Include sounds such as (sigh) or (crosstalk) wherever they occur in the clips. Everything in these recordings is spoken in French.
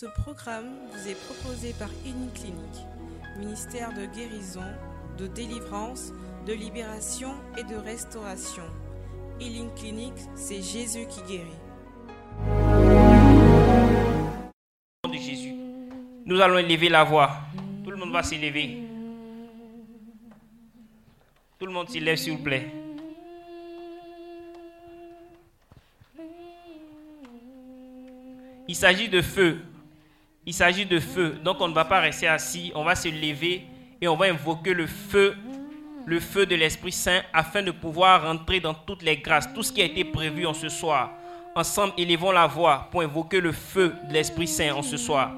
Ce programme vous est proposé par Clinique, ministère de guérison, de délivrance, de libération et de restauration. Healing Clinic, c'est Jésus qui guérit. Nous allons élever la voix. Tout le monde va s'élever. Tout le monde s'élève, s'il vous plaît. Il s'agit de feu. Il s'agit de feu. Donc on ne va pas rester assis, on va se lever et on va invoquer le feu, le feu de l'Esprit Saint afin de pouvoir rentrer dans toutes les grâces, tout ce qui a été prévu en ce soir. Ensemble, élevons la voix pour invoquer le feu de l'Esprit Saint en ce soir.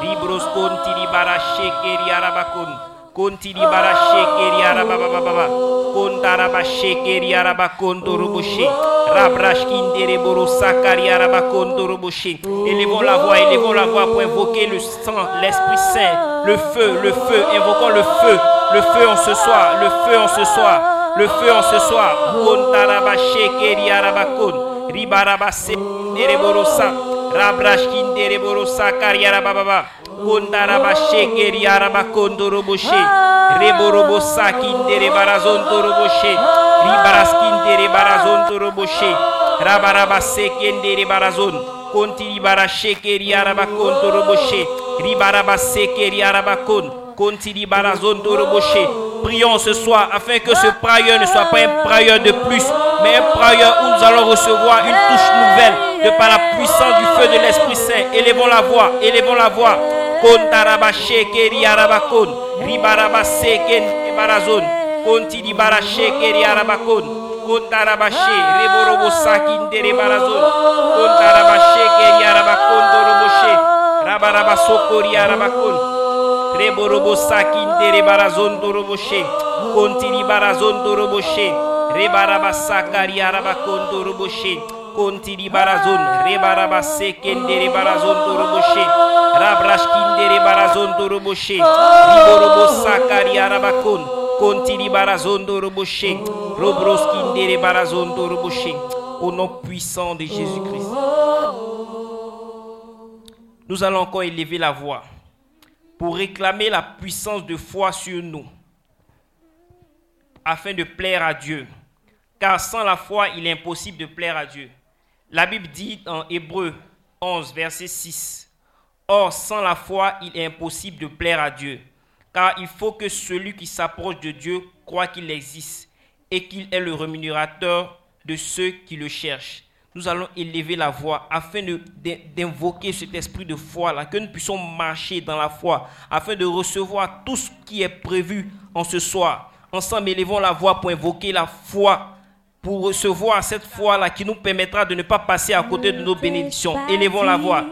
Kontaraba shekeri araba kondoroboshe. Ribaraba sekendere barazon. Kontiri bara shekeri araba baba baba baba. Kondorobo shekeri araba kondoroboshe. Ribros kontiri bara shekeri araba kon. Kontiri bara shekeri araba baba baba. Kontaraba shekeri araba kondoroboshe. Rabrash kindere boro sakari araba kondoroboshe. Élevons la voix, élevons la voix pour invoquer le sang, l'Esprit Saint, le feu, le feu. Invoquons le feu, le feu en ce soir, le feu en ce soir, le feu en ce soir. Kontaraba shekeri araba kon. Ribaraba sekere boro sa. Rabrash kindere boro sakari araba baba. Kondaraba shekeri araba kondoroboshe. Reborobo sakindere barazon doroboshe. Ribaras kindere barazon doroboshe. Rabaraba sekendere barazon. Kontiri bara shekeri araba kondoroboshe. Ribaraba sekeri araba kon. Kontiri barazon doroboshe. Prions ce soir afin que ce prieur ne soit pas un prieur de plus, mais un prieur où nous allons recevoir une touche nouvelle de par la puissance du feu de l'Esprit Saint. Élevons la voix, élevons la voix. Kontaraba shekeri arabakon. Ribaraba seken barazon. Konti di bara shekeri arabakon. Kontaraba she. Reborobo sakindere barazon. Kontaraba shekeri arabakon dorobo she. Rabaraba sokori arabakon. Reborobo sakindere barazon dorobo she. Konti di barazon dorobo she. Rebaraba sakari arabakon dorobo she. Konti di barazon. Rebaraba sekendere barazon dorobo she. Rabrash kindere barazon doroboshe. Riborobo sakari arabakon. Kontiri barazon doroboshe. Robros kindere barazon doroboshe. Au nom puissant de Jésus-Christ. Nous allons encore élever la voix pour réclamer la puissance de foi sur nous afin de plaire à Dieu. Car sans la foi, il est impossible de plaire à Dieu. La Bible dit en Hébreu 11, verset 6. Or, sans la foi, il est impossible de plaire à Dieu, car il faut que celui qui s'approche de Dieu croit qu'il existe et qu'il est le rémunérateur de ceux qui le cherchent. Nous allons élever la voix afin d'invoquer cet esprit de foi-là, que nous puissions marcher dans la foi, afin de recevoir tout ce qui est prévu en ce soir. Ensemble, élevons la voix pour invoquer la foi, pour recevoir cette foi-là qui nous permettra de ne pas passer à côté de nos bénédictions. Élevons la voix.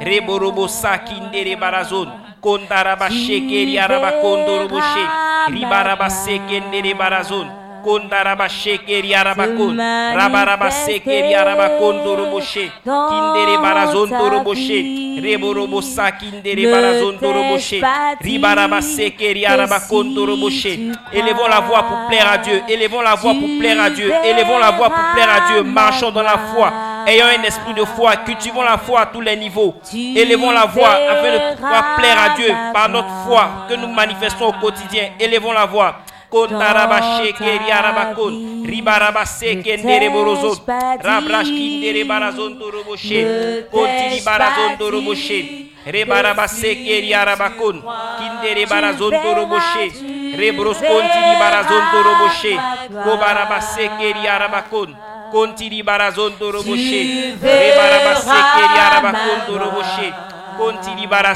Reborobo sakindere barazon. Shekeri. Ribaraba sekendere barazon. Arabakon. Arabakon doroboshe. Kindere barazon doroboshe. Barazon arabakon. Élevons la voix pour plaire à Dieu. Élevons la voix pour plaire à Dieu. Élevons la voix pour plaire à Dieu. Marchons dans la foi. Ayons un esprit de foi. Cultivons la foi à tous les niveaux. Élevons la voix afin de pouvoir plaire à Dieu par notre foi que nous manifestons au quotidien. Élevons la voix. Kontaraba shekeri arabakon. Ribaraba sekendere borozon. Rabrash kindere barazon doroboshe. Kontiri barazon doroboshe. Rebaraba sekeri arabakon. Kindere barazon doroboshe. Rebros kontiri barazon doroboshe. Kobaraba sekeri arabakon. Kontiri barazon doroboshe. Rebaraba sekeri arabakon doroboshe. Kontiri bara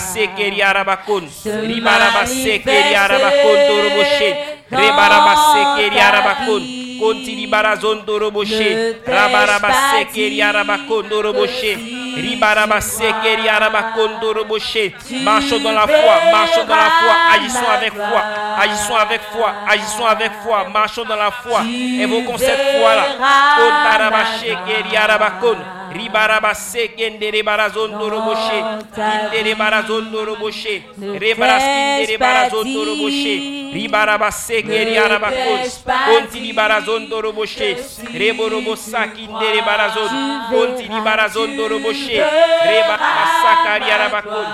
sekeri arabakon. Ribaraba sekeri arabakon doroboshe. Rebaraba sekeri arabakon. Kontiri barazon doroboshe. Rabaraba sekeri arabakon doroboshe. Marchons dans la foi, marchons dans la foi, agissons avec foi, agissons avec foi, agissons avec foi, marchons dans la foi. Évoquons cette foi-là. Kondarabasheke Riarabakon. Ribarabaseke Ndere Barazondo Roboshe. Indere Barazondo Roboshe. Rebraskindere Barazondo Roboshe. Ribarabaseke Riarabakon. Kontini Barazondo Roboshe. Reborobosaki Ndere Barazon. Kontini Barazondo Roboshe. Rebarabasaka Riarabakon. Kontini Barazon. Rebarabaseke Ndere Barazondo Roboshe. Riboroboseke Riarabakon.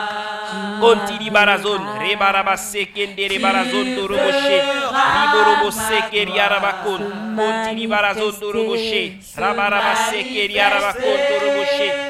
Kontini Barazondo Roboshe. Rabarabaseke Riarabakon Roboshe. Ribarabaseke Riarabakon. Kontini Barazon Roboshe. Ribarabaseke Riarabakon Roboshe. Rebarabaseke Riarabakon. Kontini Barazon Roboshe. Rabraskindere Barazon Roboshe. Kontarabasheke Riarabakon Roboshe.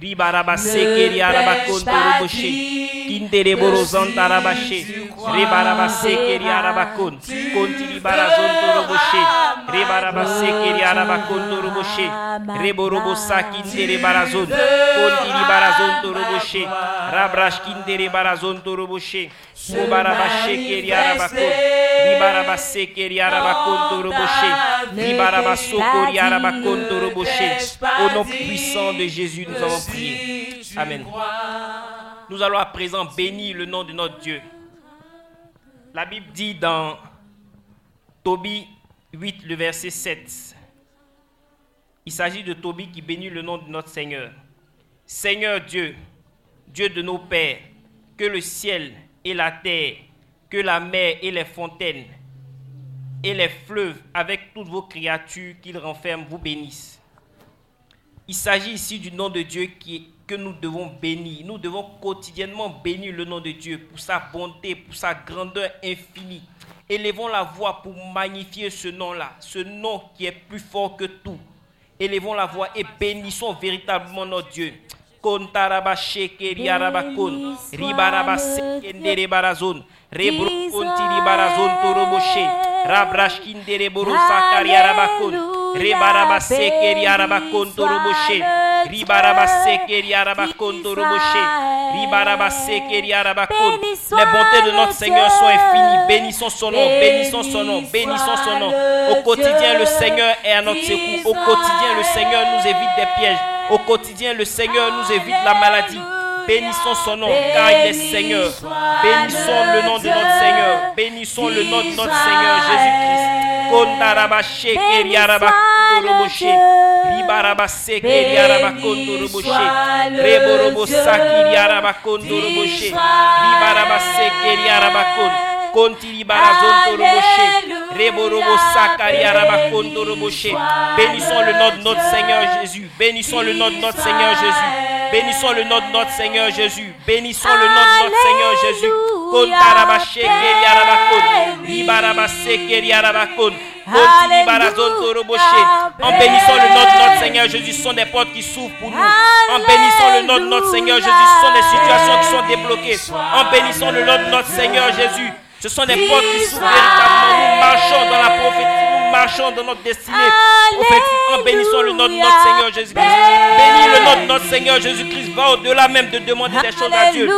Ribarabaseke Riarabakon Roboshe. Kindere Borozon Tarabashe. Rebarabaseke Riarabakon. Kontini Barazon Roboshe. Rebarabaseke Riarabakon Roboshe. Reborobosakindere Barazon. Kontini Barazon Roboshe. Rabrashkindere Barazon Roboshe. Kobarabasheke Riarabakon. Ribarabaseke Riarabakon Roboshe. Ribarabasoko Riarabakon Roboshe. Au nom puissant de Jésus, nous avons Amen. Nous allons à présent bénir le nom de notre Dieu. La Bible dit dans Tobie 8, le verset 7. Il s'agit de Tobie qui bénit le nom de notre Seigneur. Seigneur Dieu, Dieu de nos pères, que le ciel et la terre, que la mer et les fontaines et les fleuves avec toutes vos créatures qu'ils renferment vous bénissent. Il s'agit ici du nom de Dieu qui, que nous devons bénir. Nous devons quotidiennement bénir le nom de Dieu pour sa bonté, pour sa grandeur infinie. Élevons la voix pour magnifier ce nom-là, ce nom qui est plus fort que tout. Élevons la voix et bénissons véritablement notre Dieu. Riarabakon, rebro toroboshe, rebarabaseke ribarabaseke ribarabaseke riarabakon. Les bontés de notre Seigneur sont infinies. Bénissons son nom, bénissons son nom, bénissons son nom. Au quotidien, le Seigneur est à notre secours. Au quotidien, le Seigneur nous évite des pièges. Au quotidien, le Seigneur nous évite la maladie. Bénissons son nom, car il est Seigneur. Bénissons le nom de notre Seigneur. Bénissons le nom de notre Seigneur Jésus-Christ. Kondarabashe. Ribarabase. Reborobosaki. Ribarabase. Kontiri barazon toroboshe. Reborobo sakari arabakon toroboshe. Bénissons le nom de notre Seigneur Jésus. Bénissons le nom de notre Seigneur Jésus. Bénissons le nom de notre Seigneur Jésus. Bénissons le nom de notre Seigneur Jésus. Kontarabashe. En bénissant le nom de notre Seigneur Jésus, ce sont des portes qui s'ouvrent pour nous. En bénissant le nom de notre Seigneur Jésus, ce sont des situations qui sont débloquées. En bénissant le nom de notre Seigneur Jésus, ce sont des portes qui s'ouvrent véritablement. Nous marchons dans la prophétie, nous marchons dans notre destinée prophétique en bénissant le nom de notre Seigneur Jésus-Christ. Bénis le nom de notre Seigneur Jésus-Christ. Va au-delà même de demander des choses à Dieu.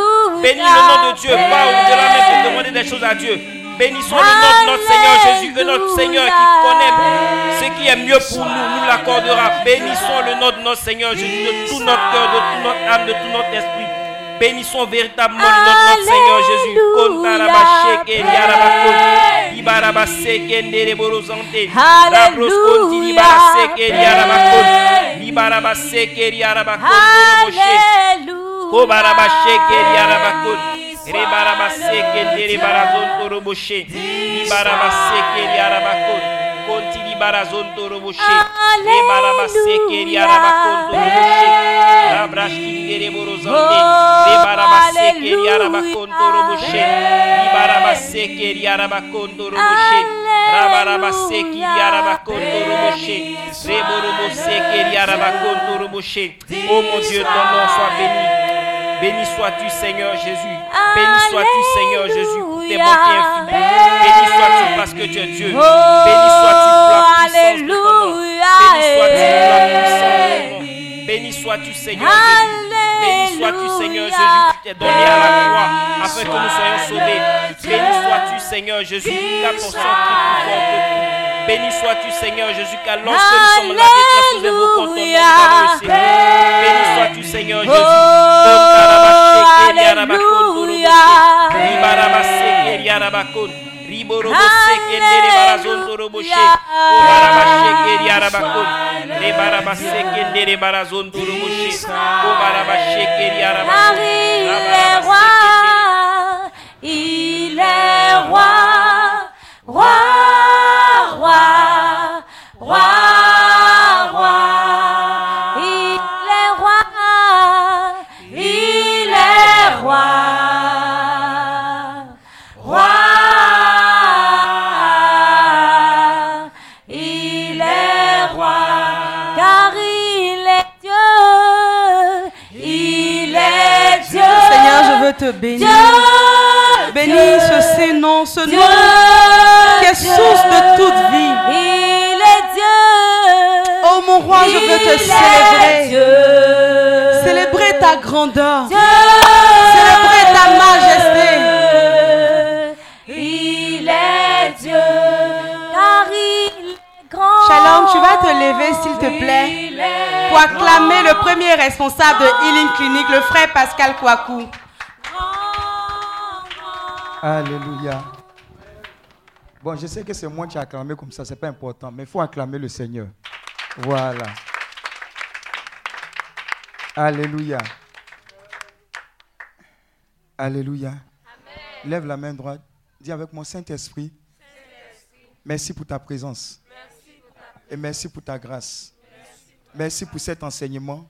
Bénis le nom de Dieu. Va au-delà même de demander des choses à Dieu. Bénissons le nom de notre Seigneur Jésus. Et notre Seigneur qui connaît ce qui est mieux pour nous, nous l'accordera. Bénissons le nom de notre Seigneur Jésus de tout notre cœur, de toute notre âme, de tout notre esprit. Bénissons véritablement notre Seigneur Jésus. Rebarabaseke toroboshe. Rebarabaseke toroboshe. Rabrashkindere borozante. Rebarabaseke yarabakon toroboshe. Ibarabaseke yarabakon toroboshe. Rabarabaseke yarabakon toroboshe. Reboroboseke yarabakon toroboshe. Oh mon Dieu, ton nom soit béni. Sois-tu, Seigneur Jésus. Béni sois-tu, Seigneur Jésus, pour tes bontés infinies. Béni sois-tu parce que tu es Dieu. Béni sois-tu pour la puissance de ton nom. Béni sois-tu pour la puissance de ton nom. Béni sois-tu, Seigneur Jésus. Béni sois-tu, Seigneur Jésus, qui t'es donné à la croix afin que nous soyons sauvés. Béni sois-tu, Seigneur Jésus, car fort que tout. Béni sois-tu, Seigneur Jésus, car lorsque nous sommes détresse, nous ton nom, nous Seigneur. Béni sois-tu, Seigneur Jésus. Car il est roi, roi, te bénir. Dieu, Bénis Dieu, ce Saint-Nom, ce Dieu, nom qui est source de toute vie. Il est Dieu. Oh mon roi, je veux te célébrer. Célébrer ta grandeur. Célébrer ta majesté. Il est Dieu. Car il est grand. Shalom, tu vas te lever s'il te plaît pour acclamer le premier responsable de Healing Clinic, le frère Pascal Kouakou. Alléluia. Bon, je sais que c'est moi qui ai acclamé comme ça, c'est pas important, mais il faut acclamer le Seigneur. Voilà. Alléluia. Alléluia. Lève la main droite. Dis avec moi, Saint-Esprit, merci pour ta présence. Et merci pour ta grâce. Merci pour cet enseignement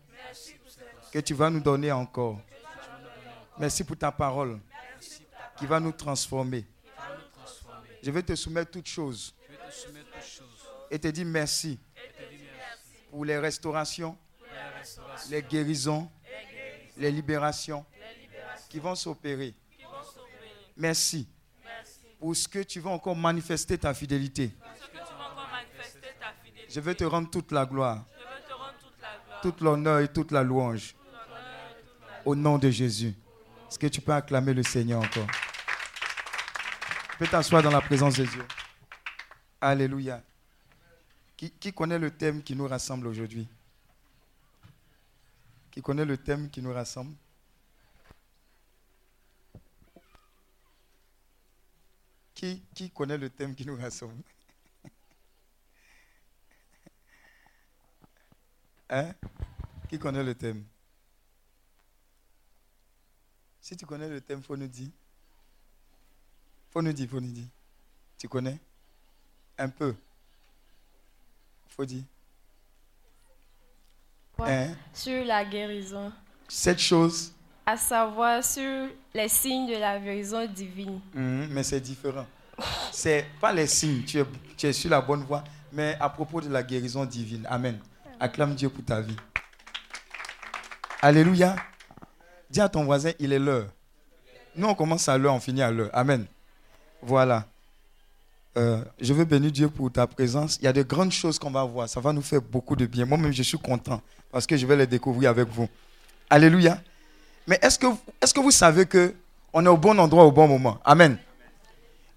que tu vas nous donner encore. Merci pour ta parole qui va nous transformer. Je vais te soumettre toutes choses et te dire merci pour les restaurations, les guérisons, les libérations qui vont s'opérer. Merci pour ce que tu vas encore manifester ta fidélité. Je veux te rendre toute la gloire, toute l'honneur et toute la louange. Au nom de Jésus. Est-ce que tu peux acclamer le Seigneur encore? Peux t'asseoir dans la présence de Dieu. Alléluia. Qui, connaît le thème qui nous rassemble aujourd'hui? Qui connaît le thème qui nous rassemble? Qui, qui connaît le thème qui nous rassemble? (laughs) Hein? Qui connaît le thème? Si tu connais le thème, faut nous dire. Faut nous dire, faut nous dire. Tu connais? Un peu. Faut dire. Ouais. Hein? Sur la guérison, Cette chose, à savoir sur les signes de la guérison divine. mhm, mais c'est différent. C'est pas les signes, tu es, tu es sur la bonne voie, mais à propos de la guérison divine. Amen. Acclame Dieu pour ta vie. Alléluia. Dis à ton voisin, il est l'heure. Nous, on commence à l'heure, on finit à l'heure. Amen. Voilà. Euh, je veux bénir Dieu pour ta présence. Il y a de grandes choses qu'on va voir. Ça va nous faire beaucoup de bien. Moi-même, je suis content parce que je vais les découvrir avec vous. Alléluia. Mais est-ce que, est que vous savez que on est au bon endroit au bon moment? Amen.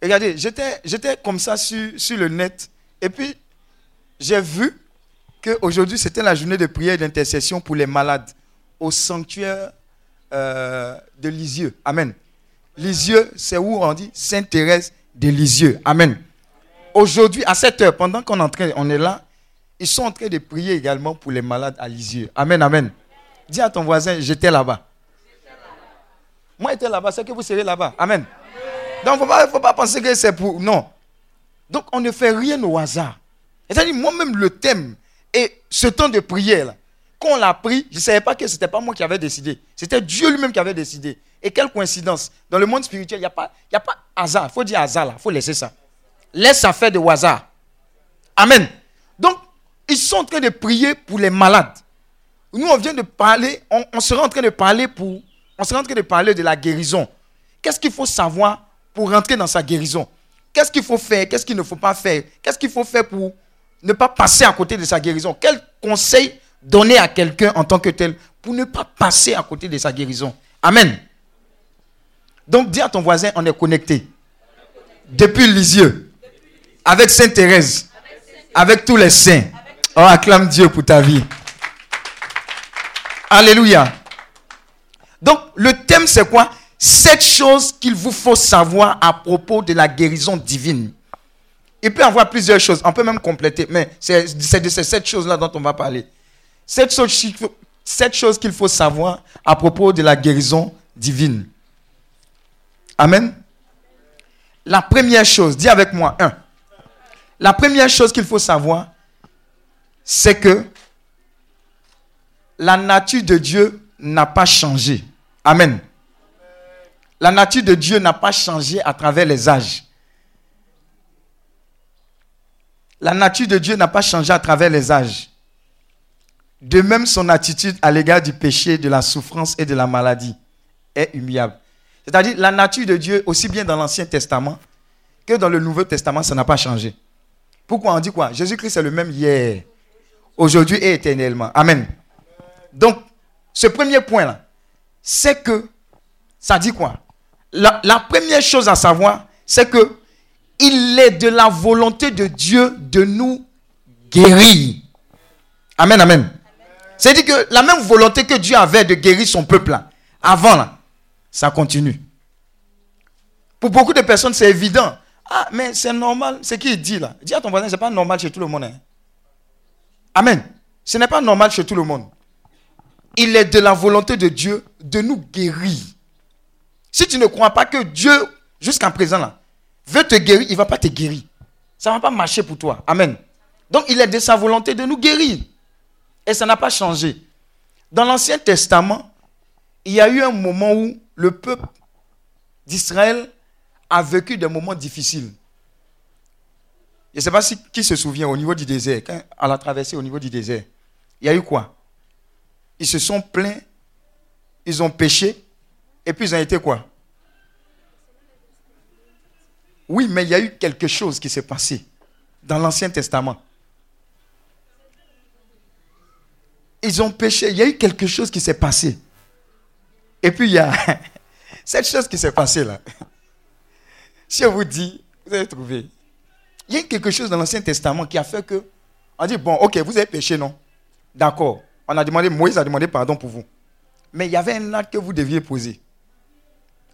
Regardez, j'étais, comme ça sur, sur le net et puis j'ai vu qu'aujourd'hui c'était la journée de prière et d'intercession pour les malades au sanctuaire euh, de Lisieux. Amen. Lisieux, c'est où on dit Sainte Thérèse de Lisieux. Amen. Aujourd'hui, à cette heure, pendant qu'on on est là, ils sont en train de prier également pour les malades à Lisieux. Amen, amen. Dis à ton voisin, j'étais là-bas. Moi, j'étais là-bas, c'est que vous serez là-bas. Amen. Donc, il ne faut pas penser que c'est pour. Non. Donc, on ne fait rien au hasard. C'est-à-dire, moi-même, le thème et ce temps de prière, là, quand on l'a pris, je ne savais pas que ce n'était pas moi qui avais décidé. C'était Dieu lui-même qui avait décidé. Et quelle coïncidence. Dans le monde spirituel, il n'y a, pas- a pas hasard. Il faut dire hasard, là. Il faut laisser ça. Laisse ça faire de hasard. Amen. Donc, ils sont en train de prier pour les malades. Nous, on vient de parler, on, sera en train de parler On serait en train de parler de la guérison. Qu'est-ce qu'il faut savoir pour rentrer dans sa guérison? Qu'est-ce qu'il faut faire Qu'est-ce qu'il ne faut pas faire? Qu'est-ce qu'il faut faire pour ne pas passer à côté de sa guérison? Quel conseil donner à quelqu'un en tant que tel pour ne pas passer à côté de sa guérison? Amen. Donc dis à ton voisin, on est connecté. Depuis Lisieux. Avec Sainte Thérèse. Avec tous les saints. Oh, acclame Dieu pour ta vie. Alléluia. Donc, le thème, c'est quoi? Sept choses qu'il vous faut savoir à propos de la guérison divine. Il peut y avoir plusieurs choses. On peut même compléter, mais c'est de ces sept choses-là dont on va parler. Sept choses qu'il faut savoir à propos de la guérison divine. Amen. La première chose, dis avec moi, un. La première chose qu'il faut savoir, c'est que la nature de Dieu n'a pas changé. Amen. La nature de Dieu n'a pas changé à travers les âges. La nature de Dieu n'a pas changé à travers les âges. De même, son attitude à l'égard du péché, de la souffrance et de la maladie est humiliable. C'est-à-dire, la nature de Dieu, aussi bien dans l'Ancien Testament que dans le Nouveau Testament, ça n'a pas changé. Pourquoi on dit quoi? Jésus-Christ est le même hier, aujourd'hui et éternellement. Amen. Donc, ce premier point-là, c'est que, ça dit quoi? La, première chose à savoir, c'est que il est de la volonté de Dieu de nous guérir. Amen, amen. C'est-à-dire que la même volonté que Dieu avait de guérir son peuple avant là, ça continue. Pour beaucoup de personnes, c'est évident. Ah, mais c'est normal. Ce qu'il dit là? Dis à ton voisin, ce n'est pas normal chez tout le monde. Hein. Amen. Ce n'est pas normal chez tout le monde. Il est de la volonté de Dieu de nous guérir. Si tu ne crois pas que Dieu, jusqu'à présent là, veut te guérir, il ne va pas te guérir. Ça ne va pas marcher pour toi. Amen. Donc il est de sa volonté de nous guérir. Et ça n'a pas changé. Dans l'Ancien Testament, il y a eu un moment où le peuple d'Israël a vécu des moments difficiles. Je ne sais pas si qui se souvient au niveau du désert, quand elle a traversé au niveau du désert, il y a eu quoi? Ils se sont plaints, ils ont péché, et puis ils ont été quoi? Oui, mais il y a eu quelque chose qui s'est passé dans l'Ancien Testament. Ils ont péché, il y a eu quelque chose qui s'est passé. Et puis il y a (laughs) cette chose qui s'est passée là. Si je vous dis, vous allez trouver. Il y a quelque chose dans l'Ancien Testament qui a fait que, on dit, bon, ok, vous avez péché, non? D'accord. On a demandé, Moïse a demandé pardon pour vous. Mais il y avait un acte que vous deviez poser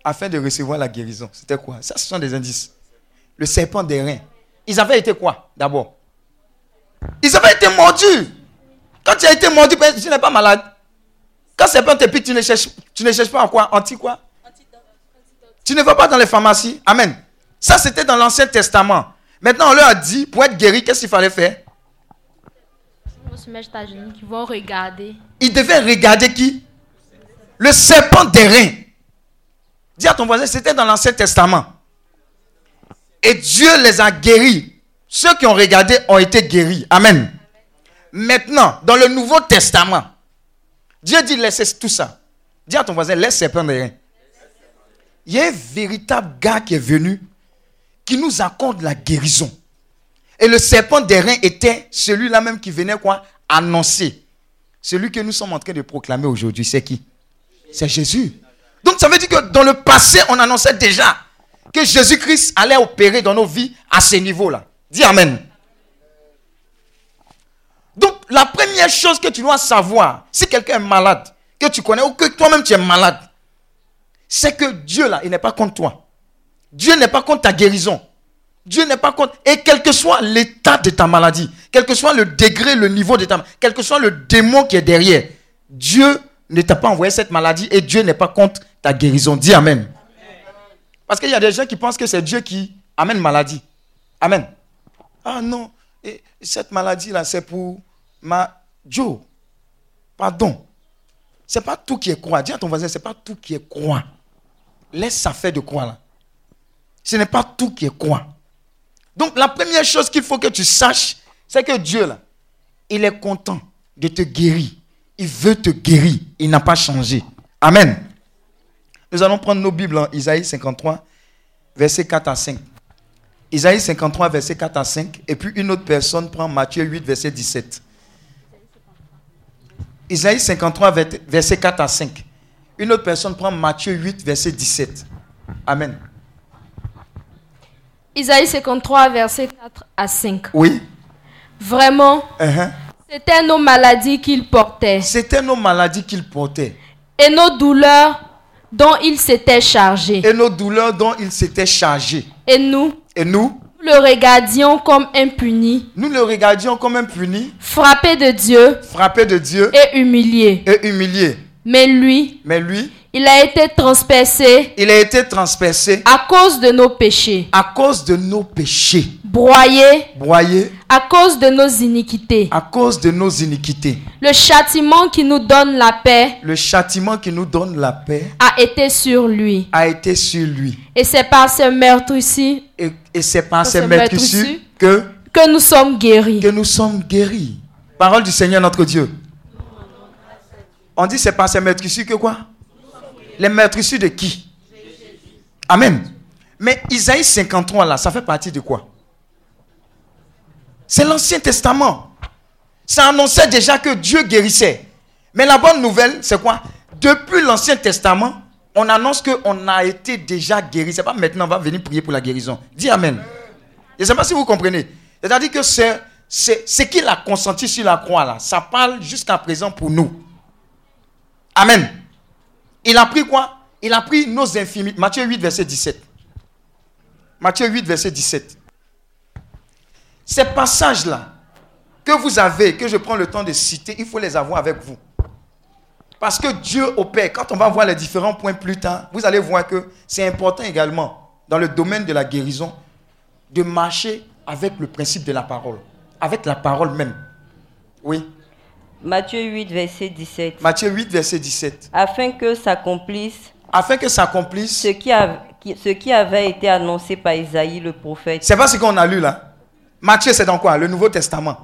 afin de recevoir la guérison. C'était quoi? Ça, ce sont des indices. Le serpent des reins. Ils avaient été quoi d'abord? Ils avaient été mordus. Quand tu as été mordu, ben, tu n'es pas malade. Quand le serpent te pique, tu ne cherches, tu ne cherches pas en quoi? Anti quoi? Tu ne vas pas dans les pharmacies. Amen. Ça, c'était dans l'Ancien Testament. Maintenant, on leur a dit, pour être guéri, qu'est-ce qu'il fallait faire? Ils vont se mettre à genoux, ils vont regarder. Ils devaient regarder qui? Le serpent des reins. Dis à ton voisin, c'était dans l'Ancien Testament. Et Dieu les a guéris. Ceux qui ont regardé ont été guéris. Amen. Maintenant, dans le Nouveau Testament, Dieu dit laissez tout ça. Dis à ton voisin, laisse serpent reins. Il y a un véritable gars qui est venu qui nous accorde la guérison. Et le serpent des reins était celui-là même qui venait quoi? Annoncer. Celui que nous sommes en train de proclamer aujourd'hui, c'est qui? C'est Jésus. Donc ça veut dire que dans le passé, on annonçait déjà que Jésus-Christ allait opérer dans nos vies à ce niveau-là. Dis Amen. La première chose que tu dois savoir, si quelqu'un est malade, que tu connais ou que toi-même tu es malade, c'est que Dieu là, il n'est pas contre toi. Dieu n'est pas contre ta guérison. Dieu n'est pas contre. Et quel que soit l'état de ta maladie, quel que soit le degré, le niveau de ta maladie, quel que soit le démon qui est derrière, Dieu ne t'a pas envoyé cette maladie et Dieu n'est pas contre ta guérison. Dis Amen. Parce qu'il y a des gens qui pensent que c'est Dieu qui amène maladie. Amen. Ah non, et cette maladie-là, c'est pour ma Joe. Pardon. C'est pas tout qui est croix. Dis à ton voisin, c'est pas tout qui est croix. Laisse ça faire de croix là. Ce n'est pas tout qui est quoi. Donc la première chose qu'il faut que tu saches, c'est que Dieu, là, il est content de te guérir. Il veut te guérir. Il n'a pas changé. Amen. Nous allons prendre nos Bibles en Isaïe 53, versets 4 à 5. Isaïe 53, verset 4 à 5. Et puis une autre personne prend Matthieu 8, verset 17. Isaïe 53, vers- verset 4 à 5. Une autre personne prend Matthieu 8, verset 17. Amen. Isaïe 53, versets 4 à 5. Oui. Vraiment, Uh-huh. c'était nos maladies qu'il portait C'était nos maladies qu'il portait et nos douleurs dont il s'était chargé. et nos douleurs dont il s'était chargé. Et nous, Et nous, nous le regardions comme impuni, nous le regardions comme un puni, frappé de Dieu frappé de Dieu et humilié. et humilié. Mais lui, Mais lui, il a été transpercé il a été transpercé à cause de nos péchés, à cause de nos péchés, broyé broyé à cause de nos iniquités. à cause de nos iniquités. Le châtiment qui nous donne la paix Le châtiment qui nous donne la paix a été sur lui. a été sur lui. Et c'est par ce meurtre ici Et, et c'est par ce maîtres maître issus issu. que, que nous sommes guéris. que nous sommes guéris. Parole du Seigneur notre Dieu. On dit c'est par ces maîtres issus que quoi? Les maîtres issus de qui? Amen. Mais Isaïe 53 là, ça fait partie de quoi? C'est l'Ancien Testament. Ça annonçait déjà que Dieu guérissait. Mais la bonne nouvelle, c'est quoi? Depuis l'Ancien Testament, on annonce qu'on a été déjà guéri. C'est pas maintenant, on va venir prier pour la guérison. Dis Amen. Je ne sais pas si vous comprenez. C'est-à-dire que c'est, ce qu'il a consenti sur la croix, là, ça parle jusqu'à présent pour nous. Amen. Il a pris quoi? Il a pris nos infimités. Matthieu 8, verset 17. Matthieu 8, verset 17. Ces passages-là que vous avez, que je prends le temps de citer, il faut les avoir avec vous. Parce que Dieu opère. Quand on va voir les différents points plus tard, vous allez voir que c'est important également dans le domaine de la guérison de marcher avec le principe de la parole, avec la parole même. Oui. Matthieu 8, verset 17. Matthieu 8, verset 17. Afin que s'accomplisse Afin que s'accomplisse, ce qui, a- ce qui avait été annoncé par Isaïe le prophète. c'est pas ce qu'on a lu là. Matthieu, c'est dans quoi? Le Nouveau Testament.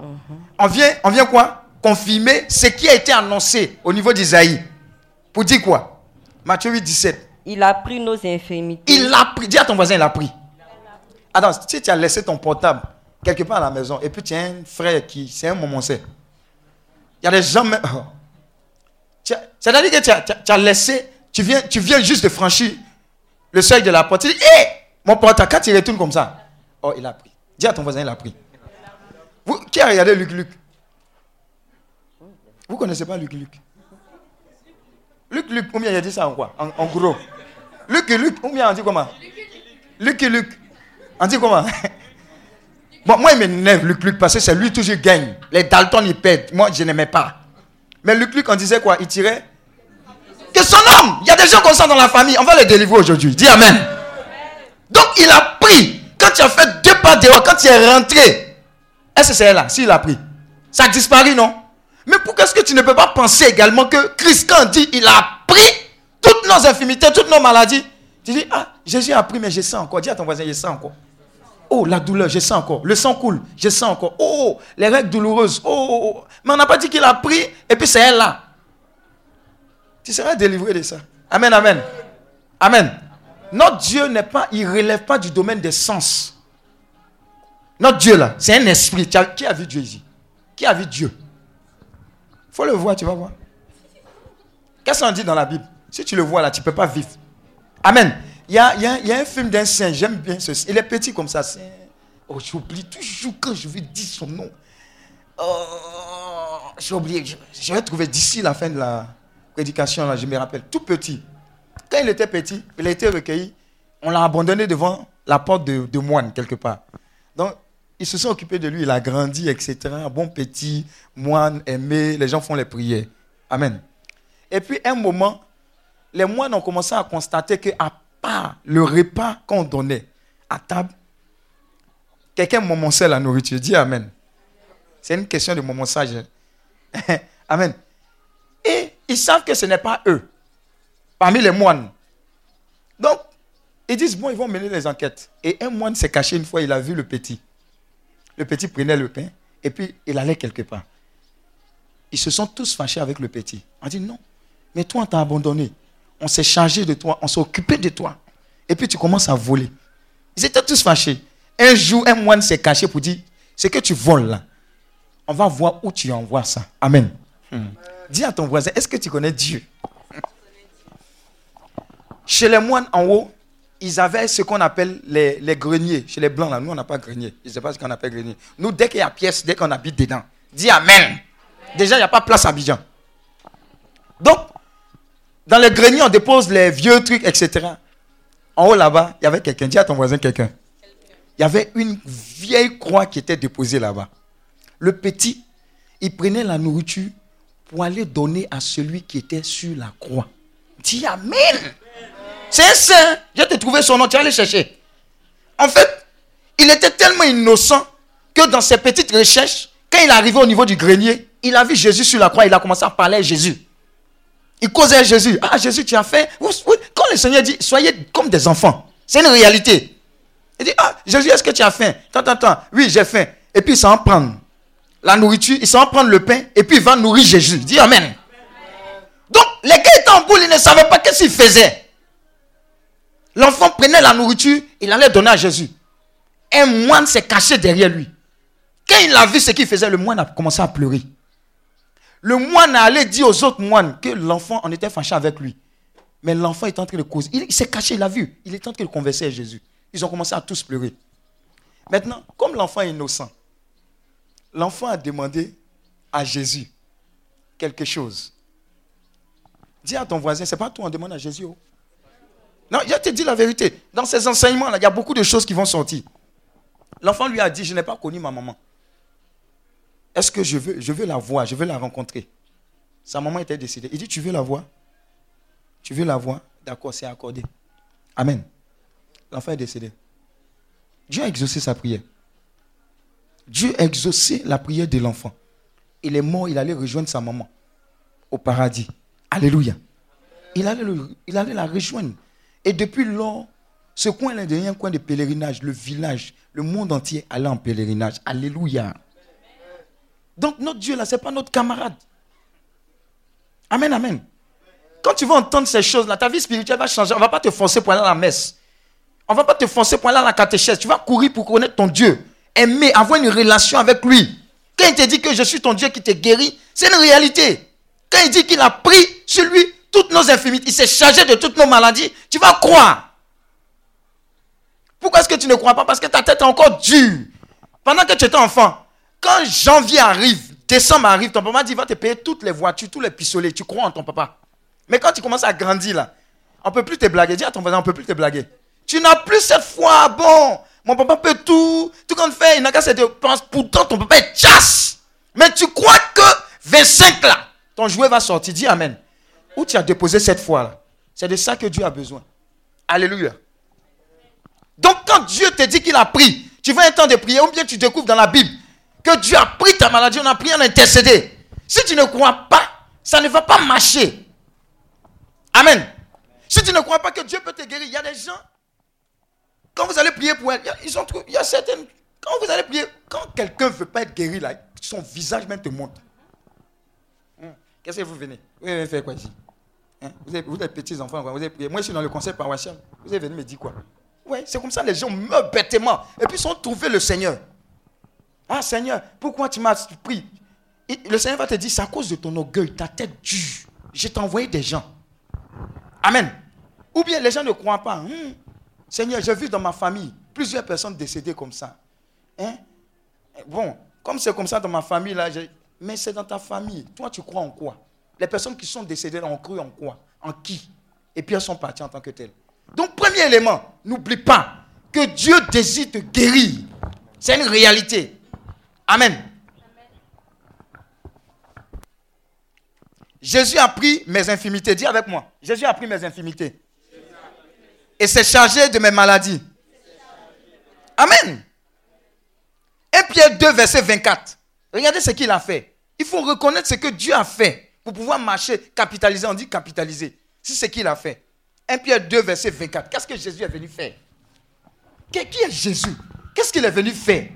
On vient, on vient quoi? Confirmer ce qui a été annoncé au niveau d'Isaïe. Pour dire quoi? Matthieu 8, 17. Il a pris nos infirmités. Il l'a pris. Dis à ton voisin, il l'a pris. Attends, si tu as laissé ton portable quelque part à la maison et puis tu as un frère qui, c'est un moment Il y a des gens même. oh. C'est-à-dire que tu as, tu as- tu as laissé, tu viens, tu viens juste de franchir le seuil de la porte. Tu dis, hé, mon portable, quand il retourne comme ça, oh, il a pris. Dis à ton voisin, il a pris. Vous, qui a regardé Luc Luc? Vous connaissez pas Luc Luc? Luc Luc, combien il a dit ça en quoi? En, gros. Luc Luc, combien on dit comment? Luc Luc. On dit comment? (laughs) Moi, il m'énerve, Luc Luc, parce que c'est lui toujours gagne. Les Dalton, ils perdent. Moi, je n'aimais pas. Mais Luc Luc, on disait quoi? Il tirait Que son homme Il y a des gens comme ça dans la famille. On va les délivrer aujourd'hui. Dis Amen. Donc, il a pris. Quand tu as fait deux pas dehors, quand tu es rentré, est-ce que c'est là? S'il a pris. Ça a disparu, non? Mais pourquoi est-ce que tu ne peux pas penser également que Christ, quand dit il a pris toutes nos infimités, toutes nos maladies, tu dis, ah, Jésus a pris, mais je sens encore. Dis à ton voisin, je sens encore. Oh, la douleur, je sens encore. Le sang coule, je sens encore. Oh, les règles douloureuses. Oh, oh, oh. mais on n'a pas dit qu'il a pris et puis c'est elle là. Tu seras délivré de ça. Amen, amen. Amen. Notre Dieu n'est pas, il relève pas du domaine des sens. Notre Dieu là, c'est un esprit. Qui a vu Dieu ici Qui a vu Dieu? Faut le voir, tu vas voir. Qu'est-ce qu'on dit dans la Bible? Si tu le vois là, tu ne peux pas vivre. Amen. Il y a, un film d'un saint, j'aime bien ce Il est petit comme ça. Oh, j'oublie toujours quand je veux dire son nom. Oh, j'ai oublié. Je, je vais trouver d'ici la fin de la prédication, là, je me rappelle. Tout petit. Quand il était petit, il a été recueilli. On l'a abandonné devant la porte de, de moine, quelque part. Donc, ils se sont occupés de lui, il a grandi, etc. Bon petit, moine, aimé, les gens font les prières. Amen. Et puis, un moment, les moines ont commencé à constater qu'à part le repas qu'on donnait à table, quelqu'un momonçait la nourriture. Dis Amen. C'est une question de momonçage. hein. (laughs) Amen. Et ils savent que ce n'est pas eux, parmi les moines. Donc, ils disent, bon, ils vont mener les enquêtes. Et un moine s'est caché une fois, il a vu le petit. Le petit prenait le pain et puis il allait quelque part. Ils se sont tous fâchés avec le petit. On dit non, mais toi on t'a abandonné. on s'est chargé de toi, on s'est occupé de toi. Et puis tu commences à voler. Ils étaient tous fâchés. Un jour, un moine s'est caché pour dire, ce que tu voles là, on va voir où tu envoies ça. Amen. Hmm. Dis à ton voisin, est-ce que tu connais Dieu? Chez les moines en haut, ils avaient ce qu'on appelle les, greniers. Chez les blancs, là, nous, on n'a pas grenier. Je ne sais pas ce qu'on appelle grenier. Nous, dès qu'il y a pièce, dès qu'on habite dedans, dis Amen. Déjà, il n'y a pas place à Abidjan. Donc, dans les greniers, on dépose les vieux trucs, etc. En haut là-bas, il y avait quelqu'un. Dis à ton voisin quelqu'un. Il y avait une vieille croix qui était déposée là-bas. Le petit, il prenait la nourriture pour aller donner à celui qui était sur la croix. Dis Amen. C'est un saint. Je t'ai trouvé son nom, tu vas aller chercher. En fait, il était tellement innocent que dans ses petites recherches, quand il est arrivé au niveau du grenier, il a vu Jésus sur la croix, il a commencé à parler à Jésus. Il causait à Jésus. Ah, Jésus, tu as fait? Quand le Seigneur dit, soyez comme des enfants, c'est une réalité. Il dit, ah, Jésus, est-ce que tu as faim? Attends, attends, oui, j'ai faim. Et puis il s'en prendre la nourriture, il s'en prendre le pain, et puis il va nourrir Jésus. Dis Amen. Donc, les gars étaient en boule, ils ne savaient pas qu'est-ce qu'ils faisaient. L'enfant prenait la nourriture, il allait donner à Jésus. Un moine s'est caché derrière lui. Quand il a vu ce qu'il faisait, le moine a commencé à pleurer. Le moine a allé dire aux autres moines que l'enfant en était fâché avec lui. Mais l'enfant est en train de causer. Il, s'est caché, il a vu. Il est en train de converser avec Jésus. Ils ont commencé à tous pleurer. Maintenant, comme l'enfant est innocent, l'enfant a demandé à Jésus quelque chose. Dis à ton voisin, c'est pas toi, on demande à Jésus. Oh. Non, je te dis la vérité. Dans ces enseignements-là, il y a beaucoup de choses qui vont sortir. L'enfant lui a dit, je n'ai pas connu ma maman. Est-ce que je veux, je veux la voir, je veux la rencontrer? Sa maman était décédée. Il dit, tu veux la voir? Tu veux la voir? D'accord, c'est accordé. Amen. L'enfant est décédé. Dieu a exaucé sa prière. Dieu a exaucé la prière de l'enfant. Il est mort, il allait rejoindre sa maman au paradis. Alléluia. Il allait, il allait la rejoindre. Et depuis lors, ce coin est devenu un coin de pèlerinage. Le village, le monde entier allait en pèlerinage. Alléluia. Donc notre Dieu là, ce n'est pas notre camarade. Amen, amen. Quand tu vas entendre ces choses-là, ta vie spirituelle va changer. On ne va pas te forcer pour aller à la messe. On ne va pas te forcer pour aller à la catéchèse. Tu vas courir pour connaître ton Dieu. Aimer, avoir une relation avec lui. Quand il te dit que je suis ton Dieu qui te guérit, c'est une réalité. Quand il dit qu'il a pris sur lui toutes nos infimités, il s'est chargé de toutes nos maladies, tu vas croire. Pourquoi est-ce que tu ne crois pas? Parce que ta tête est encore dure. Pendant que tu étais enfant, quand janvier arrive, décembre arrive, ton papa dit va te payer toutes les voitures, tous les pistolets. Tu crois en ton papa. Mais quand tu commences à grandir là, on ne peut plus te blaguer. Dis à ton voisin, on ne peut plus te blaguer. Tu n'as plus cette foi. Bon, mon papa peut tout. Tout qu'on fait, il n'a qu'à se dépenser. Pourtant, ton papa est chasse. Mais tu crois que 25 là, ton jouet va sortir. Dis Amen. Où tu as déposé cette foi là C'est de ça que Dieu a besoin. Alléluia. Donc, quand Dieu te dit qu'il a pris, tu veux un temps de prier, ou bien tu découvres dans la Bible que Dieu a pris ta maladie, on a pris, a intercédé. Si tu ne crois pas, ça ne va pas marcher. Amen. Si tu ne crois pas que Dieu peut te guérir, il y a des gens, quand vous allez prier pour elle, ils ont, il y a certaines, quand vous allez prier, quand quelqu'un ne veut pas être guéri, là, son visage même te montre. Hum. Qu'est-ce que vous venez? Vous venez faire quoi ici? Hein? vous, êtes, êtes, petits enfants, vous avez prié. Moi, je suis dans le conseil paroissial. Vous êtes venu me dire quoi? Oui, c'est comme ça, les gens meurent bêtement. Et puis, ils ont trouvé le Seigneur. Ah Seigneur, pourquoi tu m'as pris? Le Seigneur va te dire, c'est à cause de ton orgueil, ta tête dure. Je t'ai envoyé des gens. Amen. Ou bien les gens ne croient pas. Hmm. Seigneur, j'ai vu dans ma famille plusieurs personnes décédées comme ça. Hein? Bon, comme c'est comme ça dans ma famille, là, mais c'est dans ta famille. Toi, tu crois en quoi? Les personnes qui sont décédées ont cru en quoi? En qui? Et puis elles sont parties en tant que telles. Donc, premier élément, n'oublie pas que Dieu désire te guérir. C'est une réalité. Amen. Jésus a pris mes infimités. Dis avec moi. Jésus a pris mes infimités. Et s'est chargé de mes maladies. Amen. 1 Pierre 2, verset 24. Regardez ce qu'il a fait. Il faut reconnaître ce que Dieu a fait pour pouvoir marcher, capitaliser. On dit capitaliser. C'est ce qu'il a fait? 1 Pierre 2, verset 24. Qu'est-ce que Jésus est venu faire? Qui est Jésus? Qu'est-ce qu'il est venu faire?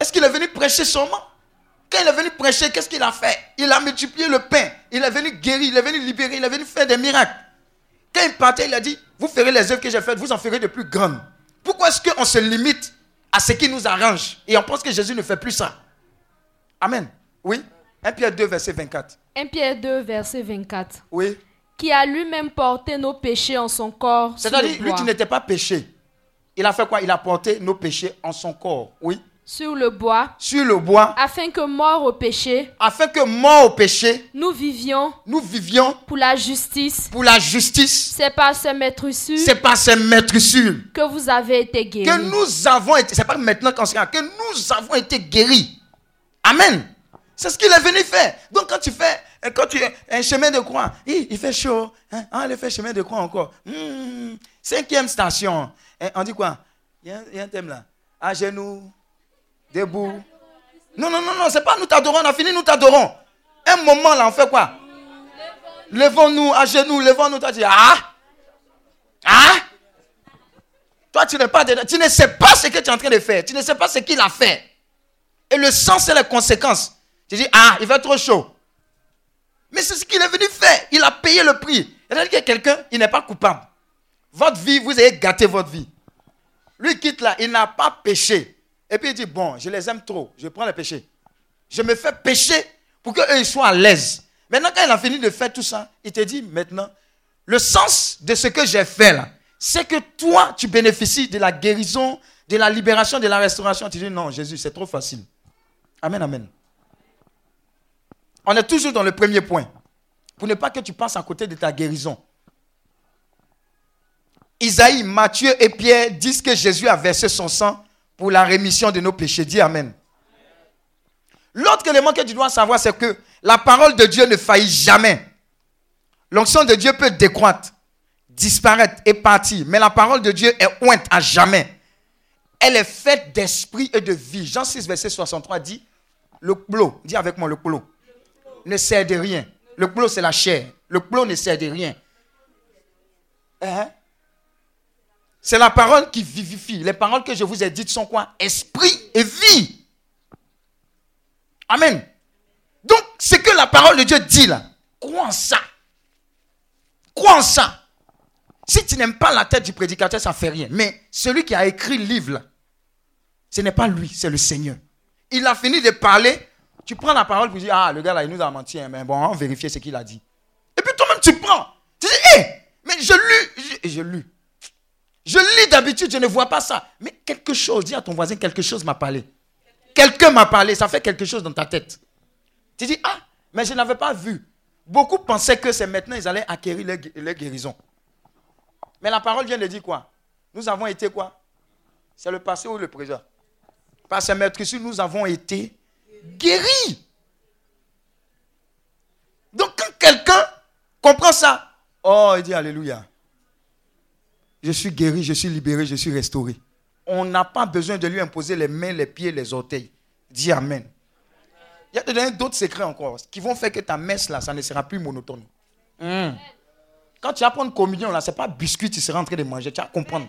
Est-ce qu'il est venu prêcher seulement? Quand il est venu prêcher, qu'est-ce qu'il a fait? Il a multiplié le pain Il est venu guérir, il est venu libérer, il est venu faire des miracles. Quand il partait, il a dit, vous ferez les œuvres que j'ai faites, vous en ferez de plus grandes. Pourquoi est-ce qu'on se limite à ce qui nous arrange? Et on pense que Jésus ne fait plus ça Amen. Oui? 1 Pierre 2, verset 24. 1 Pierre 2, verset 24. Oui. Qui a lui-même porté nos péchés en son corps. C'est-à-dire, lui qui n'était pas péché, il a fait quoi? Il a porté nos péchés en son corps. Oui. Sur le bois, Sur le bois, afin que mort au péché, afin que mort au péché, nous vivions nous vivions pour la justice. pour la justice. C'est par ce maître sûr C'est par ces maîtressures que vous avez été guéris. que nous avons été, c'est pas maintenant qu'on sera, que nous avons été guéris. Amen. C'est ce qu'il est venu faire. Donc quand tu fais, euh, quand tu es un chemin de croix, il, fait chaud. Hein? Ah, il fait chemin de croix encore. Hmm, cinquième station. Hein, on dit quoi? Il y, a, un- thème là. À genoux, debout. Non, non, non, non, c'est pas nous t'adorons, on a fini, nous t'adorons. Un moment là, on fait quoi? Levons-nous à genoux, levons-nous. Toi, tu dis, ah? Ah? Toi. Tu ne sais pas ce que tu es en train de faire. Tu ne sais pas ce qu'il a fait. Et le sens, c'est les conséquences. Tu dis, ah, il fait trop chaud. Mais c'est ce qu'il est venu faire. Il a payé le prix. C'est-à-dire que quelqu'un, il n'est pas coupable. Votre vie, vous avez gâté votre vie. Lui quitte là, il n'a pas péché. Et puis il dit, bon, je les aime trop. Je prends les péchés. Je me fais pécher pour qu'eux, ils soient à l'aise. Maintenant, quand il a fini de faire tout ça, il te dit, maintenant, le sens de ce que j'ai fait là, c'est que toi, tu bénéficies de la guérison, de la libération, de la restauration. Tu dis, non, Jésus, c'est trop facile. Amen, amen. On est toujours dans le premier point. Pour ne pas que tu passes à côté de ta guérison. Isaïe, Matthieu et Pierre disent que Jésus a versé son sang pour la rémission de nos péchés. Dis Amen. L'autre élément que tu dois savoir, c'est que la parole de Dieu ne faillit jamais. L'onction de Dieu peut décroître, disparaître et partir, mais la parole de Dieu est ointe à jamais. Elle est faite d'esprit et de vie. Jean 6, verset 63 dit, le plot, dis avec moi le plot, ne sert de rien. Le plot, c'est la chair. Le plot ne sert de rien. Hein? C'est la parole qui vivifie. Les paroles que je vous ai dites sont quoi? Esprit et vie. Amen. Donc, ce que la parole de Dieu dit là, crois en ça. Crois en ça. Si tu n'aimes pas la tête du prédicateur, ça ne fait rien. Mais celui qui a écrit le livre là, ce n'est pas lui, c'est le Seigneur. Il a fini de parler. Tu prends la parole pour dire Ah, le gars là, il nous a menti. hein, Mais bon, on va vérifier ce qu'il a dit. Et puis toi-même, tu prends. Tu dis Hé, mais je lis. Je, je lis. Je lis d'habitude, je ne vois pas ça. Mais quelque chose, dis à ton voisin, quelque chose m'a parlé. Quelqu'un m'a parlé, ça fait quelque chose dans ta tête. Tu dis, ah, mais je n'avais pas vu. Beaucoup pensaient que c'est maintenant ils allaient acquérir leur, gu- leur guérison. Mais la parole vient de dire quoi? Nous avons été quoi? C'est le passé ou le présent? Par ce maître ici, nous avons été guéris. Donc quand quelqu'un comprend ça, oh, il dit Alléluia. Je suis guéri, je suis libéré, je suis restauré. On n'a pas besoin de lui imposer les mains, les pieds, les orteils. Dis Amen. Il y a te donner d'autres secrets encore qui vont faire que ta messe là, ça ne sera plus monotone. Hmm. Quand tu vas prendre communion là, ce n'est pas biscuit, tu seras en train de manger, tu vas comprendre.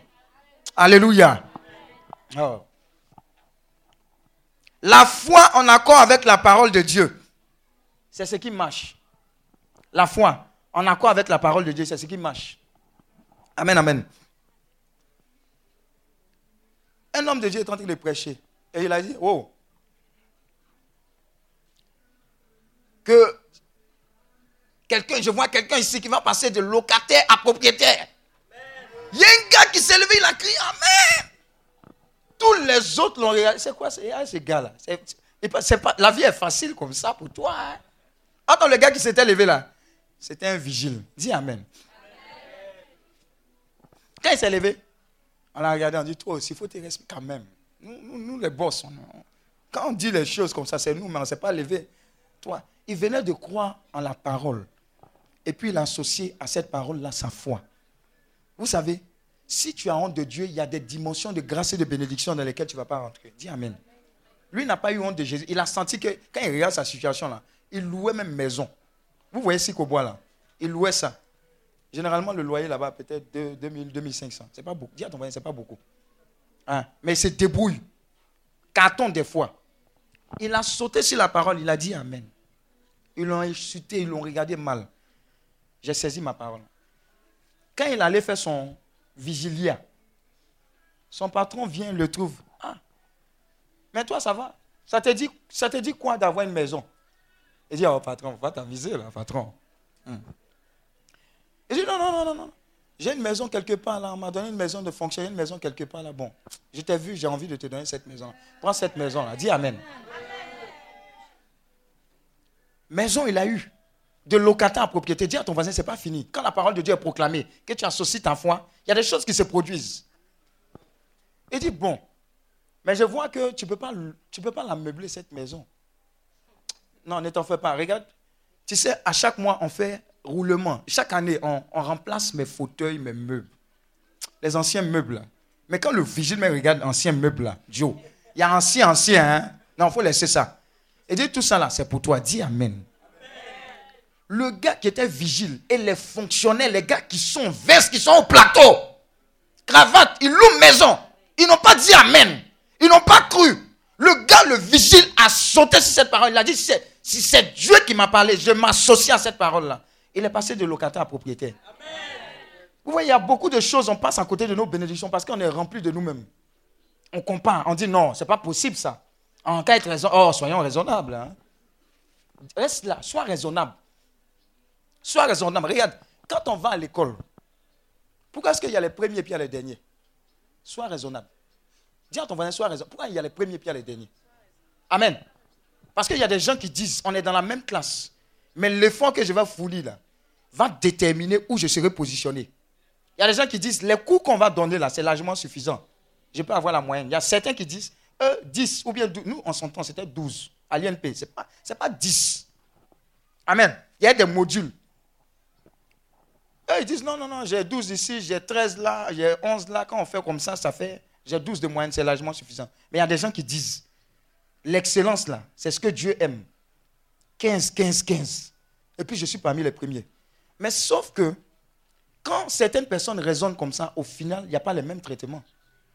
Alléluia. Oh. La foi en accord avec la parole de Dieu, c'est ce qui marche. La foi en accord avec la parole de Dieu, c'est ce qui marche. Amen, amen. Un homme de Dieu est en train de prêcher. Et il a dit, oh, que quelqu'un, je vois quelqu'un ici qui va passer de locataire à propriétaire. Il y a un gars qui s'est levé, il a crié Amen. Tous les autres l'ont regardé. C'est quoi ah, ce gars-là La vie est facile comme ça pour toi. hein. Attends, le gars qui s'était levé là, c'était un vigile. Dis Amen. Quand il s'est levé, on l'a regardé, on dit Toi aussi, il faut te respecter quand même. Nous, les boss, quand on dit les choses comme ça, c'est nous, mais on ne s'est pas levé. Toi, il venait de croire en la parole. Et puis il a associé à cette parole-là sa foi. Vous savez, si tu as honte de Dieu, il y a des dimensions de grâce et de bénédiction dans lesquelles tu ne vas pas rentrer. Dis Amen. Lui n'a pas eu honte de Jésus. Il a senti que quand il regarde sa situation là, il louait même maison. Vous voyez ici qu'au bois là, il louait ça. Généralement, le loyer là-bas, peut-être 2 2000, 2500. C'est pas beaucoup. Dis à ton voisin, c'est pas beaucoup. Hein? Mais il se débrouille. Carton des fois. Il a sauté sur la parole, il a dit Amen. Ils l'ont insulté, ils l'ont regardé mal. J'ai saisi ma parole. Quand il allait faire son vigilia, son patron vient, le trouve. Ah, mais toi, ça va? Ça te dit, ça te dit quoi d'avoir une maison? Il dit, oh patron, va t'aviser là, patron. Hmm. Il dit, non, non, non, non, non. J'ai une maison quelque part là, on m'a donné une maison de fonctionnaire, une maison quelque part là. Bon, je t'ai vu, j'ai envie de te donner cette maison. Prends cette maison là, dis Amen. Maison, il a eu. De locataire à propriété. Dis à ton voisin, c'est pas fini. Quand la parole de Dieu est proclamée, que tu associes ta foi, il y a des choses qui se produisent. Il dit, bon, mais je vois que tu ne peux pas, peux pas la meubler, cette maison. Non, ne t'en fais pas. Regarde, tu sais, à chaque mois, on fait roulement. Chaque année, on, remplace mes fauteuils, mes meubles. Les anciens meubles. Mais quand le vigile me regarde, ancien meuble là, Joe, il y a ancien, ancien, hein? Non, il faut laisser ça. Et dit tout ça là, c'est pour toi. Dis Amen. Le gars qui était vigile et les fonctionnaires, les gars qui sont vestes, qui sont au plateau, cravate, ils louent maison. Ils n'ont pas dit Amen. Ils n'ont pas cru. Le gars, le vigile, a sauté sur cette parole. Il a dit, si c'est Dieu qui m'a parlé, je m'associe à cette parole-là. Il est passé de locataire à propriétaire. Vous voyez, il y a beaucoup de choses, on passe à côté de nos bénédictions parce qu'on est rempli de nous-mêmes. On compare, on dit non, c'est pas possible ça. En cas de raison, oh, soyons raisonnables. Hein. Reste là, sois raisonnable. Sois raisonnable. Regarde, quand on va à l'école, pourquoi est-ce qu'il y a les premiers puis les derniers? Sois raisonnable. Dis à ton voisin, sois raisonnable. Pourquoi il y a les premiers puis les derniers? Amen. Parce qu'il y a des gens qui disent, on est dans la même classe. Mais l'effort que je vais fouiller là va déterminer où je serai positionné. Il y a des gens qui disent les cours qu'on va donner là, c'est largement suffisant. Je peux avoir la moyenne. Il y a certains qui disent euh, 10 ou bien 12. Nous, en son temps, c'était 12 à l'INP. Ce n'est pas, pas 10. Amen. Il y a des modules. Ils disent non, non, non, j'ai 12 ici, j'ai 13 là, j'ai 11 là. Quand on fait comme ça, ça fait. J'ai 12 de moyenne, c'est largement suffisant. Mais il y a des gens qui disent l'excellence là, c'est ce que Dieu aime. 15, 15, 15. Et puis je suis parmi les premiers. Mais sauf que quand certaines personnes raisonnent comme ça, au final, il n'y a pas les mêmes traitements.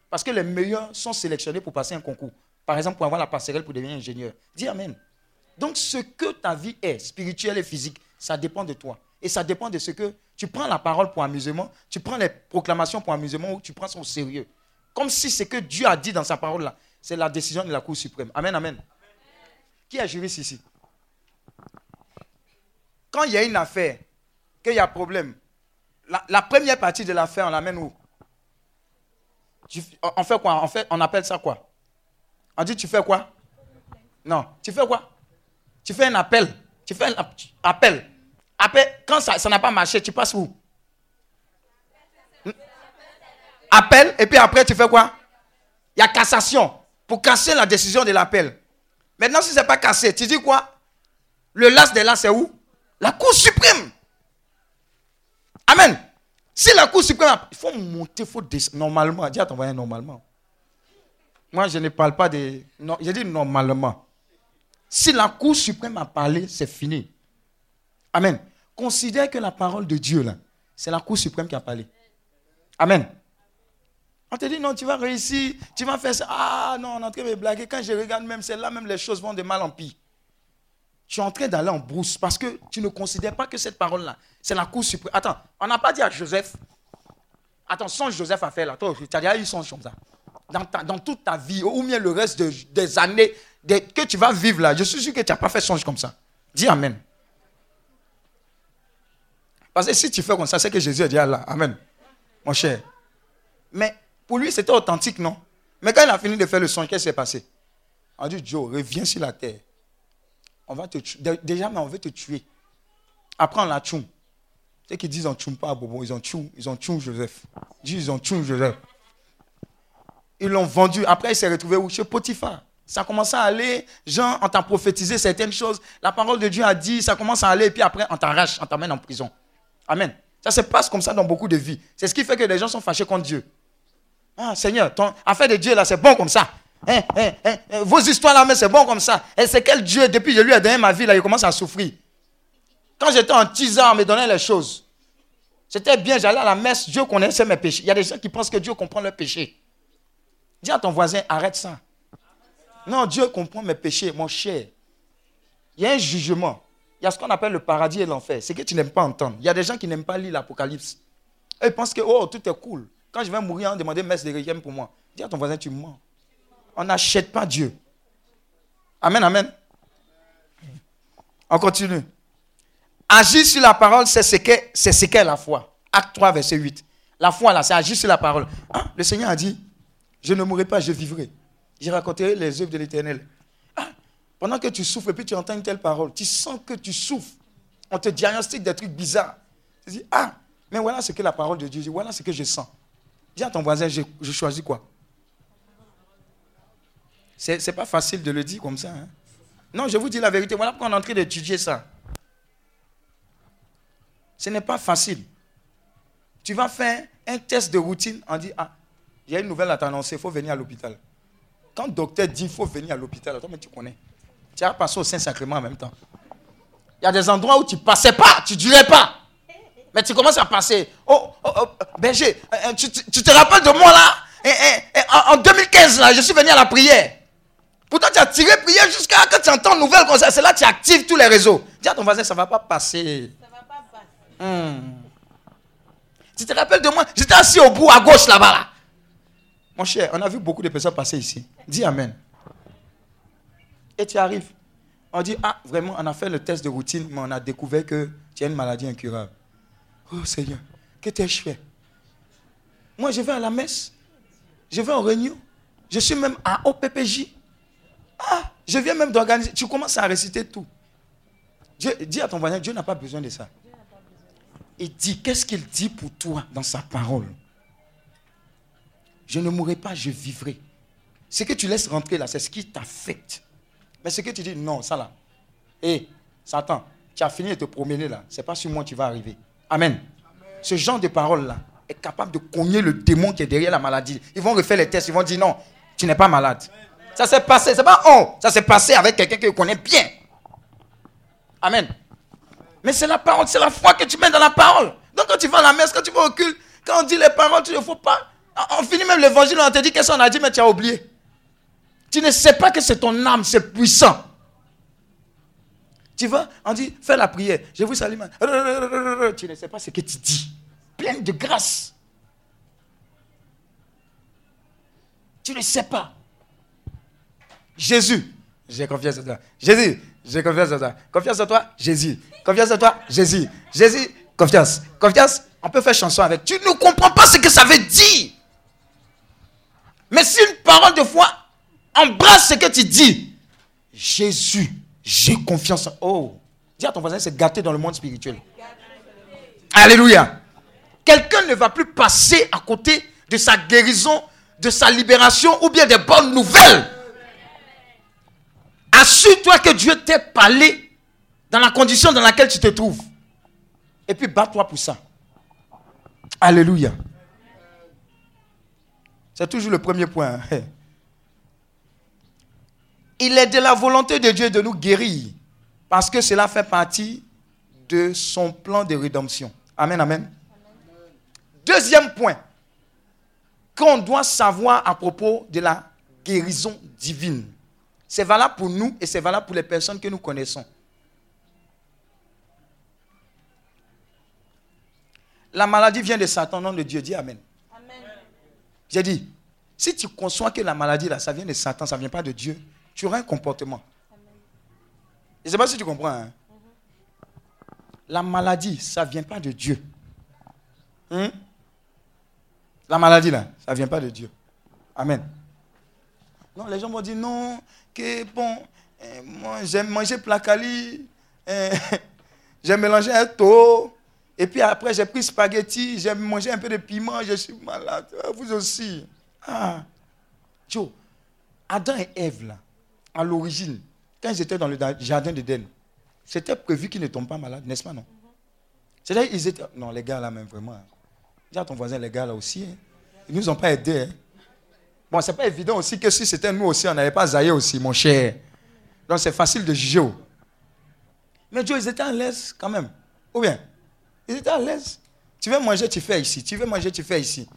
Parce que les meilleurs sont sélectionnés pour passer un concours. Par exemple, pour avoir la passerelle pour devenir ingénieur. Dis Amen. Donc ce que ta vie est, spirituelle et physique, ça dépend de toi. Et ça dépend de ce que tu prends la parole pour amusement, tu prends les proclamations pour amusement ou tu prends ça au sérieux. Comme si ce que Dieu a dit dans sa parole là, c'est la décision de la Cour suprême. Amen, amen. Qui est juriste ici? Quand il y a une affaire, qu'il y a problème, la, première partie de l'affaire, on l'amène où? On fait quoi? On, fait, on appelle ça quoi? On dit tu fais quoi? Non, tu fais quoi? Tu fais un appel. Tu fais un appel. Appel, quand ça n'a pas marché, tu passes où? Appel, et puis après tu fais quoi? Il y a cassation pour casser la décision de l'appel. Maintenant, si ce n'est pas cassé, tu dis quoi? Le las de là, c'est où? La Cour suprême. Amen. Si la Cour suprême, il faut monter, il faut descendre. Normalement, dis à ton voisin normalement. Moi, je ne parle pas de. Non, je dis normalement. Si la Cour suprême a parlé, c'est fini. Amen. Considère que la parole de Dieu, là, c'est la Cour suprême qui a parlé. Amen. On te dit, non, tu vas réussir, tu vas faire ça. Ah non, on est en train de me blaguer. Quand je regarde même c'est là même les choses vont de mal en pire tu es en train d'aller en brousse parce que tu ne considères pas que cette parole-là, c'est la cour suprême. Attends, on n'a pas dit à Joseph, attends, songe Joseph a fait là. Toi, tu as déjà eu songe comme ça. Dans, toute ta vie, ou bien le reste des années que tu vas vivre là, je suis sûr que tu n'as pas fait songe comme ça. Dis Amen. Parce que si tu fais comme ça, c'est que Jésus a dit là. Amen. Mon cher. Mais pour lui, c'était authentique, non? Mais quand il a fini de faire le songe, qu'est-ce qui s'est passé? On dit, Joe, reviens sur la terre on va te tuer. Déjà, mais on veut te tuer. Après, on la tchoum. Ceux qui disent on tchoum pas Bobo, ils ont tchoum, ils ont tchoum Joseph. Ils ont tchoum Joseph. Ils l'ont vendu. Après, il s'est retrouvé où? Chez Potiphar. Ça commence à aller. Jean, on t'a prophétisé certaines choses. La parole de Dieu a dit, ça commence à aller. Et puis après, on t'arrache, on t'amène en prison. Amen. Ça se passe comme ça dans beaucoup de vies. C'est ce qui fait que les gens sont fâchés contre Dieu. Ah, Seigneur, ton affaire de Dieu, là, c'est bon comme ça. Hein, hein, hein, vos histoires là, mais c'est bon comme ça. Et c'est quel Dieu, depuis que je lui ai donné ma vie, là, il commence à souffrir. Quand j'étais en tisant, on me donnait les choses. C'était bien, j'allais à la messe, Dieu connaissait mes péchés. Il y a des gens qui pensent que Dieu comprend leurs péchés. Dis à ton voisin, arrête ça. Non, Dieu comprend mes péchés, mon cher. Il y a un jugement. Il y a ce qu'on appelle le paradis et l'enfer. C'est que tu n'aimes pas entendre. Il y a des gens qui n'aiment pas lire l'Apocalypse. Ils pensent que, oh, tout est cool. Quand je vais mourir, on demande messe de requiem pour moi. Dis à ton voisin, tu mens. On n'achète pas Dieu. Amen, amen. On continue. Agir sur la parole, c'est ce qu'est ce qu'est la foi. Acte 3, verset 8. La foi, là, c'est agir sur la parole. Ah, le Seigneur a dit, je ne mourrai pas, je vivrai. Je raconterai les œuvres de l'éternel. Pendant que tu souffres et puis tu entends une telle parole, tu sens que tu souffres. On te diagnostique des trucs bizarres. Tu dis, ah, mais voilà ce que la parole de Dieu dit, voilà ce que je sens. Dis à ton voisin, je, choisis quoi? C'est n'est pas facile de le dire comme ça. Hein. Non, je vous dis la vérité. Voilà pourquoi on est en train d'étudier ça. Ce n'est pas facile. Tu vas faire un test de routine, on dit, ah, il y a une nouvelle à t'annoncer, il faut venir à l'hôpital. Quand le docteur dit, il faut venir à l'hôpital, toi, mais tu connais. Tu vas passer au Saint-Sacrement en même temps. Il y a des endroits où tu ne passais pas, tu ne dirais pas. Mais tu commences à passer. Oh, oh, oh berger, euh, euh, tu, te rappelles de moi là? Eh, eh, eh, en, 2015, là, je suis venu à la prière. Pourtant, tu as tiré prière jusqu'à quand tu entends une nouvelle comme ça. C'est là que tu actives tous les réseaux. Dis à ton voisin, ça ne va pas passer. Ça va pas passer. Hmm. Tu te rappelles de moi? J'étais assis au bout à gauche là-bas. Là. Mon cher, on a vu beaucoup de personnes passer ici. Dis Amen. Et tu arrives. On dit, ah, vraiment, on a fait le test de routine, mais on a découvert que tu as une maladie incurable. Oh Seigneur, que t'ai-je fait? Moi, je vais à la messe. Je vais en réunion. Je suis même à OPPJ. Ah, je viens même d'organiser. Tu commences à réciter tout. Dieu, dis à ton voisin, Dieu n'a pas besoin de ça. Il dit, qu'est-ce qu'il dit pour toi dans sa parole? Je ne mourrai pas, je vivrai. Ce que tu laisses rentrer là, c'est ce qui t'affecte. Mais ce que tu dis, non, ça là. Hé, Satan, tu as fini de te promener là. Ce n'est pas sur moi que tu vas arriver. Amen. Ce genre de parole-là est capable de cogner le démon qui est derrière la maladie. Ils vont refaire les tests, ils vont dire non, tu n'es pas malade. Ça s'est passé, c'est pas oh, ça s'est passé avec quelqu'un que tu connais bien. Amen. Mais c'est la parole, c'est la foi que tu mets dans la parole. Donc quand tu vas à la messe, quand tu vas au culte, quand on dit les paroles, tu ne faut pas. On finit même l'évangile, on te dit qu'est-ce qu'on a dit, mais tu as oublié. Tu ne sais pas que c'est ton âme, c'est puissant. Tu vas, on dit, fais la prière. Je vous salue. Tu ne sais pas ce que tu dis. Plein de grâce. Tu ne sais pas. Jésus, j'ai confiance en toi. Jésus, j'ai confiance en toi. Confiance en toi, Jésus. Confiance en toi, Jésus. Jésus, confiance. Confiance, on peut faire chanson avec. Tu ne comprends pas ce que ça veut dire. Mais si une parole de foi embrasse ce que tu dis, Jésus, j'ai confiance. Oh, dis à ton voisin, c'est gâté dans le monde spirituel. Alléluia. Quelqu'un ne va plus passer à côté de sa guérison, de sa libération ou bien des bonnes nouvelles. Assure-toi que Dieu t'ait parlé dans la condition dans laquelle tu te trouves. Et puis bats-toi pour ça. Alléluia. C'est toujours le premier point. Il est de la volonté de Dieu de nous guérir. Parce que cela fait partie de son plan de rédemption. Amen, amen. Deuxième point qu'on doit savoir à propos de la guérison divine. C'est valable pour nous et c'est valable pour les personnes que nous connaissons. La maladie vient de Satan, nom de Dieu. Dis Amen. amen. J'ai dit, si tu conçois que la maladie, là, ça vient de Satan, ça ne vient pas de Dieu, tu auras un comportement. Je ne sais pas si tu comprends. Hein. La maladie, ça ne vient pas de Dieu. Hein? La maladie, là, ça ne vient pas de Dieu. Amen. Non, les gens vont dire non, que bon, eh, moi j'aime manger placali, eh, (laughs) j'ai mélangé un taux, et puis après j'ai pris spaghetti, j'ai mangé un peu de piment, je suis malade. Vous aussi. Ah, Joe, Adam et Ève, là, à l'origine, quand ils étaient dans le jardin d'Éden, c'était prévu qu'ils ne tombent pas malades, n'est-ce pas, non? C'est-à-dire ils étaient... Non, les gars là même, vraiment. Dis à ton voisin, les gars là aussi, hein. ils ne nous ont pas aidés. Hein. Bon, c'est pas évident aussi que si c'était nous aussi, on n'avait pas zaillé aussi, mon cher. Donc c'est facile de juger. Oh. Mais Dieu, ils étaient à l'aise quand même. Ou bien, ils étaient à l'aise. Tu veux manger, tu fais ici. Tu veux manger, tu fais ici.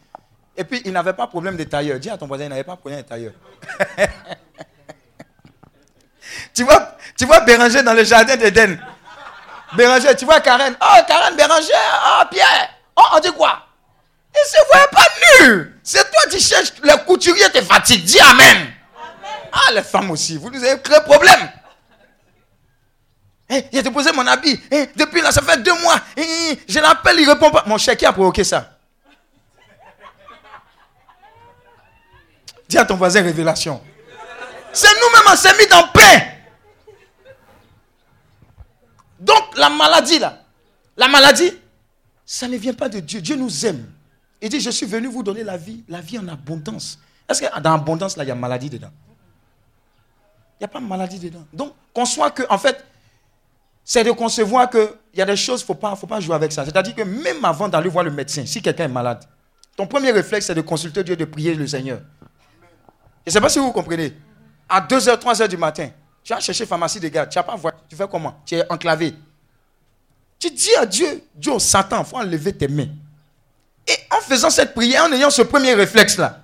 Et puis, ils n'avaient pas de problème de tailleur. Dis à ton voisin, ils n'avaient pas de problème de tailleur. (laughs) Tu vois, tu vois Béranger dans le jardin d'Éden. Béranger, tu vois Karen. Oh, Karen Béranger. Oh, Pierre. Oh, on dit quoi? Il se voit pas nu. C'est toi qui cherches les couturiers te fatiguent. Dis Amen. Ah, les femmes aussi, vous nous avez créé problème. Eh, il a déposé mon habit. Eh, depuis là, ça fait deux mois. Eh, je l'appelle, il répond pas. Mon cher, qui a provoqué ça? Dis à ton voisin révélation. C'est nous-mêmes, on s'est mis dans paix. Donc, la maladie, là, la maladie, ça ne vient pas de Dieu. Dieu nous aime. Il dit, je suis venu vous donner la vie, la vie en abondance. Est-ce que dans l'abondance, là, il y a maladie dedans? Il n'y a pas de maladie dedans. Donc, qu'on soit que, en fait, c'est de concevoir qu'il y a des choses, il ne faut pas, faut pas jouer avec ça. C'est-à-dire que même avant d'aller voir le médecin, si quelqu'un est malade, ton premier réflexe, c'est de consulter Dieu, de prier le Seigneur. Je ne sais pas si vous comprenez. À 2h, 3h du matin, tu as cherché pharmacie de garde, tu n'as pas voix, tu fais comment? Tu es enclavé. Tu dis à Dieu, Dieu, Satan, il faut enlever tes mains. Et en faisant cette prière, en ayant ce premier réflexe-là,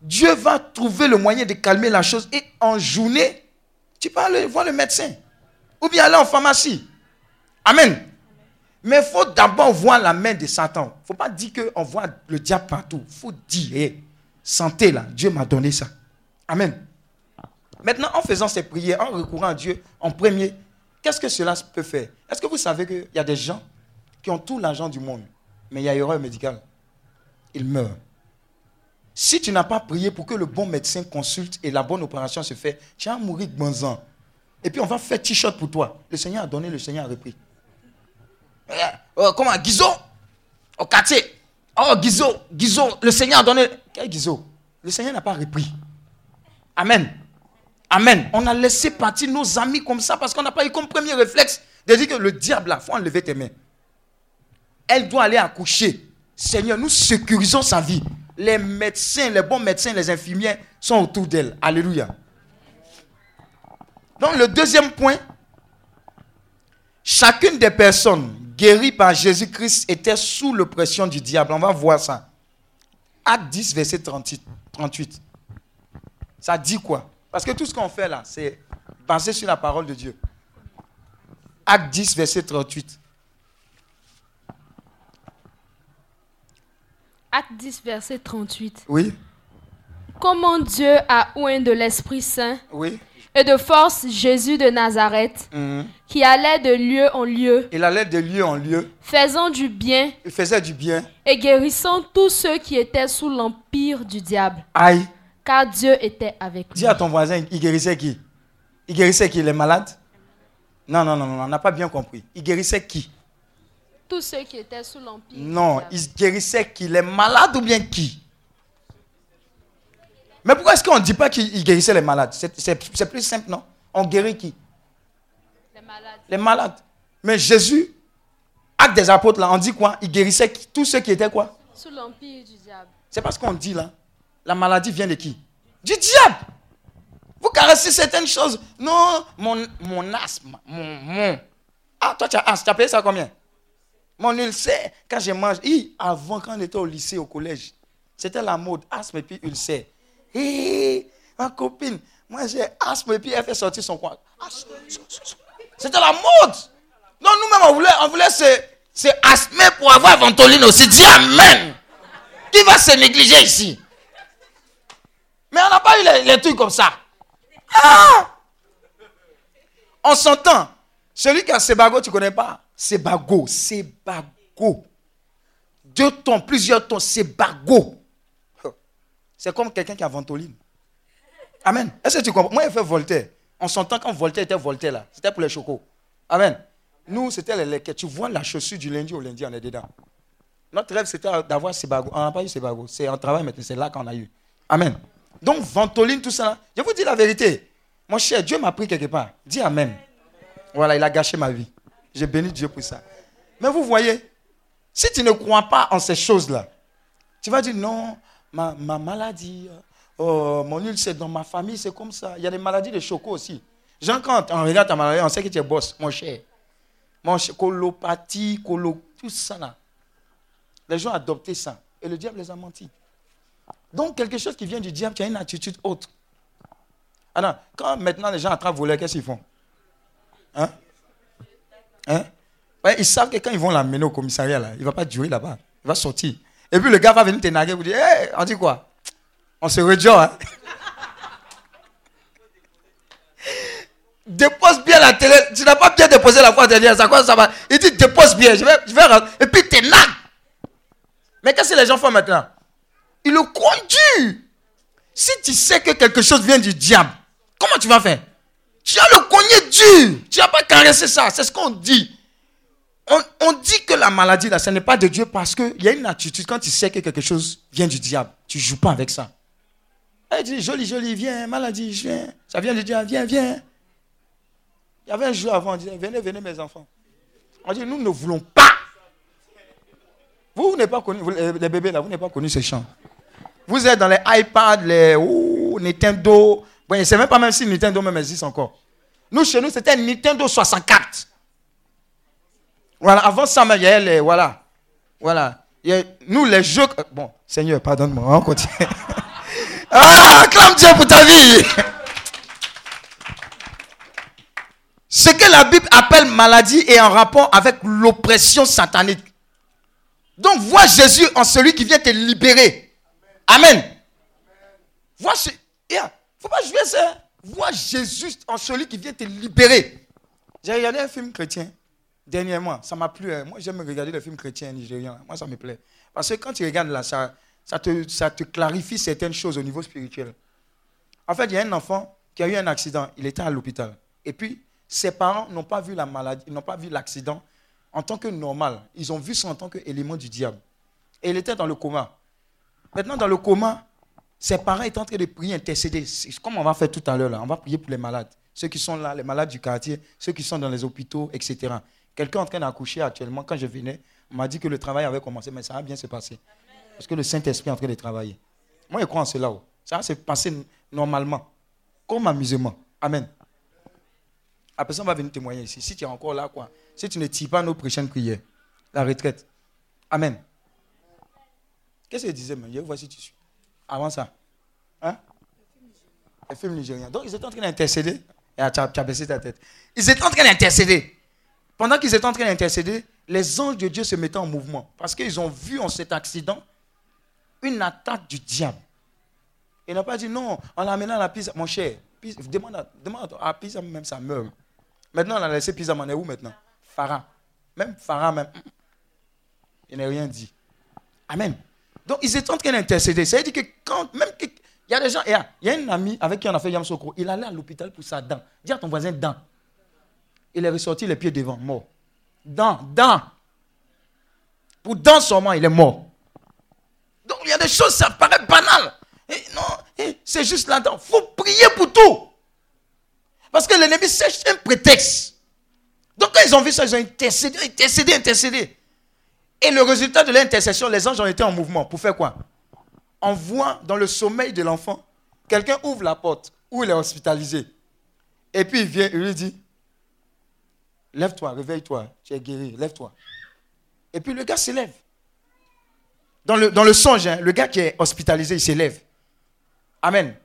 Dieu va trouver le moyen de calmer la chose. Et en journée, tu peux aller voir le médecin. Ou bien aller en pharmacie. Amen. Mais il faut d'abord voir la main de Satan. Il ne faut pas dire qu'on voit le diable partout. Il faut dire, santé là, Dieu m'a donné ça. Amen. Maintenant, en faisant ces prières, en recourant à Dieu en premier, qu'est-ce que cela peut faire? Est-ce que vous savez qu'il y a des gens qui ont tout l'argent du monde, mais il y a erreur médicale? Ils meurent. Si tu n'as pas prié pour que le bon médecin consulte et la bonne opération se fait, tu vas mourir de bon ans. Et puis on va faire t-shirt pour toi. Le Seigneur a donné, le Seigneur a repris. Eh, oh, comment? Guizot? Au quartier. Oh, Guizot, Guizot, le Seigneur a donné. Quel Guizot? Le Seigneur n'a pas repris. Amen. Amen. On a laissé partir nos amis comme ça parce qu'on n'a pas eu comme premier réflexe de dire que le diable, là, il faut enlever tes mains. Elle doit aller accoucher. Seigneur, nous sécurisons sa vie. Les médecins, les bons médecins, les infirmières sont autour d'elle. Alléluia. Donc le deuxième point, chacune des personnes guéries par Jésus-Christ était sous l'oppression du diable. On va voir ça. Acte 10, verset 38. 38. Ça dit quoi? Parce que tout ce qu'on fait là, c'est basé sur la parole de Dieu. Acte 10, verset 38. Acte 10, verset 38. Oui, Comment Dieu a oint de l'Esprit Saint oui. et de force Jésus de Nazareth, Mhm. qui allait de lieu en lieu, Il allait de lieu en lieu. faisant du bien Il faisait du bien. et guérissant tous ceux qui étaient sous l'empire du diable, Aïe. Car Dieu était avec lui. Dis à ton voisin, il guérissait qui? Il guérissait qui Les malades? Non, non, non, non, on n'a pas bien compris. Il guérissait qui? Tous ceux qui étaient sous l'empire. Non, il guérissait qui? Les malades ou bien qui? Mais pourquoi est-ce qu'on ne dit pas qu'il guérissait les malades? C'est- plus simple, non? On guérit qui? Les malades. Les malades. Mais Jésus, acte des apôtres, là, on dit quoi? Il guérissait qui? Tous ceux qui étaient quoi? Sous l'empire du diable. C'est parce qu'on dit là, la maladie vient de qui? Du diable. Vous caressez certaines choses. Non, mon, mon asthme, mon, mon. Ah, toi, tu as asthme. Tu as payé ça combien? Mon ulcère, quand je mange. Hi, avant, quand on était au lycée, au collège, c'était la mode. Asthme et puis ulcère. Hé, ma copine, moi j'ai asthme et puis elle fait sortir son coin. Asthme. C'était la mode. Non, nous-mêmes, on voulait, on voulait se, se asthmer pour avoir ventoline aussi. Dis Amen. Qui va se négliger ici? Mais on n'a pas eu les, trucs comme ça. Ah On s'entend. Celui qui a Sebago, tu ne connais pas? Sebago, Sebago. Deux tons, plusieurs tons, Sebago. C'est comme quelqu'un qui a ventoline. Amen. Est-ce que tu comprends? Moi, j'ai fait Voltaire. On s'entend quand Voltaire était Voltaire là. C'était pour les chocos. Amen. Nous, c'était les lequets. Tu vois la chaussure du lundi au lundi, on est dedans. Notre rêve, c'était d'avoir Sebago. On n'a pas eu Sebago. C'est un travail maintenant. C'est là qu'on a eu. Amen. Donc, ventoline, tout ça. Je vous dis la vérité. Mon cher, Dieu m'a pris quelque part. Dis Amen. Voilà, il a gâché ma vie. J'ai béni Dieu pour ça. Mais vous voyez, si tu ne crois pas en ces choses-là, tu vas dire non, ma, ma maladie, oh, mon ulcère dans ma famille, c'est comme ça. Il y a des maladies de choco aussi. Jean, quand on regarde ta maladie, on sait que tu es boss, mon cher. Mon cher, colopathie, colo, tout ça là. Les gens ont adopté ça. Et le diable les a menti. Donc, quelque chose qui vient du diable, tu as une attitude autre. Alors, quand maintenant les gens attrapent voler, qu'est-ce qu'ils font? Hein? Hein? Ils savent que quand ils vont l'amener au commissariat, là, il ne va pas durer là-bas. Il va sortir. Et puis le gars va venir te narguer vous dire Hé, on dit quoi? On se rejoint. Hein? dépose bien la télé. Tu n'as pas bien déposé la fois dernière. Ça, quoi, ça va? Il dit dépose bien. Je vais, je vais Et puis t'es. Mais qu'est-ce que les gens font maintenant? Ils le conduisent. Si tu sais que quelque chose vient du diable, comment tu vas faire? Tu as le cogner dur. Tu n'as pas caressé ça. C'est ce qu'on dit. On, dit que la maladie, là, ce n'est pas de Dieu parce qu'il y a une attitude. Quand tu sais que quelque chose vient du diable, tu ne joues pas avec ça. Elle dit, joli, joli, viens, maladie, viens. Ça vient du diable, viens, viens. Il y avait un jour avant, on disait, venez, venez mes enfants. On dit, nous ne voulons pas. Vous, pas connu, les bébés là, vous n'avez pas connu ces chants. Vous êtes dans les iPads, les Nintendo. Bon, je ne sais même pas même si Nintendo même existe encore. Nous, chez nous, c'était Nintendo 64. Voilà, avant ça, il y avait les, voilà. Voilà. nous, les jeux. Bon, Seigneur, pardonne-moi, on continue. (laughs) ah, acclame Dieu pour ta vie. Ce que la Bible appelle maladie est en rapport avec l'oppression satanique. Donc, vois Jésus en celui qui vient te libérer. Amen. Vois, il faut pas jouer ça. Vois Jésus en celui qui vient te libérer. J'ai regardé un film chrétien dernièrement. Ça m'a plu. Hein. Moi, j'aime regarder les films chrétiens nigériens. Moi, ça me plaît. Parce que quand tu regardes là, ça, ça, te, ça te clarifie certaines choses au niveau spirituel. En fait, il y a un enfant qui a eu un accident. Il était à l'hôpital. Et puis, ses parents n'ont pas vu la maladie, n'ont pas vu l'accident en tant que normal. Ils ont vu ça en tant qu'élément du diable. Et il était dans le coma. Maintenant, dans le coma, ses parents étaient en train de prier, intercéder. Comme on va faire tout à l'heure. On va prier pour les malades. Ceux qui sont là, les malades du quartier, ceux qui sont dans les hôpitaux, etc. Quelqu'un en train d'accoucher actuellement, quand je venais, m'a dit que le travail avait commencé, mais ça va bien se passer. Parce que le Saint-Esprit est en train de travailler. Moi, je crois en cela. Oh. Ça va se passer normalement, comme amusement. Amen. La personne va venir témoigner ici. Si tu es encore là, quoi. Si tu ne tires pas nos prochaines prières, la retraite. Amen. Qu'est-ce qu'il disait, Je vois si tu suis. Avant ça. Hein? Les films nigériens. Donc, ils étaient en train d'intercéder. Et tu as baissé ta tête. Ils étaient en train d'intercéder. Pendant qu'ils étaient en train d'intercéder, les anges de Dieu se mettaient en mouvement. Parce qu'ils ont vu en cet accident une attaque du diable. Ils n'ont pas dit non, en l'amenant à la piste, mon cher, demande à, demande à Pisa même ça meurt. Maintenant, on a laissé Pisa, on est où maintenant? Pharaon. Même Pharaon, même. Il n'a rien dit. Amen. Donc, ils étaient en train d'intercéder. Ça veut dire que quand, même il y a des gens, il y a, un ami avec qui on a fait Yamsoko, il allait à l'hôpital pour sa dent. Dis à ton voisin dent. Il est ressorti les pieds devant, mort. Dent, dent. Pour dent seulement, il est mort. Donc, il y a des choses, ça paraît banal. Non, c'est juste là-dedans. Il faut prier pour tout. Parce que l'ennemi cherche un prétexte. Donc quand ils ont vu ça, ils ont intercédé, intercédé, intercédé. Et le résultat de l'intercession, les anges ont été en mouvement. Pour faire quoi? On voit dans le sommeil de l'enfant, quelqu'un ouvre la porte où il est hospitalisé. Et puis il vient, il lui dit, lève-toi, réveille-toi, tu es guéri, lève-toi. Et puis le gars s'élève. Dans le, dans le songe, hein, le gars qui est hospitalisé, il s'élève. Amen.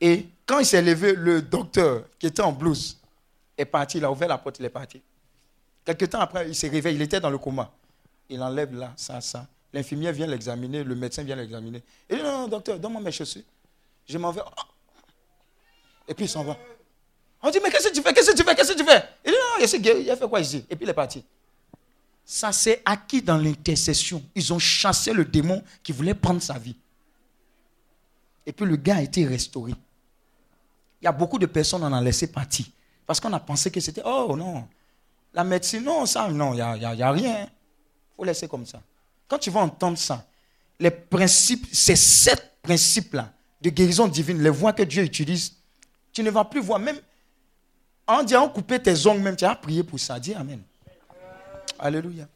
Et quand il s'est levé, le docteur qui était en blouse est parti, il a ouvert la porte, il est parti. Quelque temps après, il s'est réveillé, il était dans le coma. Il enlève là, ça, ça. L'infirmière vient l'examiner, le médecin vient l'examiner. Il dit, non, non, docteur, donne-moi mes chaussures. Je m'en vais. Et puis il s'en va. On dit, mais qu'est-ce que tu fais Qu'est-ce que tu fais Qu'est-ce que tu fais? Il dit, non, il a fait quoi ici? Et puis il est parti. Ça s'est acquis dans l'intercession. Ils ont chassé le démon qui voulait prendre sa vie. Et puis le gars a été restauré. Il y a beaucoup de personnes, on a laissé partir. Parce qu'on a pensé que c'était, oh non, la médecine, non, ça, non, il n'y a, y a, rien. Il faut laisser comme ça. Quand tu vas entendre ça, les principes, ces sept principes-là de guérison divine, les voies que Dieu utilise, tu ne vas plus voir. Même en disant couper tes ongles, même, tu as prié pour ça. Dis Amen. Alléluia.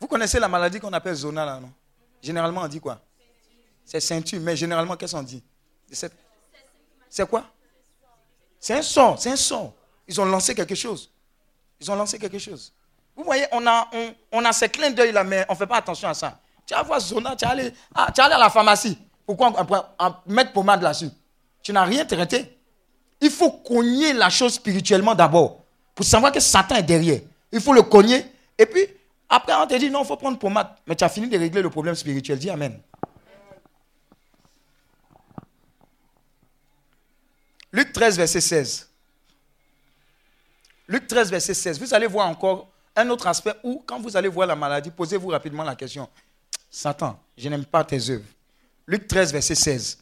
Vous connaissez la maladie qu'on appelle zona, là, non? Généralement, on dit quoi? C'est ceinture, mais généralement, qu'est-ce qu'on dit? C'est quoi? C'est un son, c'est un son. Ils ont lancé quelque chose. Ils ont lancé quelque chose. Vous voyez, on a, on, a ces clins d'œil là, mais on ne fait pas attention à ça. Tu vas voir Zona, tu vas aller, ah, à la pharmacie. Pourquoi on, mettre pommade là-dessus? Tu n'as rien traité. Il faut cogner la chose spirituellement d'abord. Pour savoir que Satan est derrière. Il faut le cogner. Et puis, après, on te dit, non, il faut prendre pommade. Mais tu as fini de régler le problème spirituel. Dis Amen. Luc 13, verset 16. Luc 13, verset 16. Vous allez voir encore un autre aspect où, quand vous allez voir la maladie, posez-vous rapidement la question. Satan, je n'aime pas tes œuvres. Luc 13, verset 16.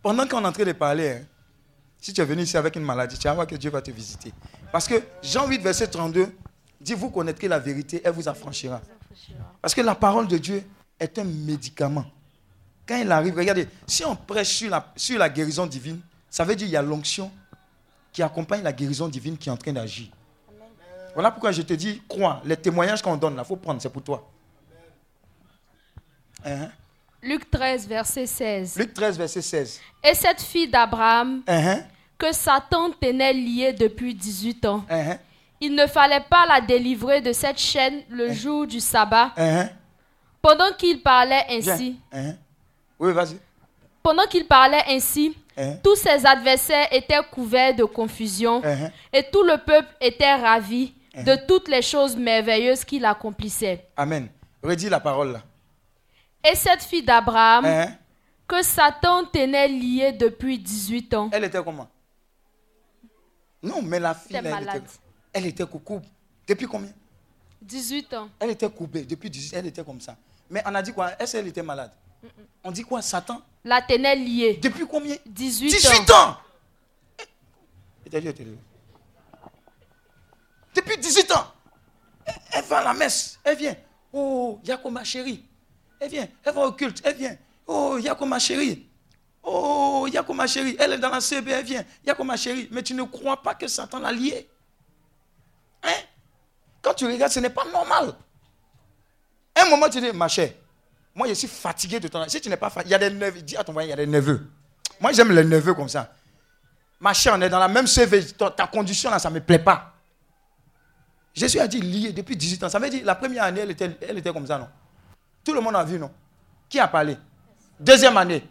Pendant qu'on est en train de parler, hein, si tu es venu ici avec une maladie, tu vas voir que Dieu va te visiter. Parce que Jean 8, verset 32 dit, vous connaîtrez la vérité, elle vous affranchira. Parce que la parole de Dieu est un médicament. Quand il arrive, regardez, si on prêche sur la, sur la guérison divine, ça veut dire qu'il y a l'onction qui accompagne la guérison divine qui est en train d'agir. Voilà pourquoi je te dis, crois, les témoignages qu'on donne là, il faut prendre, c'est pour toi. Hein? Luc 13, verset 16. Luc 13, verset 16. Et cette fille d'Abraham, Hein, que Satan tenait liée depuis 18 ans, hein, il ne fallait pas la délivrer de cette chaîne le jour du sabbat. hein, Pendant qu'il parlait ainsi, hein? Oui, vas-y. pendant qu'il parlait ainsi, Hein, tous ses adversaires étaient couverts de confusion hein. et tout le peuple était ravi de toutes les choses merveilleuses qu'il accomplissait. Amen. Redis la parole là. Et cette fille d'Abraham, Hein? que Satan tenait liée depuis 18 ans, Elle était comment? Non, mais la fille, elle, malade. était, elle était coucou. Depuis combien? 18 ans. Elle était coupée. Depuis 18 elle était comme ça. Mais on a dit quoi? Est-ce qu'elle était malade? On dit quoi Satan? La tenait liée. Depuis combien? 18, 18 ans. était- Depuis 18 ans Elle- Elle va à la messe. Elle vient. Oh, Yako ma chérie. Elle vient. Elle va au culte. Elle vient. Oh, Yako ma chérie. Oh, Yako ma chérie. Elle est dans la CB. Elle vient. Yako ma chérie. Mais tu ne crois pas que Satan l'a liée. Hein? Quand tu regardes, ce n'est pas normal. Un moment, tu dis, ma chère, moi je suis fatigué de ton. Si tu n'es pas fatigué, il y a des neveux. Dis à ton voisin, il y a des neveux. Moi j'aime les neveux comme ça. Ma chère, on est dans la même CV. Ta, condition là, ça ne me plaît pas. Jésus a dit lié depuis 18 ans. Ça veut dire la première année, elle était, elle était comme ça, non? Tout le monde a vu, non? Qui a parlé? Deuxième année.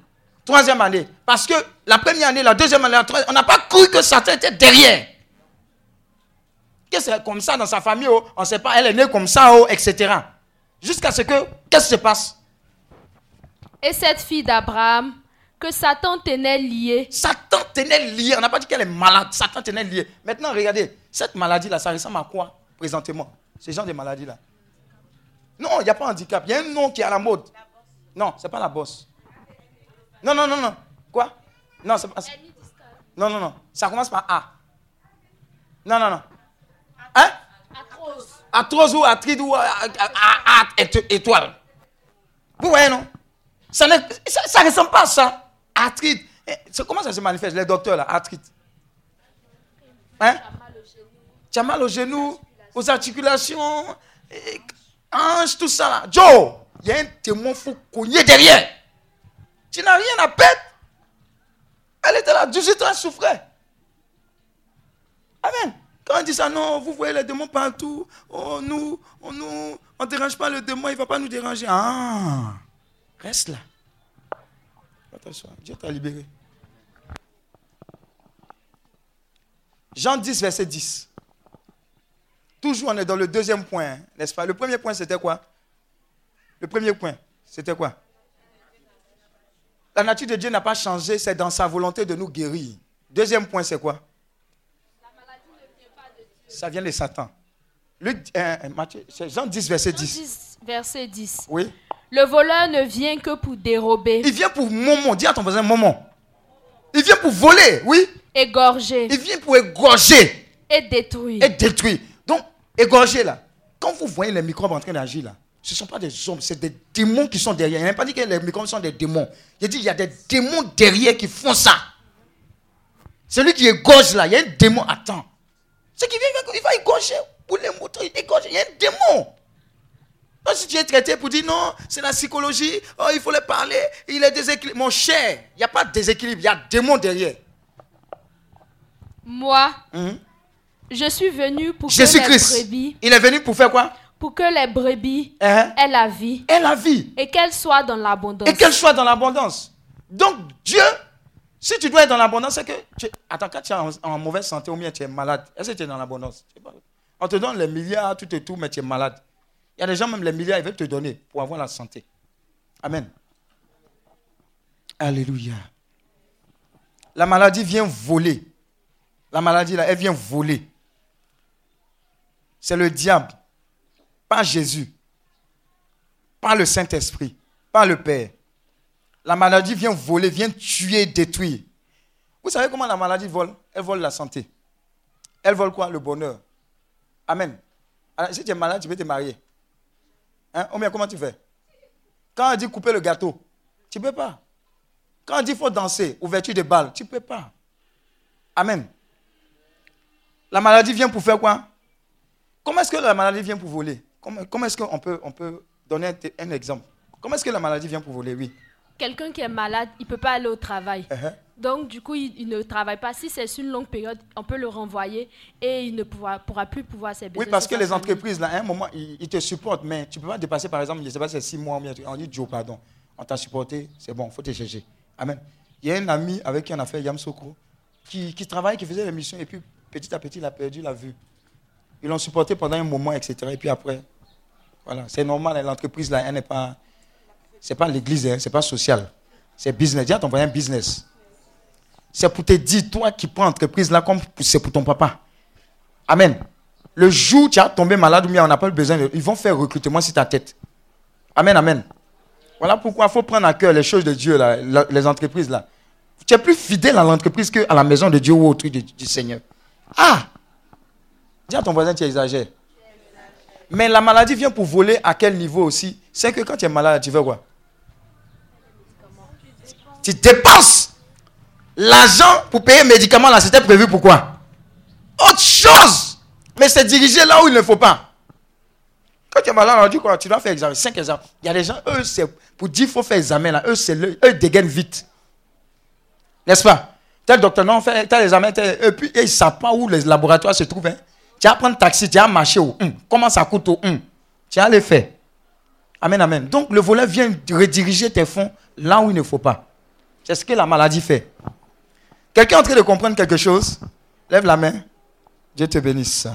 Troisième année. Parce que la première année, la deuxième année, la troisième, on n'a pas cru que Satan était derrière. Que c'est comme ça dans sa famille, oh, on ne sait pas, elle est née comme ça, oh, etc. Jusqu'à ce que, qu'est-ce qui se passe? Et cette fille d'Abraham, que Satan tenait liée, Satan tenait lié. On n'a pas dit qu'elle est malade. Satan tenait lié. Maintenant, regardez, cette maladie-là, ça ressemble à quoi Présentement? Ce genre de maladie-là. Non, il n'y a pas handicap. Il y a un nom qui est à la mode. Non, ce n'est pas la bosse. Non, non, non, non. Quoi? Non, c'est pas. Non, non, non. Ça commence par A. Non, non, non. Hein? Atrose ou atride ou a- a- a- a- éto- étoile. Vous voyez, non? Ça ne ça, ça ressemble pas à ça. Arthrite. Eh, Comment ça se manifeste, les docteurs là Arthrite? Hein? Tu as mal au genou, aux articulations, eh, hanches, tout ça là. Joe, il y a un témoin, faut cogner derrière. Tu n'as rien à perdre. Elle était là, 18 ans, elle souffrait. Amen. Quand on dit ça, non, vous voyez les démons partout. Oh, nous, on nous, on dérange pas le démon, il ne va pas nous déranger. Ah, reste là. Attention, Dieu t'a libéré. Jean 10, verset 10. Toujours, on est dans le deuxième point, hein, n'est-ce pas? Le premier point, c'était quoi? Le premier point, c'était quoi? La nature de Dieu n'a pas changé, c'est dans sa volonté de nous guérir. Deuxième point, c'est quoi? Ça vient de Satan. Luc, euh, euh, Matthieu, c'est Jean 10, verset 10. 10, verset 10. Oui. Le voleur ne vient que pour dérober, Il vient pour moment. Dis à ton voisin moment. Il vient pour voler, oui. égorger Il vient pour égorger et détruire. et détruire. Donc, égorger là. Quand vous voyez les microbes en train d'agir là, ce ne sont pas des hommes, c'est des démons qui sont derrière. Il n'a pas dit que les microbes sont des démons. Il a dit qu'il y a des démons derrière qui font ça. Celui qui égorge là, il y a un démon. Attends. Ce qui vient, il va égorger pour les moutons. Il égorge. Il y a un démon. Donc, si tu es traité pour dire non, c'est la psychologie, oh, il faut les parler, il est déséquilibré. Mon cher, il n'y a pas de déséquilibre, il y a démon derrière. Moi, Mhm. je suis venu pour que les brebis, il est venu pour faire quoi? Pour que les brebis Hein? aient la vie Et la vie. et qu'elles soient dans l'abondance. Et qu'elle soit dans l'abondance. Donc Dieu, si tu dois être dans l'abondance, c'est que tu, attends, quand tu es en, en mauvaise santé ou bien tu es malade, est-ce que tu es dans l'abondance? On te donne les milliards, tout et tout, mais tu es malade. Il y a des gens, même les milliards, ils veulent te donner pour avoir la santé. Amen. Alléluia. La maladie vient voler. La maladie, là, elle vient voler. C'est le diable. Pas Jésus. Pas le Saint-Esprit. Pas le Père. La maladie vient voler, vient tuer, détruire. Vous savez comment la maladie vole? Elle vole la santé. Elle vole quoi? Le bonheur. Amen. Alors, si tu es malade, tu peux te marier. Hein? Comment tu fais? Quand on dit couper le gâteau, tu ne peux pas. Quand on dit faut danser, ouverture de balles, tu ne peux pas. Amen. La maladie vient pour faire quoi? Comment est-ce que la maladie vient pour voler? Comment, comment est-ce qu'on peut, on peut donner un exemple? Comment est-ce que la maladie vient pour voler? Oui. Quelqu'un qui est malade, il ne peut pas aller au travail. Uh-huh. Donc, du coup, il, il ne travaille pas. Si c'est sur une longue période, on peut le renvoyer et il ne pourra, pourra plus pouvoir ses. Oui, parce que les entreprises, là, à un moment, ils, ils te supportent, mais tu ne peux pas dépasser, par exemple, je ne sais pas, c'est six mois, ou bien, on dit Joe, pardon. On t'a supporté, c'est bon, il faut te chercher. Amen. Il y a un ami avec qui on a fait Yam Soko, qui, qui travaille, qui faisait l'émission, et puis petit à petit, il a perdu la vue. Ils l'ont supporté pendant un moment, etc. Et puis après, voilà, c'est normal, hein, l'entreprise, là, elle n'est pas. C'est pas l'église, hein, c'est pas social. C'est business. Dis à ton voisin business. C'est pour te dire, toi qui prends l'entreprise là, comme c'est pour ton papa. Amen. Le jour où tu as tombé malade ou bien on n'a pas besoin, de- ils vont faire recrutement sur ta tête. Amen, amen. Voilà pourquoi il faut prendre à cœur les choses de Dieu, là, les entreprises là. Tu es plus fidèle à l'entreprise qu'à la maison de Dieu ou au truc du, du Seigneur. Ah Dis à ton voisin, tu exagères. Mais la maladie vient pour voler à quel niveau aussi? C'est que quand tu es malade, tu veux quoi? Tu dépenses l'argent pour payer médicaments là, c'était prévu pour quoi? Autre chose Mais c'est dirigé là où il ne faut pas. Quand tu es malade, on dit quoi Tu dois faire examen, 5 examens. Il y a des gens, eux, c'est pour dire qu'il faut faire examen là, eux, c'est le, eux, ils dégainent vite. N'est-ce pas? Tel docteur, non, fait tel examen, tel- et puis ils ne savent pas où les laboratoires se trouvent. hein? Tu vas prendre taxi, tu vas marcher où Hum, Comment ça coûte au hum? Tu vas les faire. Amen, amen. Donc le volet vient rediriger tes fonds là où il ne faut pas. C'est ce que la maladie fait. Quelqu'un est en train de comprendre quelque chose? Lève la main. Dieu te bénisse.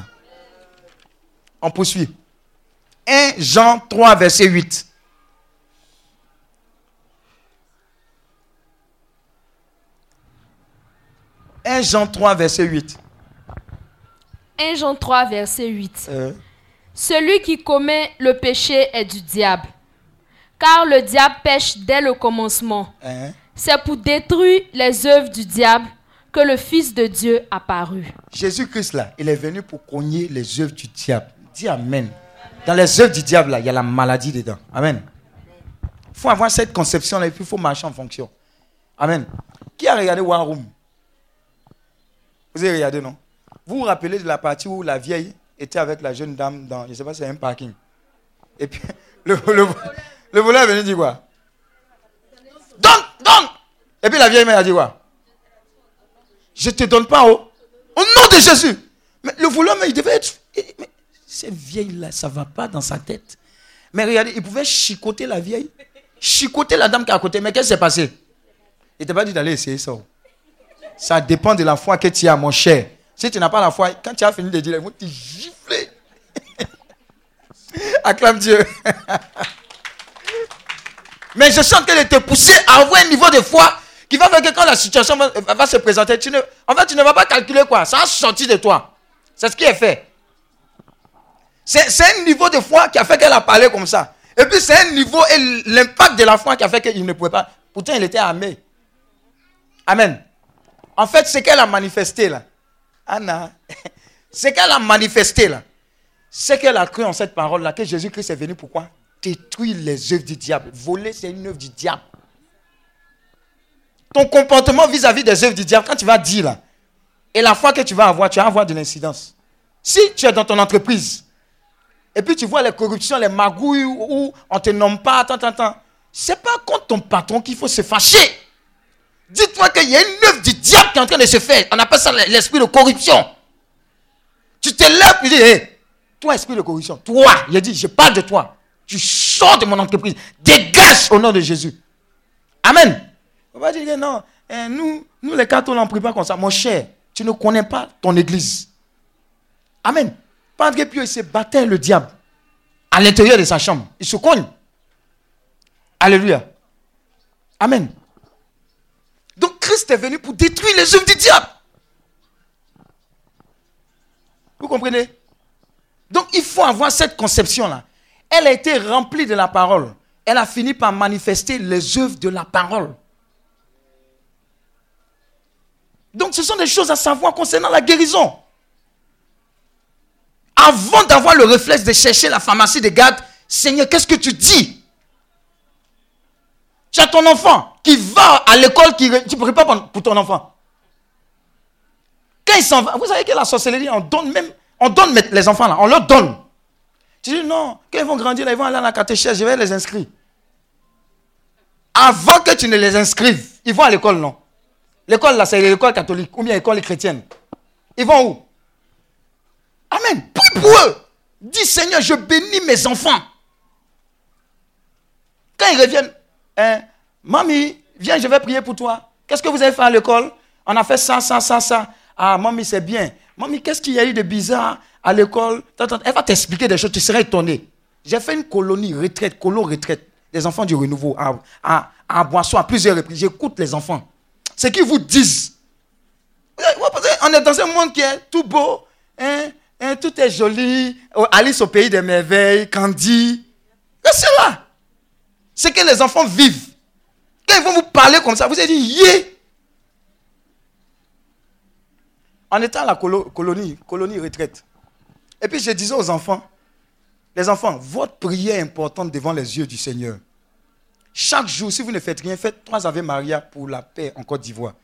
On poursuit. 1 Jean 3, verset 8. « 1 Jean 3, verset 8. 1 Jean 3, verset 8. Euh, Celui qui commet le péché est du diable. Car le diable pêche dès le commencement. hein? C'est pour détruire les œuvres du diable que le Fils de Dieu apparut. Jésus-Christ, là, il est venu pour cogner les œuvres du diable. Dis Amen. Dans les œuvres du diable, là, il y a la maladie dedans. Amen. Il faut avoir cette conception-là et puis il faut marcher en fonction. Amen. Qui a regardé War Room? Vous avez regardé, non? Vous vous rappelez de la partie où la vieille était avec la jeune dame dans, je ne sais pas, c'est un parking. Et puis, (laughs) le, le, le voleur est venu dire quoi? Donne, Et puis la vieille mère a dit quoi? Je ne te donne pas, oh. Au nom de Jésus. Mais le voleur, mais il devait être. Cette vieille-là, ça ne va pas dans sa tête. Mais regardez, il pouvait chicoter la vieille, chicoter la dame qui est à côté. Mais qu'est-ce qui s'est passé? Il t'a pas dit d'aller essayer ça. oh. Ça dépend de la foi que tu as, mon cher. Si tu n'as pas la foi, quand tu as fini de dire, ils vont te gifler. (laughs) Acclame Dieu. (laughs) Mais je sens qu'elle te pousser à avoir un niveau de foi qui va faire que quand la situation va, se présenter, tu ne, en fait, tu ne vas pas calculer quoi. Ça va sortir de toi. C'est ce qui est fait. C'est c'est un niveau de foi qui a fait qu'elle a parlé comme ça. Et puis c'est un niveau et l'impact de la foi qui a fait qu'il ne pouvait pas. Pourtant, il était armé. Amen. En fait, ce qu'elle a manifesté là, Anna, (laughs) ce qu'elle a manifesté là, c'est qu'elle a cru en cette parole là que Jésus-Christ est venu pourquoi Détruire les œuvres du diable. Voler, c'est une œuvre du diable. Ton comportement vis-à-vis des œuvres du diable, quand tu vas dire là, et la foi que tu vas avoir, tu vas avoir de l'incidence. Si tu es dans ton entreprise, et puis tu vois les corruptions, les magouilles où on ne te nomme pas, attends, attends, attends, c'est pas contre ton patron qu'il faut se fâcher. Dis-toi qu'il y a une œuvre du diable qui est en train de se faire. On appelle ça l'esprit de corruption. Tu te lèves tu dis, toi, esprit de corruption, toi, il dit, je parle de toi. Tu sors de mon entreprise. Dégage au nom de Jésus. Amen. On va dire non, hein, nous, nous les catholiques, on ne prie pas comme ça. Mon cher, tu ne connais pas ton église. Amen. Padre Pio, il se battait le diable à l'intérieur de sa chambre. Il se cogne. Alléluia. Amen. Donc Christ est venu pour détruire les œuvres du diable. Vous comprenez? Donc il faut avoir cette conception-là. Elle a été remplie de la parole. Elle a fini par manifester les œuvres de la parole. Donc ce sont des choses à savoir concernant la guérison. Avant d'avoir le réflexe de chercher la pharmacie de garde, Seigneur, qu'est-ce que tu dis? Tu as ton enfant qui va à l'école, qui tu ne pas pour ton enfant. Quand il s'en va, vous savez que la sorcellerie, on donne même, on donne les enfants là, on leur donne. Tu dis non, quand ils vont grandir, ils vont aller à la catéchèse, je vais les inscrire. Avant que tu ne les inscrives, ils vont à l'école, non? L'école là, c'est l'école catholique ou bien l'école chrétienne. Ils vont où? Amen. Prie pour eux. Dis Seigneur, je bénis mes enfants. Quand ils reviennent, hein, mamie, viens, je vais prier pour toi. Qu'est-ce que vous avez fait à l'école? On a fait ça, ça, ça, ça. Ah, mamie, c'est bien. Mamie, qu'est-ce qu'il y a eu de bizarre à l'école? Elle va t'expliquer des choses, tu seras étonné. J'ai fait une colonie, retraite, colo retraite, des enfants du renouveau à, à, à Boisson à plusieurs reprises. J'écoute les enfants. Ce qu'ils vous disent. On est dans un monde qui est tout beau, hein, hein, tout est joli. Oh, Alice au pays des merveilles, Candy. C'est là. C'est que les enfants vivent. Quand ils vont vous parler comme ça, vous allez dire, yeah. En étant la colonie, colonie retraite. Et puis je disais aux enfants, les enfants, votre prière est importante devant les yeux du Seigneur. Chaque jour, si vous ne faites rien, faites trois Ave Maria pour la paix en Côte d'Ivoire.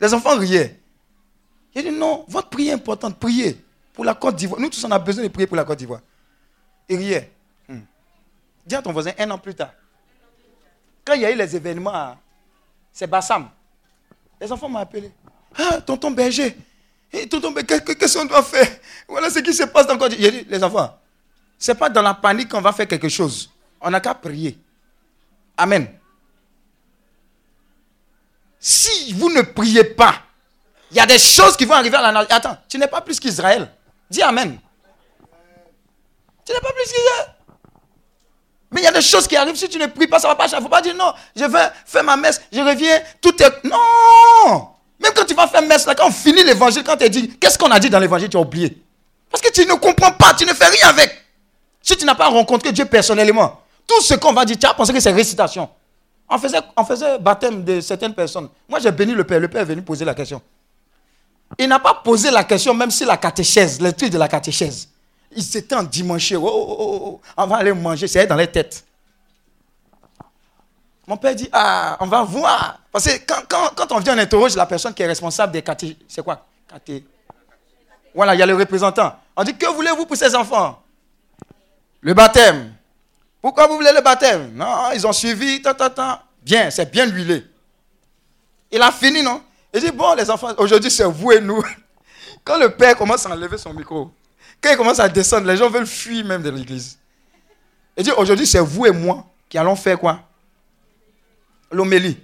Les enfants riaient. J'ai dit non, votre prière est importante, priez pour la Côte d'Ivoire. Nous tous, on a besoin de prier pour la Côte d'Ivoire. Ils riaient. Hmm. Dis à ton voisin, un an plus tard, quand il y a eu les événements, c'est Bassam. Les enfants m'ont appelé. Ah, tonton berger, tonton berger, qu'est-ce qu'on doit faire? Voilà ce qui se passe dans le Côte d'Ivoire. Les enfants, ce n'est pas dans la panique qu'on va faire quelque chose. On n'a qu'à prier. Amen. Si vous ne priez pas, il y a des choses qui vont arriver à la nation. Attends, tu n'es pas plus qu'Israël. Dis Amen. Tu n'es pas plus qu'Israël. Mais il y a des choses qui arrivent. Si tu ne pries pas, ça ne va pas. Il ne faut pas dire non, je vais faire ma messe, je reviens, tout est. Non Même quand tu vas faire messe, là, quand on finit l'évangile, quand tu dit, qu'est-ce qu'on a dit dans l'évangile, tu as oublié. Parce que tu ne comprends pas, tu ne fais rien avec. Si tu n'as pas rencontré Dieu personnellement, tout ce qu'on va dire, tu as pensé que c'est récitation. On faisait, on faisait baptême de certaines personnes. Moi, j'ai béni le Père. Le Père est venu poser la question. Il n'a pas posé la question, même si la catéchèse, le truc de la catéchèse. Il s'était en dimanche. Oh, oh, oh, oh, on va aller manger. C'est dans les têtes. Mon père dit, ah, on va voir. Parce que quand, on vient, on interroge la personne qui est responsable des catéchèses. C'est quoi? Caté... Voilà, il y a le représentant. On dit, que voulez-vous pour ces enfants? Le baptême. Pourquoi vous voulez le baptême? Non, ils ont suivi, tant, tant, tant. Bien, c'est bien huilé. Il a fini, non? Il dit, bon, les enfants, aujourd'hui, c'est vous et nous. (laughs) Quand le père commence à enlever son micro, quand il commence à descendre, les gens veulent fuir même de l'église. Il dit, aujourd'hui, c'est vous et moi qui allons faire quoi? L'homélie.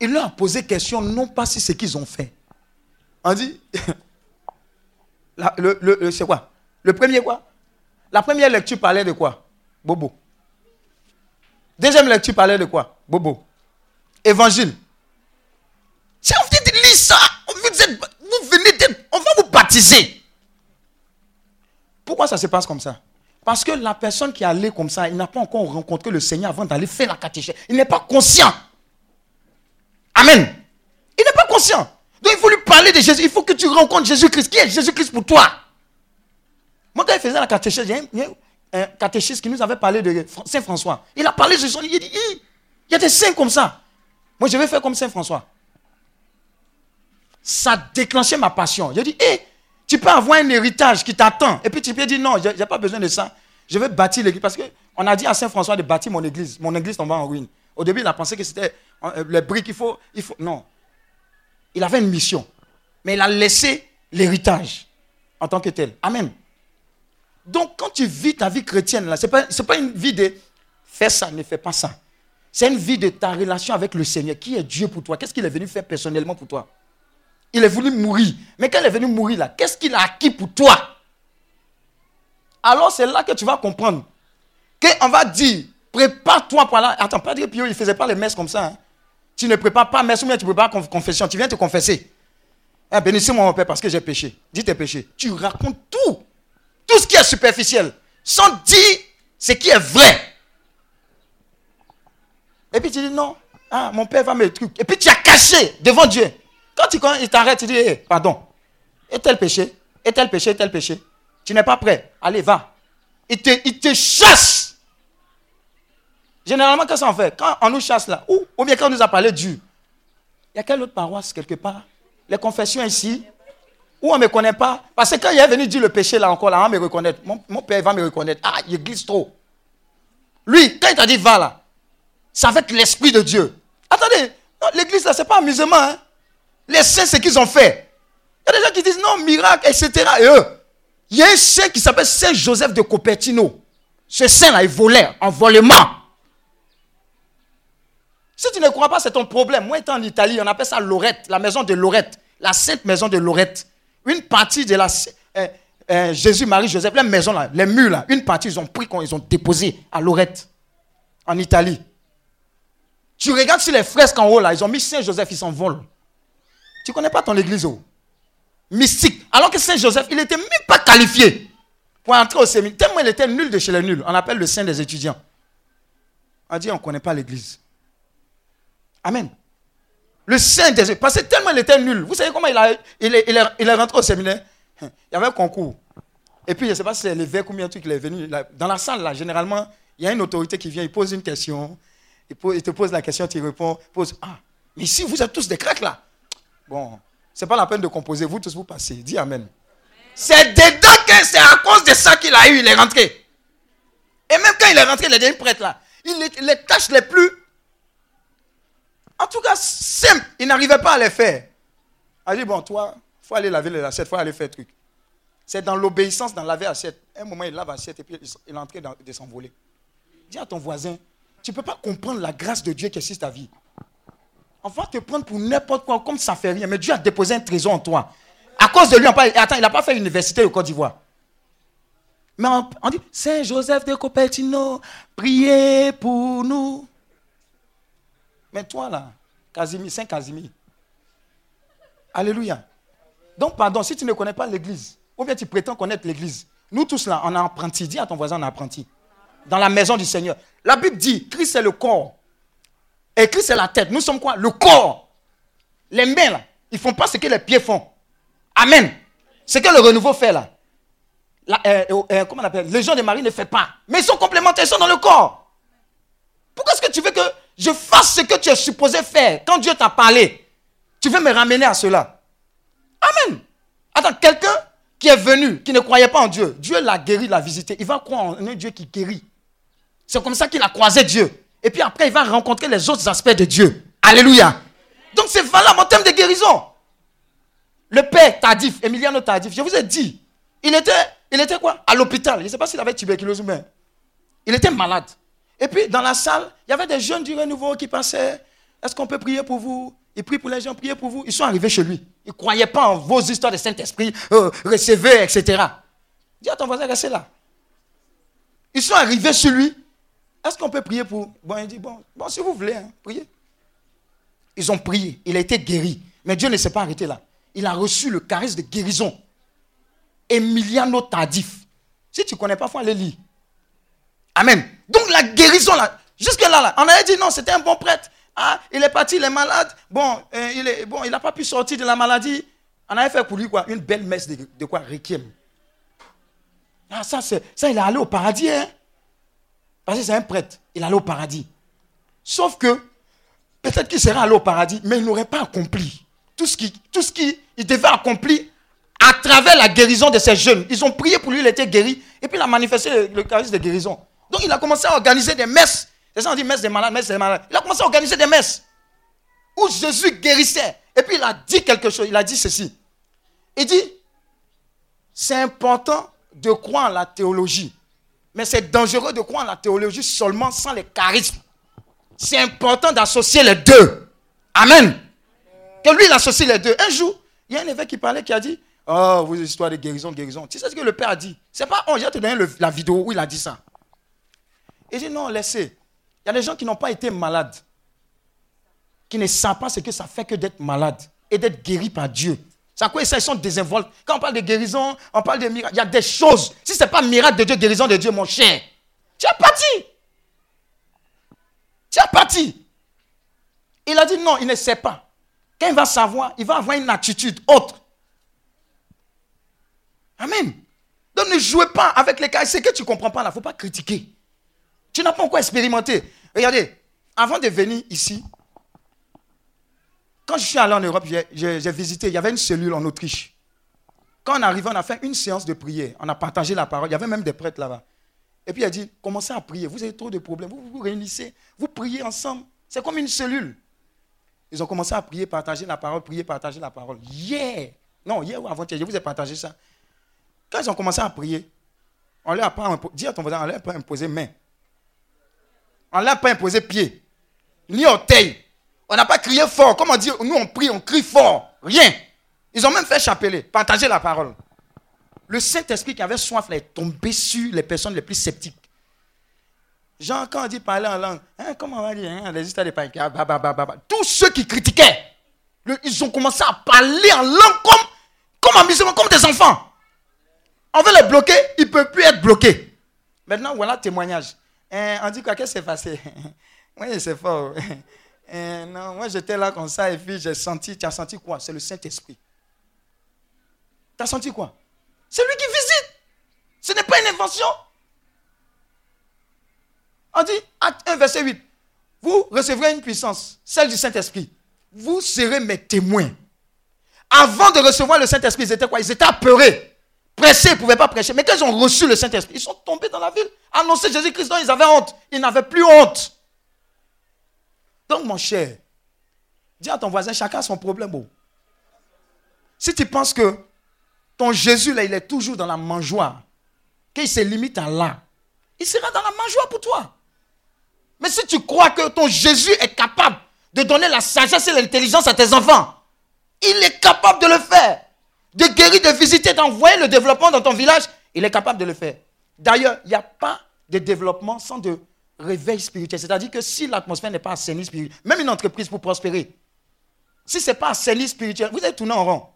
Il leur a posé question, non pas si ce qu'ils ont fait. On dit, (laughs) le, c'est quoi? Le premier quoi? La première lecture parlait de quoi? Bobo. Deuxième lecture parlait de quoi? Bobo. Évangile. Si on vient de lire ça, vous, on va vous baptiser. Pourquoi ça se passe comme ça? Parce que la personne qui est allée comme ça, il n'a pas encore rencontré le Seigneur avant d'aller faire la catéchèse. Il n'est pas conscient. Amen. Il n'est pas conscient. Donc il faut lui parler de Jésus. Il faut que tu rencontres Jésus-Christ. Qui est Jésus-Christ pour toi? Moi, quand il faisait la catéchèse, un catéchiste qui nous avait parlé de Saint François. Il a parlé de son. Il a dit il y a des saints comme ça. Moi, je vais faire comme Saint François. Ça a déclenché ma passion. J'ai dit hé, tu peux avoir un héritage qui t'attend. Et puis tu peux dire non, je n'ai pas besoin de ça. Je vais bâtir l'église. Parce qu'on a dit à Saint François de bâtir mon église. Mon église tombe en ruine. Au début, il a pensé que c'était euh, les briques, il faut, il faut. Non. Il avait une mission. Mais il a laissé l'héritage en tant que tel. Amen. Donc, quand tu vis ta vie chrétienne, ce n'est pas, pas une vie de fais ça, ne fais pas ça. C'est une vie de ta relation avec le Seigneur. Qui est Dieu pour toi Qu'est-ce qu'il est venu faire personnellement pour toi? Il est venu mourir. Mais quand il est venu mourir là, qu'est-ce qu'il a acquis pour toi? Alors c'est là que tu vas comprendre. Qu'on va dire, prépare-toi pour là. Attends, pas dire Pio, il ne faisait pas les messes comme ça. hein. Tu ne prépares pas messe ou bien tu prépares confession. Tu viens te confesser. Eh, bénissez-moi mon Père parce que j'ai péché. Dis tes péchés. Tu racontes tout. Tout ce qui est superficiel. Sans dire ce qui est vrai. Et puis tu dis non. Ah, mon Père va me truc. Et puis tu as caché devant Dieu. Quand tu, il t'arrête, tu dis eh, pardon. Et tel péché, et tel péché, et tel péché. Tu n'es pas prêt. Allez, va. Il te, il te chasse. Généralement, qu'est-ce qu'on fait? Quand on nous chasse là, ou, ou bien quand on nous a parlé Dieu, il y a quelle autre paroisse quelque part? Les confessions ici Où on ne me connaît pas Parce que quand il est venu dire le péché là encore, là, on va me reconnaître. Mon, père va me reconnaître. Ah, il glisse trop. Lui, quand il t'a dit va là, c'est avec l'Esprit de Dieu. Attendez, l'église là, c'est pas amusement. Hein? Les saints, c'est qu'ils ont fait. Il y a des gens qui disent non, miracle, etc. Et eux, il y a un saint qui s'appelle Saint Joseph de Cupertino. Ce saint là, il volait en volement. Si tu ne crois pas, c'est ton problème. Moi, étant en Italie, on appelle ça Lorette, la maison de Lorette, la sainte maison de Lorette. Une partie de la euh, euh, Jésus, Marie, Joseph, les maisons là, les murs là, une partie ils ont pris, ils ont déposé à Lorette, en Italie. Tu regardes sur les fresques en haut là, ils ont mis Saint Joseph, ils s'envolent. Tu ne connais pas ton église oh? Mystique. Alors que Saint Joseph, il n'était même pas qualifié pour entrer au séminaire. Tellement il était nul de chez les nuls. On appelle le saint des étudiants. On dit on ne connaît pas l'église. Amen. Le saint des Parce que tellement il était nul. Vous savez comment il, a, il, est, il, est, il est rentré au séminaire? Il y avait un concours. Et puis, je ne sais pas si c'est l'évêque ou bien truc, il est venu. Dans la salle, là, généralement, il y a une autorité qui vient, il pose une question. Il, te pose la question, tu réponds. Pose, ah, mais si vous êtes tous des craques là. Bon, c'est pas la peine de composer. Vous tous, vous passez. Dis Amen. C'est dedans que c'est à cause de ça qu'il a eu, il est rentré. Et même quand il est rentré, il est devenu prêtre là. Il, les tâches les plus en tout cas, simple. Il n'arrivait pas à les faire. Il a dit, bon, toi, il faut aller laver les assiettes, il faut aller faire truc. C'est dans l'obéissance, dans laver assiette. Un moment, il lave assiette et puis il est en de s'envoler. Dis à ton voisin, tu ne peux pas comprendre la grâce de Dieu qui sur ta vie. On va te prendre pour n'importe quoi, comme ça fait rien. Mais Dieu a déposé un trésor en toi. À cause de lui, on parle, attends, il n'a pas fait l'université au Côte d'Ivoire. Mais on, dit, Saint Joseph de Cupertino, priez pour nous. Mais toi là, Casimir, Saint Casimir. Alléluia. Donc, pardon, si tu ne connais pas l'église, ou bien tu prétends connaître l'église, nous tous là, on est apprenti. Dis à ton voisin, on est apprenti. Dans la maison du Seigneur. La Bible dit, Christ c'est le corps. Et Christ c'est la tête. Nous sommes quoi? Le corps. Les mains là, ils ne font pas ce que les pieds font. Amen. Ce que le renouveau fait là. La, euh, euh, comment on appelle? Les gens de Marie ne font pas. Mais ils sont complémentaires, ils sont dans le corps. Pourquoi est-ce que tu veux que je fasse ce que tu es supposé faire quand Dieu t'a parlé? Tu veux me ramener à cela? Amen. Attends, quelqu'un qui est venu, qui ne croyait pas en Dieu, Dieu l'a guéri, l'a visité. Il va croire en un Dieu qui guérit. C'est comme ça qu'il a croisé Dieu. Et puis après, il va rencontrer les autres aspects de Dieu. Alléluia. Donc c'est valable en termes de guérison. Le père Tardif, Emiliano Tardif, je vous ai dit, il était, il était quoi? À l'hôpital. Je ne sais pas s'il avait tuberculose ou. Il était malade. Et puis, dans la salle, il y avait des jeunes du renouveau qui passaient. Est-ce qu'on peut prier pour vous? Ils prient pour les gens, priez pour vous. Ils sont arrivés chez lui. Ils ne croyaient pas en vos histoires de Saint-Esprit, euh, recevez, etc. Dis à ton voisin, restez là. Ils sont arrivés chez lui. Est-ce qu'on peut prier pour Bon, il dit, bon, bon si vous voulez, hein, priez. Ils ont prié. Il a été guéri. Mais Dieu ne s'est pas arrêté là. Il a reçu le charisme de guérison. Emiliano Tardif. Si tu ne connais pas, il faut aller lire. Amen. Donc la guérison là, jusque là, on avait dit non, c'était un bon prêtre. Ah, il est parti, il est malade. Bon, euh, il n'a pas pu sortir de la maladie. On avait fait pour lui quoi, une belle messe de, quoi, requiem. Ah, ça, ça, il est allé au paradis, hein. Parce que c'est un prêtre, il allé au paradis. Sauf que, peut-être qu'il serait allé au paradis, mais il n'aurait pas accompli tout ce qu'il qui, devait accomplir à travers la guérison de ces jeunes. Ils ont prié pour lui, il était guéri, et puis il a manifesté le, le charisme de guérison. Donc il a commencé à organiser des messes. Les gens ont dit messe des malades, messe des malades. Il a commencé à organiser des messes où Jésus guérissait. Et puis il a dit quelque chose. Il a dit ceci. Il dit, c'est important de croire en la théologie. Mais c'est dangereux de croire en la théologie seulement sans les charismes. C'est important d'associer les deux. Amen. Que lui, il associe les deux. Un jour, il y a un évêque qui parlait qui a dit Oh, vos histoires de guérison, guérison. Tu sais ce que le père a dit? C'est pas oh, j'ai te donner la vidéo où il a dit ça. Il dit Non, laissez. Il y a des gens qui n'ont pas été malades, qui ne savent pas ce que ça fait que d'être malade et d'être guéri par Dieu. C'est à quoi ils sont désinvolts. Quand on parle de guérison, on parle de miracles. Il y a des choses. Si ce n'est pas miracle de Dieu, guérison de Dieu, mon cher, tu es parti. Tu es parti. Il a dit non, il ne sait pas. Quand il va savoir, il va avoir une attitude autre. Amen. Donc ne jouez pas avec les cas. Ce que tu ne comprends pas là, il ne faut pas critiquer. Tu n'as pas encore expérimenté. Regardez, avant de venir ici, quand je suis allé en Europe, j'ai visité, il y avait une cellule en Autriche. Quand on arrive, on a fait une séance de prière. On a partagé la parole. Il y avait même des prêtres là-bas. Et puis il a dit, commencez à prier. Vous avez trop de problèmes. Vous vous réunissez. Vous priez ensemble. C'est comme une cellule. Ils ont commencé à prier, partager la parole, prier, partager la parole. Hier, non, hier ou avant-hier, je vous ai partagé ça. Quand ils ont commencé à prier, on leur a pas dis à ton voisin, on leur a pas imposé main. On leur a pas imposé pied, ni orteil. On n'a pas crié fort. Comment dire Nous, on prie, on crie fort. Rien. Ils ont même fait chapeler, partager la parole. Le Saint-Esprit qui avait soif là, est tombé sur les personnes les plus sceptiques. Jean, quand on dit parler en langue, hein, comment on va dire hein, Les histoires de bah, Tous ceux qui critiquaient, ils ont commencé à parler en langue comme, comme comme des enfants. On veut les bloquer, ils ne peuvent plus être bloqués. Maintenant, voilà témoignage. Hein, on dit quoi Qu'est-ce qui s'est passé? (laughs) Oui, c'est fort. Eh, non, moi j'étais là comme ça et puis j'ai senti, tu as senti quoi? C'est le Saint-Esprit. Tu as senti quoi? C'est lui qui visite. Ce n'est pas une invention. On dit, acte 1, verset 8. Vous recevrez une puissance, celle du Saint-Esprit. Vous serez mes témoins. Avant de recevoir le Saint-Esprit, ils étaient quoi? Ils étaient apeurés. Pressés, ils ne pouvaient pas prêcher. Mais quand ils ont reçu le Saint-Esprit, ils sont tombés dans la ville, annoncer Jésus-Christ, ils avaient honte. Ils n'avaient plus honte. Donc, mon cher, dis à ton voisin, chacun a son problème. Oh. Si tu penses que ton Jésus, là, il est toujours dans la mangeoire, qu'il se limite à là, il sera dans la mangeoire pour toi. Mais si tu crois que ton Jésus est capable de donner la sagesse et l'intelligence à tes enfants, il est capable de le faire. De guérir, de visiter, d'envoyer le développement dans ton village, il est capable de le faire. D'ailleurs, il n'y a pas de développement sans de réveil spirituel. C'est-à-dire que si l'atmosphère n'est pas assainie spirituelle, même une entreprise pour prospérer, si ce n'est pas assaini spirituel, vous êtes tourné en rond.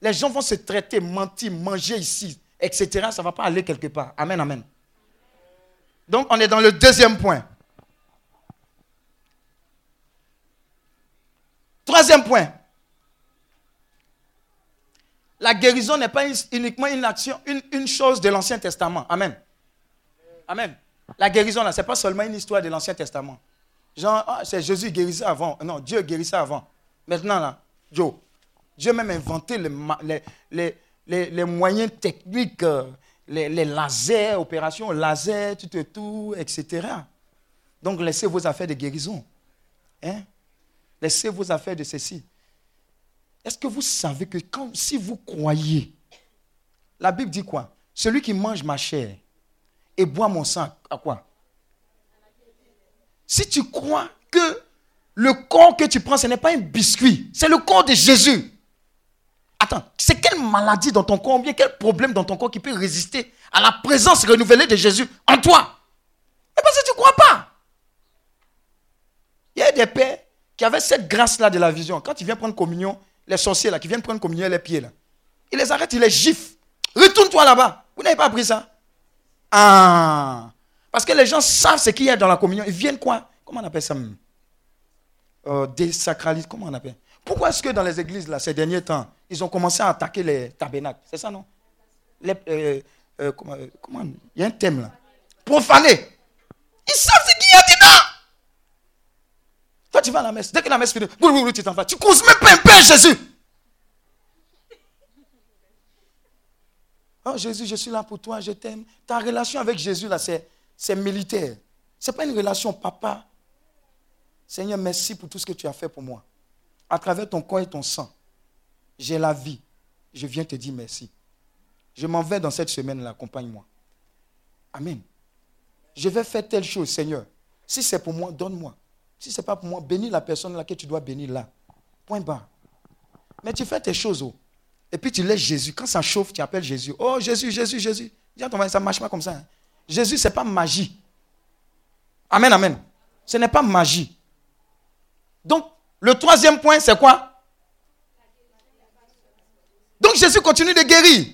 Les gens vont se traiter, mentir, manger ici, etc. Ça ne va pas aller quelque part. Amen, amen. Donc, on est dans le deuxième point. Troisième point. La guérison n'est pas uniquement une action, une, une chose de l'Ancien Testament. Amen. Amen. La guérison, là, ce n'est pas seulement une histoire de l'Ancien Testament. Genre, ah, c'est Jésus guérissait avant. Non, Dieu guérissait avant. Maintenant, là, Joe, Dieu même inventé les, les, moyens techniques, euh, les, lasers, opérations laser, tout et tout, etc. Donc, laissez vos affaires de guérison. Hein? Laissez vos affaires de ceci. Est-ce que vous savez que quand, si vous croyez, la Bible dit quoi? Celui qui mange ma chair et bois mon sang, à quoi? Si tu crois que le corps que tu prends, ce n'est pas un biscuit, c'est le corps de Jésus. Attends, c'est quelle maladie dans ton corps, bien quel problème dans ton corps qui peut résister à la présence renouvelée de Jésus en toi? Mais parce que tu ne crois pas. Il y a des pères qui avaient cette grâce-là de la vision. Quand ils viennent prendre communion, les sorciers qui viennent prendre communion les pieds là, ils les arrêtent, ils les giflent. Retourne-toi là-bas. Vous n'avez pas appris ça? Ah. Parce que les gens savent ce qu'il y a dans la communion. Ils viennent quoi? Comment on appelle ça? Euh, Désacraliser. Comment on appelle? Pourquoi est-ce que dans les églises, là, ces derniers temps, ils ont commencé à attaquer les tabernacles? C'est ça, non? Les, euh, euh, comment, Il y a un thème là. Profaner. Ils savent ce qu'il y a dedans. Toi, tu vas à la messe. Dès que la messe finit, tu t'en vas. Tu causes même pas un Père Jésus. Oh Jésus, je suis là pour toi, je t'aime. Ta relation avec Jésus, là, c'est, militaire. Ce n'est pas une relation papa. Seigneur, merci pour tout ce que tu as fait pour moi. À travers ton corps et ton sang, j'ai la vie. Je viens te dire merci. Je m'en vais dans cette semaine-là, accompagne-moi. Amen. Je vais faire telle chose, Seigneur. Si c'est pour moi, donne-moi. Si ce n'est pas pour moi, bénis la personne là que tu dois bénir là. Point barre. Mais tu fais tes choses. oh. Et puis tu laisses Jésus. Quand ça chauffe, tu appelles Jésus. Oh Jésus, Jésus, Jésus. Dis à ton ça ne marche pas comme ça. hein. Jésus, ce n'est pas magie. Amen, amen. Ce n'est pas magie. Donc, le troisième point, c'est quoi? Donc Jésus continue de guérir.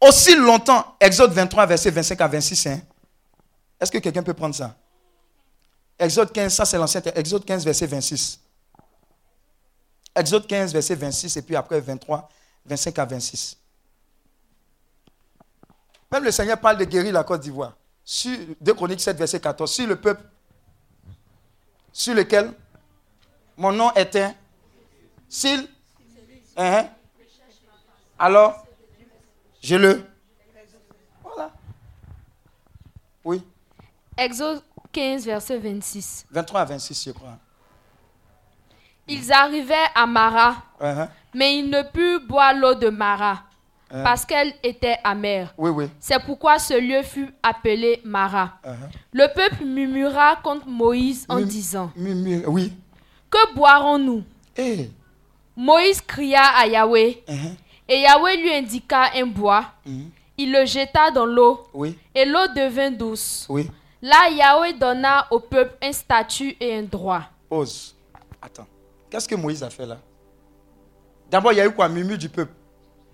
Aussi longtemps, Exode 23, verset 25 à 26. hein. Est-ce que quelqu'un peut prendre ça? Exode 15, ça c'est l'ancien. Exode 15, verset 26. Exode 15, verset 26, et puis après 23, 25 à 26. Même le Seigneur parle de guérir la Côte d'Ivoire. Sur 2 Chroniques 7, verset 14. Sur le peuple sur lequel mon nom était. S'il. Hein? Alors, je le. Voilà. Oui. Exode 15, verset 26. 23 à 26, je crois. Ils arrivaient à Mara, Uh-huh. mais ils ne purent boire l'eau de Mara, Hein? parce qu'elle était amère. Oui, oui. C'est pourquoi ce lieu fut appelé Mara. Uh-huh. Le peuple murmura contre Moïse en disant, Murmure, oui. Que boirons-nous? Eh. Moïse cria à Yahweh, Uh-huh. et Yahweh lui indiqua un bois. Mhm. Il le jeta dans l'eau, Oui, et l'eau devint douce. Là, Yahweh donna au peuple un statut et un droit. Attends. Qu'est-ce que Moïse a fait là? D'abord, il y a eu quoi? Murmure du peuple.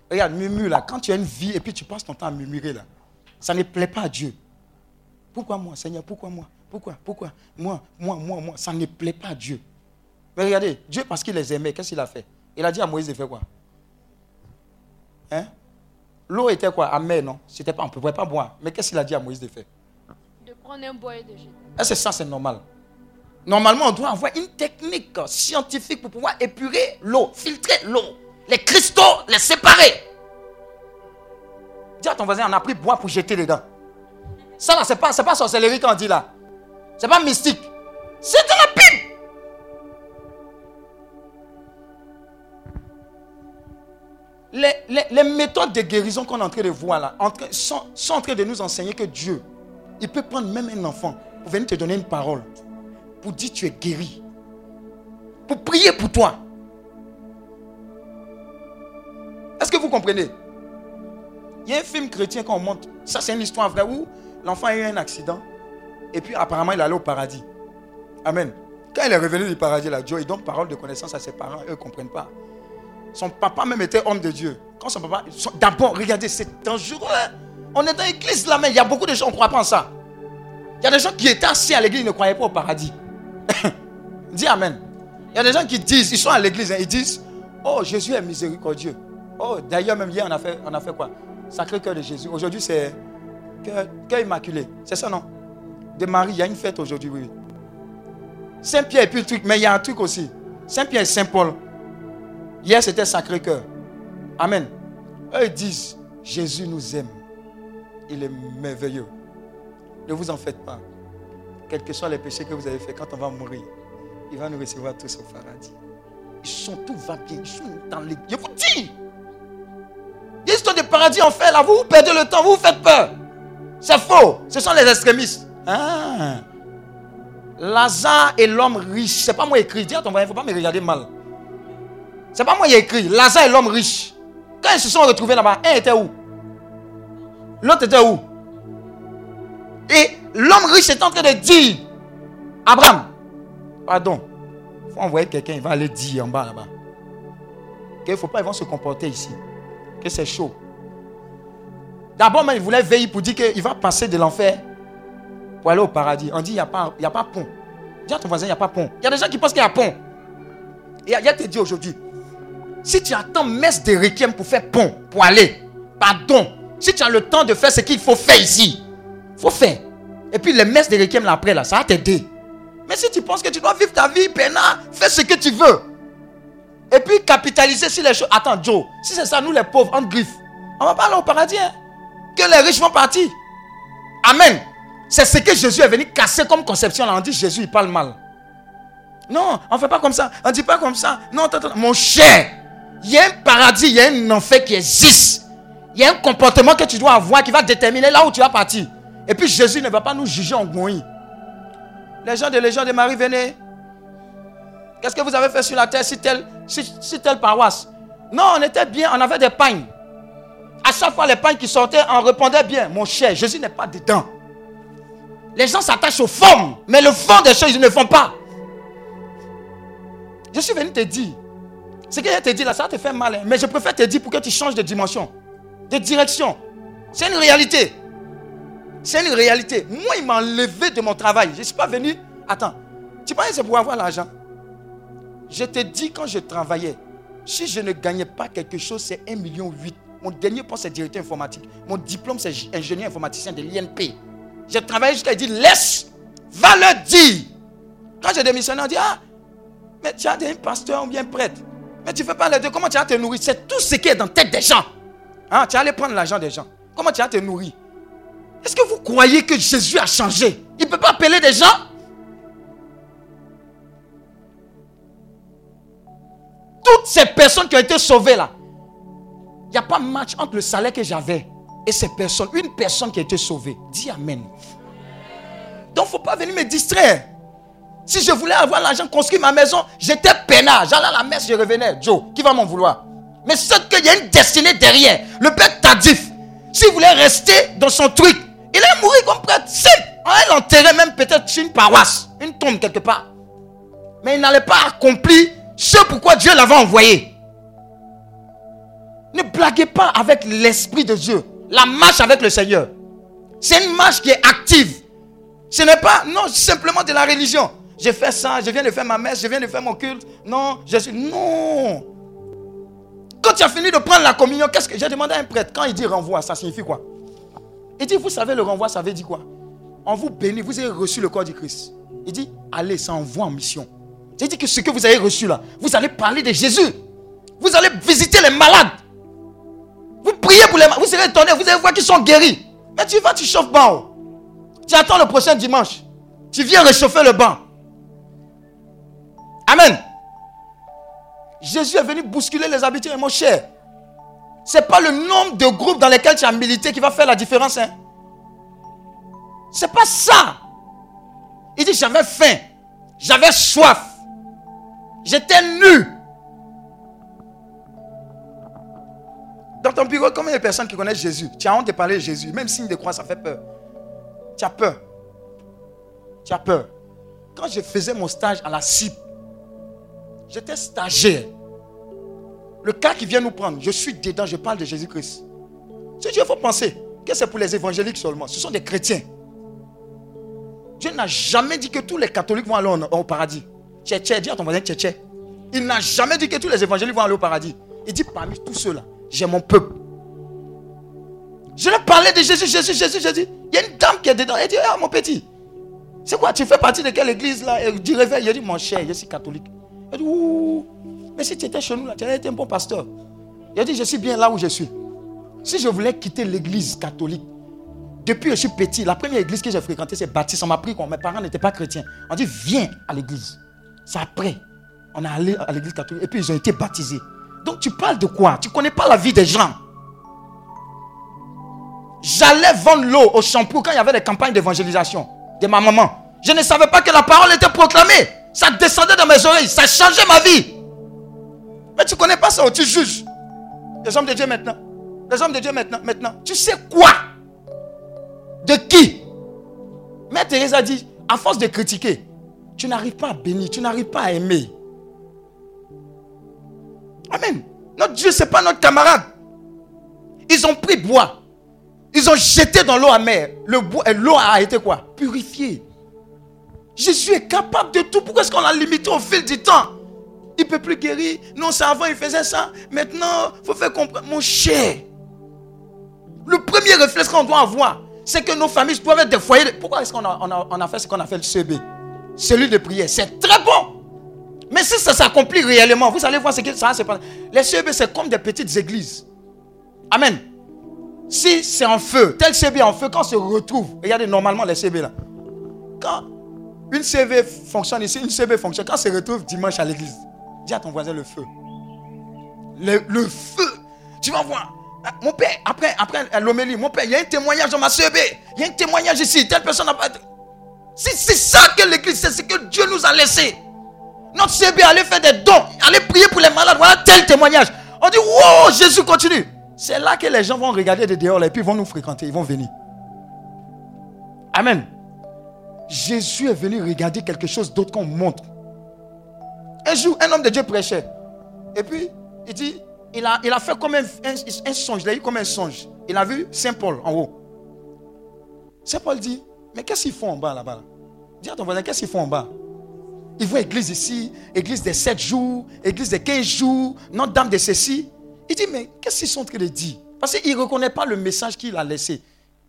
Regarde, murmure là. Quand tu as une vie et puis tu passes ton temps à murmurer là, ça ne plaît pas à Dieu. Pourquoi moi, Seigneur Pourquoi moi? Pourquoi? Pourquoi? Moi, moi, moi, moi. Ça ne plaît pas à Dieu. Mais regardez, Dieu, parce qu'il les aimait, qu'est-ce qu'il a fait? Il a dit à Moïse de faire quoi? Hein? L'eau était quoi? Amère, non? C'était pas, On ne pouvait pas boire. Mais qu'est-ce qu'il a dit à Moïse de faire? De prendre un bois et de jeter. est-ce que ça, c'est normal? Normalement, on doit avoir une technique scientifique pour pouvoir épurer l'eau, filtrer l'eau, les cristaux, les séparer. Dis à ton voisin, on a pris bois pour jeter dedans. Ça, là, c'est pas, pas sorcellerie qu'on dit là. C'est pas mystique. C'est de la Bible. Les, les- les méthodes de guérison qu'on est en train de voir là sont en train de nous enseigner que Dieu, il peut prendre même un enfant pour venir te donner une parole, pour dire tu es guéri, pour prier pour toi. Est-ce que vous comprenez? Il y a un film chrétien qu'on montre, ça c'est une histoire vraie où l'enfant a eu un accident et puis apparemment il allé au paradis. Amen. Quand il est revenu du paradis, là, Dieu, il donne parole de connaissance à ses parents, eux ne comprennent pas. Son papa même était homme de Dieu. Quand son papa. D'abord, regardez, c'est dangereux. On est dans l'église là, mais il y a beaucoup de gens qui ne croient pas en ça. Il y a des gens qui étaient assis à l'église, ils ne croyaient pas au paradis. (coughs) Dis Amen. Il y a des gens qui disent, ils sont à l'église, hein, ils disent Oh, Jésus est miséricordieux. Oh, d'ailleurs, même hier, on a fait, on a fait quoi? Sacré cœur de Jésus. Aujourd'hui, c'est cœur, cœur immaculé. C'est ça, non? De Marie, il y a une fête aujourd'hui, oui. Saint-Pierre et puis le truc, mais il y a un truc aussi. Saint-Pierre et Saint-Paul. Hier, c'était Sacré-Cœur. Amen. Eux, ils disent, Jésus nous aime. Il est merveilleux. Ne vous en faites pas. Quels que soient les péchés que vous avez faits, quand on va mourir, il va nous recevoir tous au paradis. Ils sont, tout va bien. Ils sont dans les... Je vous dis. L'histoire du paradis en fait, là, vous, vous perdez le temps, vous vous faites peur. C'est faux. Ce sont les extrémistes. Ah. Lazare et l'homme riche. C'est pas moi écrit. Dis à ton voisin, il ne faut pas me regarder mal. C'est pas moi qui ai écrit. Lazare et l'homme riche. Quand ils se sont retrouvés là-bas, un était où? L'autre était où? Et l'homme riche est en train de dire Abraham, pardon, il faut envoyer quelqu'un, il va aller dire en bas là-bas. Qu'il ne faut pas, ils vont se comporter ici. Que c'est chaud. D'abord, il voulait veiller pour dire qu'il va passer de l'enfer pour aller au paradis. On dit il n'y a, pas- a pas pont. Dis à ton voisin, il n'y a pas pont. Il y a des gens qui pensent qu'il y a pont. Et il te dit aujourd'hui, si tu attends messe de requiem pour faire pont, pour aller, pardon, si tu as le temps de faire ce qu'il faut faire ici, il faut faire. Et puis les messes de requiem là après, là, ça va t'aider. Mais si tu penses que tu dois vivre ta vie, peinard, fais ce que tu veux. Et puis capitaliser sur les choses. Attends, Joe, si c'est ça, nous les pauvres, en griffe, on va pas aller au paradis. hein. Que les riches vont partir. Amen. C'est ce que Jésus est venu casser comme conception. Là. On dit Jésus, il parle mal. Non, on ne fait pas comme ça. On ne dit pas comme ça. Non, attends, attends. mon cher, il y a un paradis, il y a un enfer qui existe. Il y a un comportement que tu dois avoir qui va déterminer là où tu vas partir. Et puis Jésus ne va pas nous juger en goï. Les gens de Légion de Marie, venez. Qu'est-ce que vous avez fait sur la terre si telle, si telle paroisse? Non, on était bien, on avait des pagnes. À chaque fois, les pagnes qui sortaient, on répondait bien. Mon cher, Jésus n'est pas dedans. Les gens s'attachent aux formes, mais le fond des choses, ils ne font pas. Je suis venu te dire. Ce que je te dis là, ça te fait mal. hein. Mais je préfère te dire pour que tu changes de dimension, de direction. C'est une réalité. C'est une réalité. Moi, il m'a enlevé de mon travail. Je ne suis pas venu. Attends. Tu penses que c'est pour avoir l'argent? Je te dis, quand je travaillais, si je ne gagnais pas quelque chose, c'est 1,8 million. Mon dernier poste, c'est directeur informatique. Mon diplôme, c'est ingénieur informaticien de l'INP. J'ai travaillé jusqu'à dire laisse, va le dire. Quand j'ai démissionné, on dit Ah, mais tu as un pasteur ou bien prêtre. Mais tu ne fais pas les deux. Comment tu vas te nourrir? C'est tout ce qui est dans la tête des gens. Hein, tu vas aller prendre l'argent des gens. Comment tu vas te nourrir? Est-ce que vous croyez que Jésus a changé? Il ne peut pas appeler des gens? Toutes ces personnes qui ont été sauvées là, il n'y a pas de match entre le salaire que j'avais et ces personnes. Une personne qui a été sauvée. Dis Amen. Donc, il ne faut pas venir me distraire. Si je voulais avoir l'argent, construire ma maison, j'étais peinard. J'allais à la messe, je revenais. Joe, qui va m'en vouloir? Mais c'est qu'il y a une destinée derrière. Le père Tadif, s'il voulait rester dans son truc, il allait mourir comme prêtre. Simple. On allait l'enterrer même peut-être une paroisse, une tombe quelque part. Mais il n'allait pas accomplir ce pourquoi Dieu l'avait envoyé. Ne blaguez pas avec l'Esprit de Dieu. La marche avec le Seigneur. C'est une marche qui est active. Ce n'est pas, non, simplement de la religion. J'ai fait ça, je viens de faire ma messe, je viens de faire mon culte. Non, je suis. Non. Quand tu as fini de prendre la communion, qu'est-ce que j'ai demandé à un prêtre Quand il dit renvoi, ça signifie quoi? Il dit, vous savez, le renvoi, ça veut dire quoi? On vous bénit, vous avez reçu le corps du Christ. Il dit, allez, ça envoie en mission. J'ai dit que ce que vous avez reçu là, vous allez parler de Jésus. Vous allez visiter les malades. Vous priez pour les malades. Vous serez étonné, vous allez voir qu'ils sont guéris. Mais tu vas, tu chauffes banc. Tu attends le prochain dimanche. Tu viens réchauffer le banc. Amen. Jésus est venu bousculer les habitudes, mon cher. Ce n'est pas le nombre de groupes dans lesquels tu as milité qui va faire la différence. Hein. Ce n'est pas ça. Il dit j'avais faim, j'avais soif, j'étais nu. Dans ton bureau, combien de personnes qui connaissent Jésus Tu as honte de parler de Jésus. Même signe de croix, ça fait peur. Tu as peur. Tu as peur. Quand je faisais mon stage à la CIP, j'étais stagiaire. Le cas qui vient nous prendre, je suis dedans, je parle de Jésus-Christ. Si Dieu faut penser que c'est pour les évangéliques seulement. Ce sont des chrétiens. Dieu n'a jamais dit que tous les catholiques vont aller au, paradis. Tché, dis à ton voisin tché, Il n'a jamais dit que tous les évangéliques vont aller au paradis. Il dit parmi tous ceux-là, j'ai mon peuple. Je leur parlais de Jésus, Jésus, Jésus, Jésus. Il y a une dame qui est dedans. Elle dit, ah mon petit, c'est quoi Tu fais partie de quelle église là? Elle dit réveil. Il dit, mon cher, je suis catholique. Elle dit, ouh, mais si tu étais chez nous là, tu aurais été un bon pasteur. Il dit, je suis bien là où je suis. Si je voulais quitter l'église catholique, depuis que je suis petit, la première église que j'ai fréquentée, c'est Baptiste. On m'a pris quand mes parents n'étaient pas chrétiens. On dit, viens à l'église. C'est après. On est allé à l'église catholique et puis ils ont été baptisés. Donc tu parles de quoi? Tu ne connais pas la vie des gens. J'allais vendre l'eau au shampoo quand il y avait des campagnes d'évangélisation de ma maman. Je ne savais pas que la parole était proclamée. Ça descendait dans mes oreilles. Ça changeait ma vie. Mais tu ne connais pas ça, tu juges. Les hommes de Dieu maintenant. Les hommes de Dieu maintenant. Maintenant. Tu sais quoi? De qui? Mère Thérèse a dit, à force de critiquer, tu n'arrives pas à bénir, tu n'arrives pas à aimer. Amen. Notre Dieu, ce n'est pas notre camarade. Ils ont pris bois. Ils ont jeté dans l'eau amère. Le bois, l'eau a été quoi? Purifiée. Jésus est capable de tout. Pourquoi est-ce qu'on l'a limité au fil du temps? Il ne peut plus guérir. Non, ça avant, il faisait ça. Maintenant, il faut faire comprendre. Mon cher, le premier réflexe qu'on doit avoir, c'est que nos familles doivent être des foyers. Pourquoi est-ce qu'on a, fait ce qu'on a fait le CB Celui de prière. C'est très bon. Mais si ça s'accomplit réellement, vous allez voir ce que ça va se passer. Les CB, c'est comme des petites églises. Amen. Si c'est en feu, tel CB en feu, quand on se retrouve, regardez normalement les CB là. Quand une CB fonctionne ici, une CB fonctionne, quand on se retrouve dimanche à l'église, dis à ton voisin le feu. Le, feu. Tu vas voir. Mon père, après, après l'homélie, mon père, il y a un témoignage dans ma CB. Il y a un témoignage ici. Telle personne n'a pas. C'est ça que l'église, c'est ce que Dieu nous a laissé. Notre CB allait faire des dons, allait prier pour les malades. Voilà tel témoignage. On dit, wow, Jésus continue. C'est là que les gens vont regarder de dehors et puis vont nous fréquenter, ils vont venir. Amen. Jésus est venu regarder quelque chose d'autre qu'on montre. Un jour, un homme de Dieu prêchait. Et puis, il dit, il a, il a fait comme un, un- songe. Il a eu comme un songe. Il a vu Saint Paul en haut. Saint Paul dit, mais qu'est-ce qu'ils font en bas là-bas? Là Dis à ton voisin, qu'est-ce qu'ils font en bas? Ils voient église ici, église des 7 jours, église des 15 jours, Notre-Dame de ceci. Il dit, mais qu'est-ce qu'ils sont en train de dire? Parce qu'ils ne reconnaissent pas le message qu'il a laissé.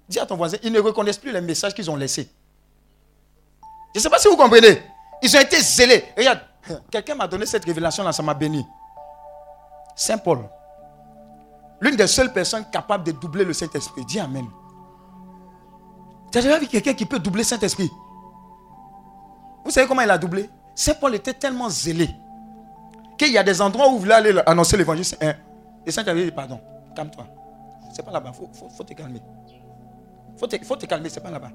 Dis à ton voisin, ils ne reconnaissent plus les messages qu'ils ont laissés. Je ne sais pas si vous comprenez. Ils ont été zélés. Regarde, quelqu'un m'a donné cette révélation-là, ça m'a béni. Saint Paul, l'une des seules personnes capables de doubler le Saint-Esprit. Dis Amen. Tu as déjà vu quelqu'un qui peut doubler le Saint-Esprit? Vous savez comment il a doublé? Saint Paul était tellement zélé qu'il y a des endroits où vous voulez aller annoncer l'évangile. Et Saint-Esprit dit Pardon, calme-toi. C'est pas là-bas, il faut, te calmer. Il faut te, faut te calmer, c'est pas là-bas.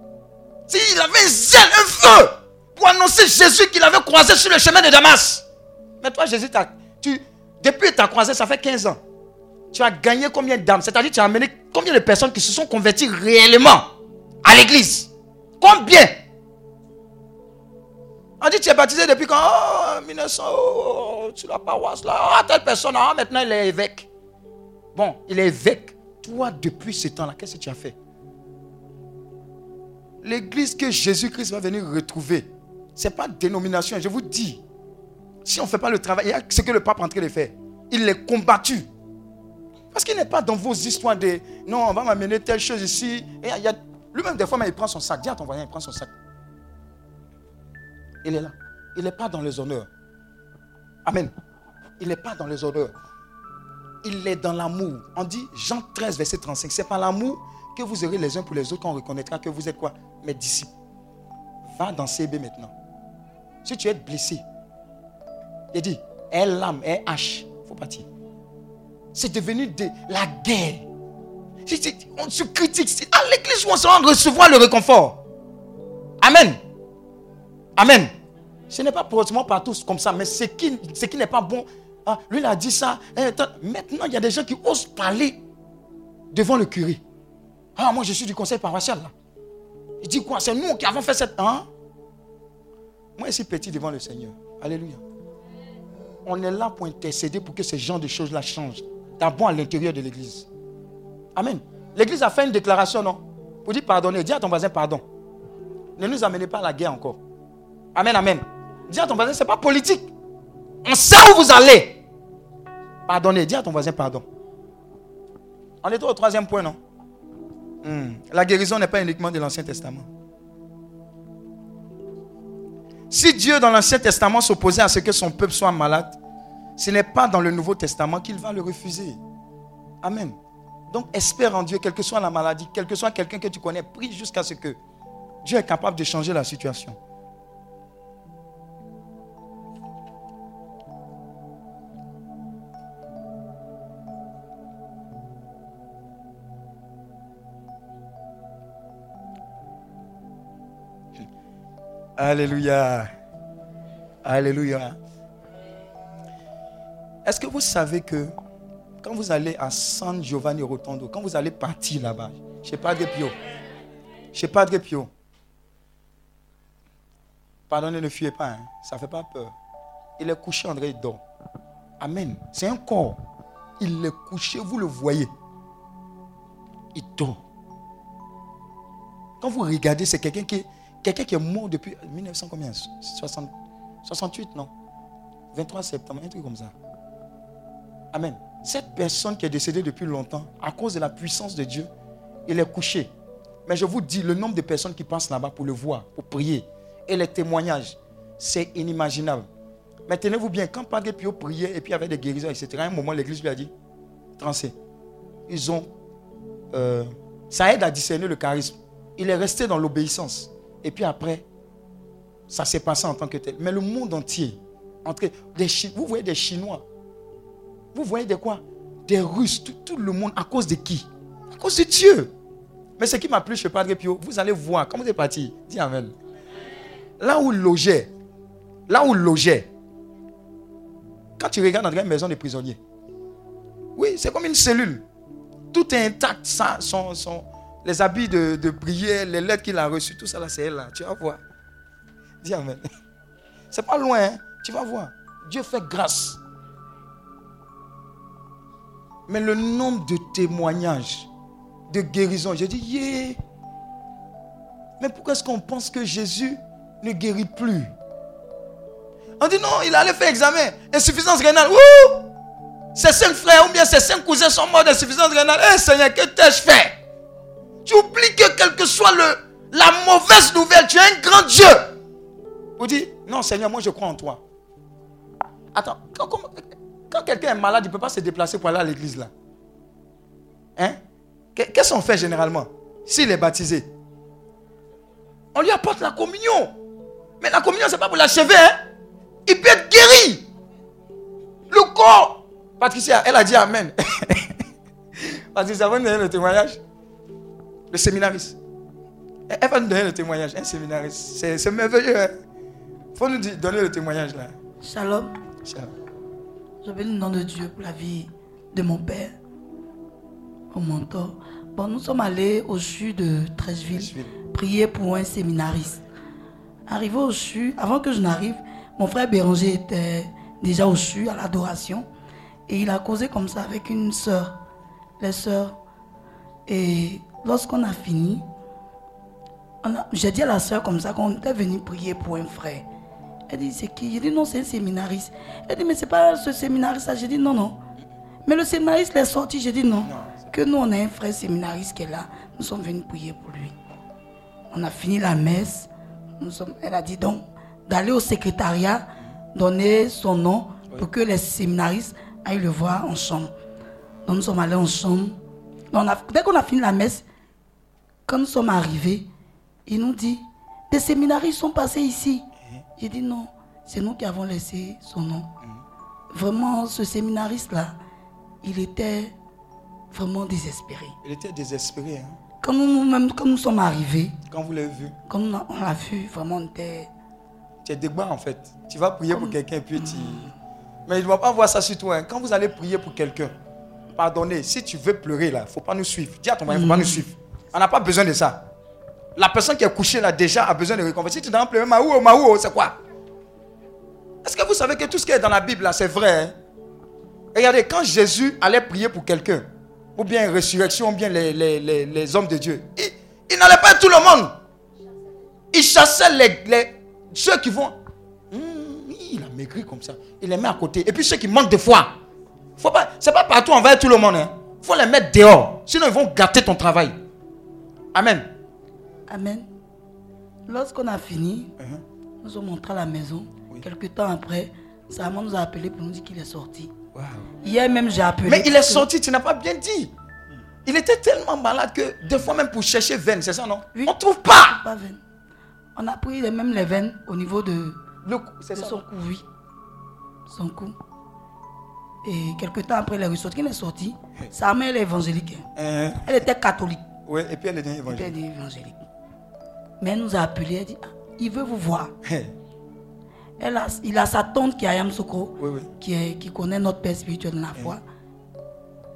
S'il avait un zèle, un feu pour annoncer Jésus qu'il avait croisé sur le chemin de Damas. Mais toi, Jésus, tu, depuis que tu as croisé, ça fait 15 ans. Tu as gagné combien d'âmes C'est-à-dire, tu as amené combien de personnes qui se sont converties réellement à l'église? Combien? On dit, tu es baptisé depuis quand? Oh, 1900, oh, oh, sur la paroisse là. Ah, telle personne, ah, maintenant il est évêque. Bon, il est évêque. Toi, depuis ce temps-là, qu'est-ce que tu as fait? L'église que Jésus-Christ va venir retrouver, ce n'est pas dénomination. Je vous dis, si on ne fait pas le travail, il y a ce que le pape est en train de faire. Il est combattu. Parce qu'il n'est pas dans vos histoires de non, on va m'amener telle chose ici. Et il y a- Lui-même, des fois, il prend son sac. Dis à ton voisin, il prend son sac. Il est là. Il n'est pas dans les honneurs. Amen. Il n'est pas dans les honneurs. Il est dans l'amour. On dit Jean 13, verset 35. C'est par l'amour que vous aurez les uns pour les autres qu'on reconnaîtra que vous êtes quoi? Mes disciples. Va dans CB maintenant. Si tu es blessé, il dit, un lame, un hache, il faut partir. C'est devenu de la guerre. On se critique. À l'église où on se rend recevoir le réconfort. Amen. Amen. Ce n'est pas forcément partout comme ça, mais ce qui, qui n'est pas bon, ah, lui il a dit ça. attends, maintenant, il y a des gens qui osent parler devant le curé. Ah, moi je suis du conseil paroissial là. Il dit quoi? C'est nous qui avons fait cette. Hein? Moi, je suis petit devant le Seigneur. Alléluia. On est là pour intercéder pour que ce genre de choses-là changent. D'abord à l'intérieur de l'église. Amen. L'église a fait une déclaration, non? Pour dire pardonner. Dis à ton voisin pardon. Ne nous amenez pas à la guerre encore. Amen, amen. Dis à ton voisin, ce n'est pas politique. On sait où vous allez. Pardonnez. Dis à ton voisin pardon. On est au troisième point, non? Hmm. La guérison n'est pas uniquement de l'Ancien Testament. Si Dieu dans l'Ancien Testament s'opposait à ce que son peuple soit malade, ce n'est pas dans le Nouveau Testament qu'il va le refuser. Amen. Donc espère en Dieu, quelle que soit la maladie, quel que soit quelqu'un que tu connais, prie jusqu'à ce que Dieu est capable de changer la situation. Alléluia. Alléluia. Est-ce que vous savez que quand vous allez à San Giovanni Rotondo, quand vous allez partir là-bas, chez Padre Pio, chez Padre Pio, pardonnez, ne fuyez pas, hein, ça ne fait pas peur. Il est couché, André, il dort. Amen. C'est un corps. Il est couché, vous le voyez. Il dort. Quand vous regardez, c'est quelqu'un qui, quelqu'un qui est mort depuis 1900 combien? 60 68, non? 23 septembre, un truc comme ça. Amen. Cette personne qui est décédée depuis longtemps, à cause de la puissance de Dieu, il est couché. Mais je vous dis, le nombre de personnes qui passent là-bas pour le voir, pour prier, et les témoignages, c'est inimaginable. Mais tenez-vous bien, quand Padre Pio priait et puis avait des guérisons, etc., à un moment, l'église lui a dit, trancé. Ils ont... euh, ça aide à discerner le charisme. Il est resté dans l'obéissance. Et puis après, ça s'est passé en tant que tel. Mais le monde entier, entre des vous voyez des Chinois, vous voyez des quoi? Des Russes, tout, le monde, à cause de qui? À cause de Dieu. Mais ce qui m'a plu chez Padre Pio, vous allez voir, quand vous êtes parti, dis Amen. là où logeait, là où logeait, quand tu regardes dans une maison de prisonniers, oui, c'est comme une cellule. Tout est intact. Ça, son- les habits de, prière, les lettres qu'il a reçues, tout ça là, c'est elle là. Tu vas voir. Dis Amen. (laughs) C'est pas loin, hein. tu vas voir. Dieu fait grâce. Mais le nombre de témoignages, de guérison, j'ai dit, yeah. Mais pourquoi est-ce qu'on pense que Jésus ne guérit plus? On dit non, il allait faire examen. Insuffisance rénale. Ses cinq frères ou bien ses cinq cousins sont morts d'insuffisance rénale. Eh Seigneur, que t'ai-je fait? Tu oublies que quel que soit le, la mauvaise nouvelle, tu es un grand Dieu. Vous dites, non Seigneur, moi je crois en toi. Attends, quand, quelqu'un est malade, il ne peut pas se déplacer pour aller à l'église là. Hein? Que- Qu'est-ce qu'on fait généralement? S'il est baptisé, on lui apporte la communion. Mais la communion, ce n'est pas pour l'achever. Hein? Il peut être guéri. Le corps. Patricia, elle a dit Amen. (laughs) Patricia, nous donner le témoignage. Le séminariste. Elle va nous donner le témoignage. Un séminariste. C'est merveilleux. Il faut nous donner le témoignage là. Shalom, Shalom. je bénis le nom de Dieu pour la vie de mon père, mon mentor. Bon, nous sommes allés au CHU de Trècheville prier pour un séminariste. Arrivé au CHU, avant que je n'arrive, mon frère Béranger était déjà au CHU à l'adoration et il a causé comme ça avec une sœur, les sœurs. Et lorsqu'on a fini, j'ai dit à la sœur comme ça qu'on était venu prier pour un frère. Elle dit, c'est qui? J'ai dit, non, c'est un séminariste. Elle dit, mais c'est pas ce séminariste-là. J'ai dit, non, non. Mais le séminariste l'est sorti. J'ai dit, non. Que nous, on a un frère séminariste qui est là. Nous sommes venus prier pour lui. On a fini la messe. Nous sommes, elle a dit donc d'aller au secrétariat, donner son nom pour que les séminaristes aillent le voir en chambre. Donc nous sommes allés en chambre. Donc, on a- dès qu'on a fini la messe, quand nous sommes arrivés, il nous dit, des séminaristes sont passés ici. J'ai dit non, c'est nous qui avons laissé son nom. Vraiment, ce séminariste-là, il était vraiment désespéré. Il était désespéré. hein. Quand nous, quand nous sommes arrivés, Quand vous l'avez vu, quand on a- on l'a vu, vraiment, on était... tu es dégoût en fait. Tu vas prier pour quelqu'un puis tu. Mais il ne doit pas voir ça sur toi. hein. Quand vous allez prier pour quelqu'un, pardonnez, si tu veux pleurer là, il ne faut pas nous suivre. Dis à ton mari, il ne faut pas nous suivre. On n'a pas besoin de ça. La personne qui est couchée là déjà a besoin de réconfort. Si tu dois pleurer, Maou, Maou, c'est quoi? Est-ce que vous savez que tout ce qui est dans la Bible là, c'est vrai hein? Regardez, quand Jésus allait prier pour quelqu'un, ou bien résurrection, ou bien les, les- les- hommes de Dieu, il, n'allait pas tout le monde. Il chassait les, ceux qui vont. Hum, il a maigri comme ça. Il les met à côté. Et puis ceux qui manquent de foi. Faut pas, c'est pas partout envers tout le monde. Il faut les mettre dehors. Sinon, ils vont gâter ton travail. Amen. Amen. Lorsqu'on a fini, Uh-huh. nous sommes entrés à la maison. Quelque temps après, sa maman nous a appelé pour nous dire qu'il est sorti. Hier même, j'ai appelé. Mais il est sorti, tu n'as pas bien dit. Il était tellement malade que des fois même pour chercher veine, c'est ça non? Oui. On ne trouve pas. Pas veine. On a pris même les veines au niveau de, Le cou- c'est de ça. son cou, oui. Son cou. Et quelque temps après, il est ressorti. Il est sorti. Sa mère, elle est évangélique. hein. Hein, Elle était catholique. Ouais, et puis elle est dans Elle l'évangile. était évangélique. Mais elle nous a appelé. Elle dit ah, Il veut vous voir. Elle a, il a sa tante qui est à Yamsoko, Oui, oui. qui, est, qui connaît notre père spirituel dans la foi.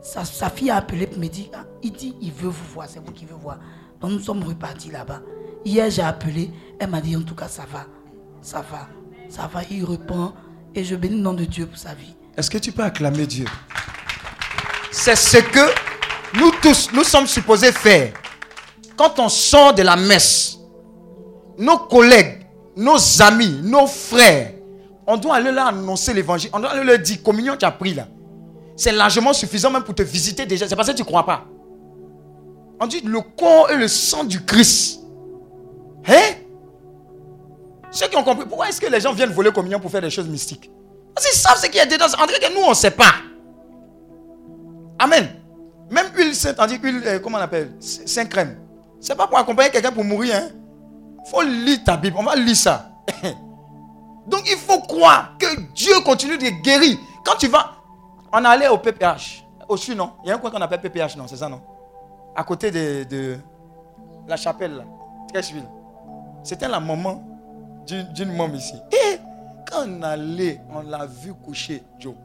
Sa, sa fille a appelé pour me dire ah, Il dit Il veut vous voir. C'est vous qui veut voir. Donc nous sommes repartis là-bas. Hier, j'ai appelé. Elle m'a dit En tout cas, ça va. Ça va. Ça va. Il reprend. Et je bénis le nom de Dieu pour sa vie. Est-ce que tu peux acclamer Dieu? C'est ce que nous tous, nous sommes supposés faire. Quand on sort de la messe, nos collègues, nos amis, nos frères, on doit aller leur annoncer l'évangile. On doit aller leur dire, communion tu as pris là. C'est largement suffisant même pour te visiter déjà. C'est parce que tu ne crois pas. On dit le corps et le sang du Christ. Hein? Ceux qui ont compris, pourquoi est-ce que les gens viennent voler communion pour faire des choses mystiques? Parce qu'ils savent ce qu'il y a dedans. En cas, nous, on ne sait pas. Amen. Même huile sainte, on dit euh, comment on appelle Saint crème. C'est pas pour accompagner quelqu'un pour mourir. Hein. faut lire ta Bible. On va lire ça. (laughs) Donc il faut croire que Dieu continue de guérir. Quand tu vas, on allait au PPH. Au sud, non? Il y a un coin qu'on appelle PPH, non C'est ça, non? À côté de, la chapelle, là. C'était la maman d'une môme ici. Et quand on allait, on l'a vu coucher, Joe.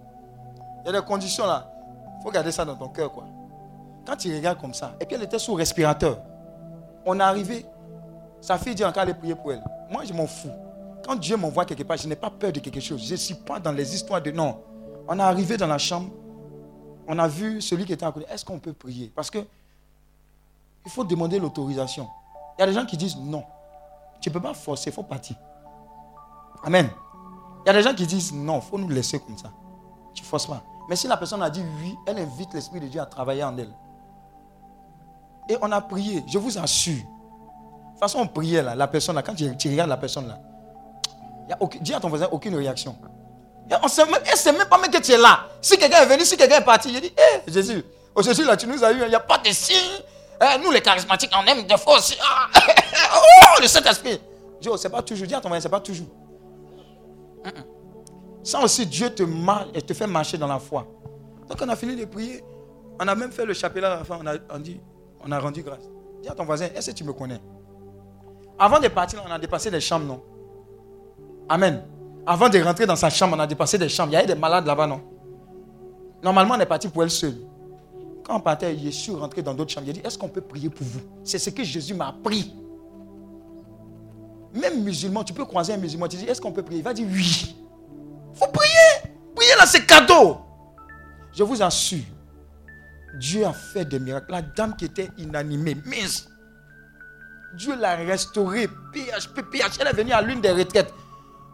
Il y a des conditions là. Il faut garder ça dans ton cœur, quoi. Quand tu regardes comme ça, et puis elle était sous respirateur. On est arrivé, sa fille dit encore aller prier pour elle. Moi, je m'en fous. Quand Dieu m'envoie quelque part, je n'ai pas peur de quelque chose. Je ne suis pas dans les histoires de non. On est arrivé dans la chambre, on a vu celui qui était à côté. Est-ce qu'on peut prier? Parce que il faut demander l'autorisation. Il y a des gens qui disent non. Tu ne peux pas forcer, il faut partir. Amen. Il y a des gens qui disent non, il faut nous laisser comme ça. Tu ne forces pas. Mais si la personne a dit oui, elle invite l'Esprit de Dieu à travailler en elle. Et on a prié, je vous assure. De toute façon, on priait là, la personne là, quand tu, regardes la personne là, y a dis à ton voisin aucune réaction. On même, elle ne sait même pas même que tu es là. Si quelqu'un est venu, si quelqu'un est parti, il dit, hé Jésus, aujourd'hui là, tu nous as eu, il n'y a pas de signe. Eh, nous les charismatiques, on aime des fois aussi. Ah, (laughs) oh, le Saint-Esprit. Je dis, oh, c'est pas toujours, dis à ton voisin, c'est pas toujours. Ça aussi, Dieu te, mar- et te fait marcher dans la foi. Donc on a fini de prier. On a même fait le chapelet à la fin. On a, dit, on a rendu grâce. Dis à ton voisin, est-ce que tu me connais? Avant de partir, on a dépassé des chambres, non? Amen. Avant de rentrer dans sa chambre, on a dépassé des chambres. Il y avait des malades là-bas, non? Normalement, on est parti pour elle seule. Quand on partait, Jésus rentrait dans d'autres chambres. Il a dit, est-ce qu'on peut prier pour vous? C'est ce que Jésus m'a appris. Même musulman, tu peux croiser un musulman, tu dis, est-ce qu'on peut prier? Il va dire oui. faut prier. Prier là, c'est cadeau. Je vous assure, Dieu a fait des miracles. La dame qui était inanimée, mince, Dieu l'a restaurée. PHP, PH, elle est venue à l'une des retraites.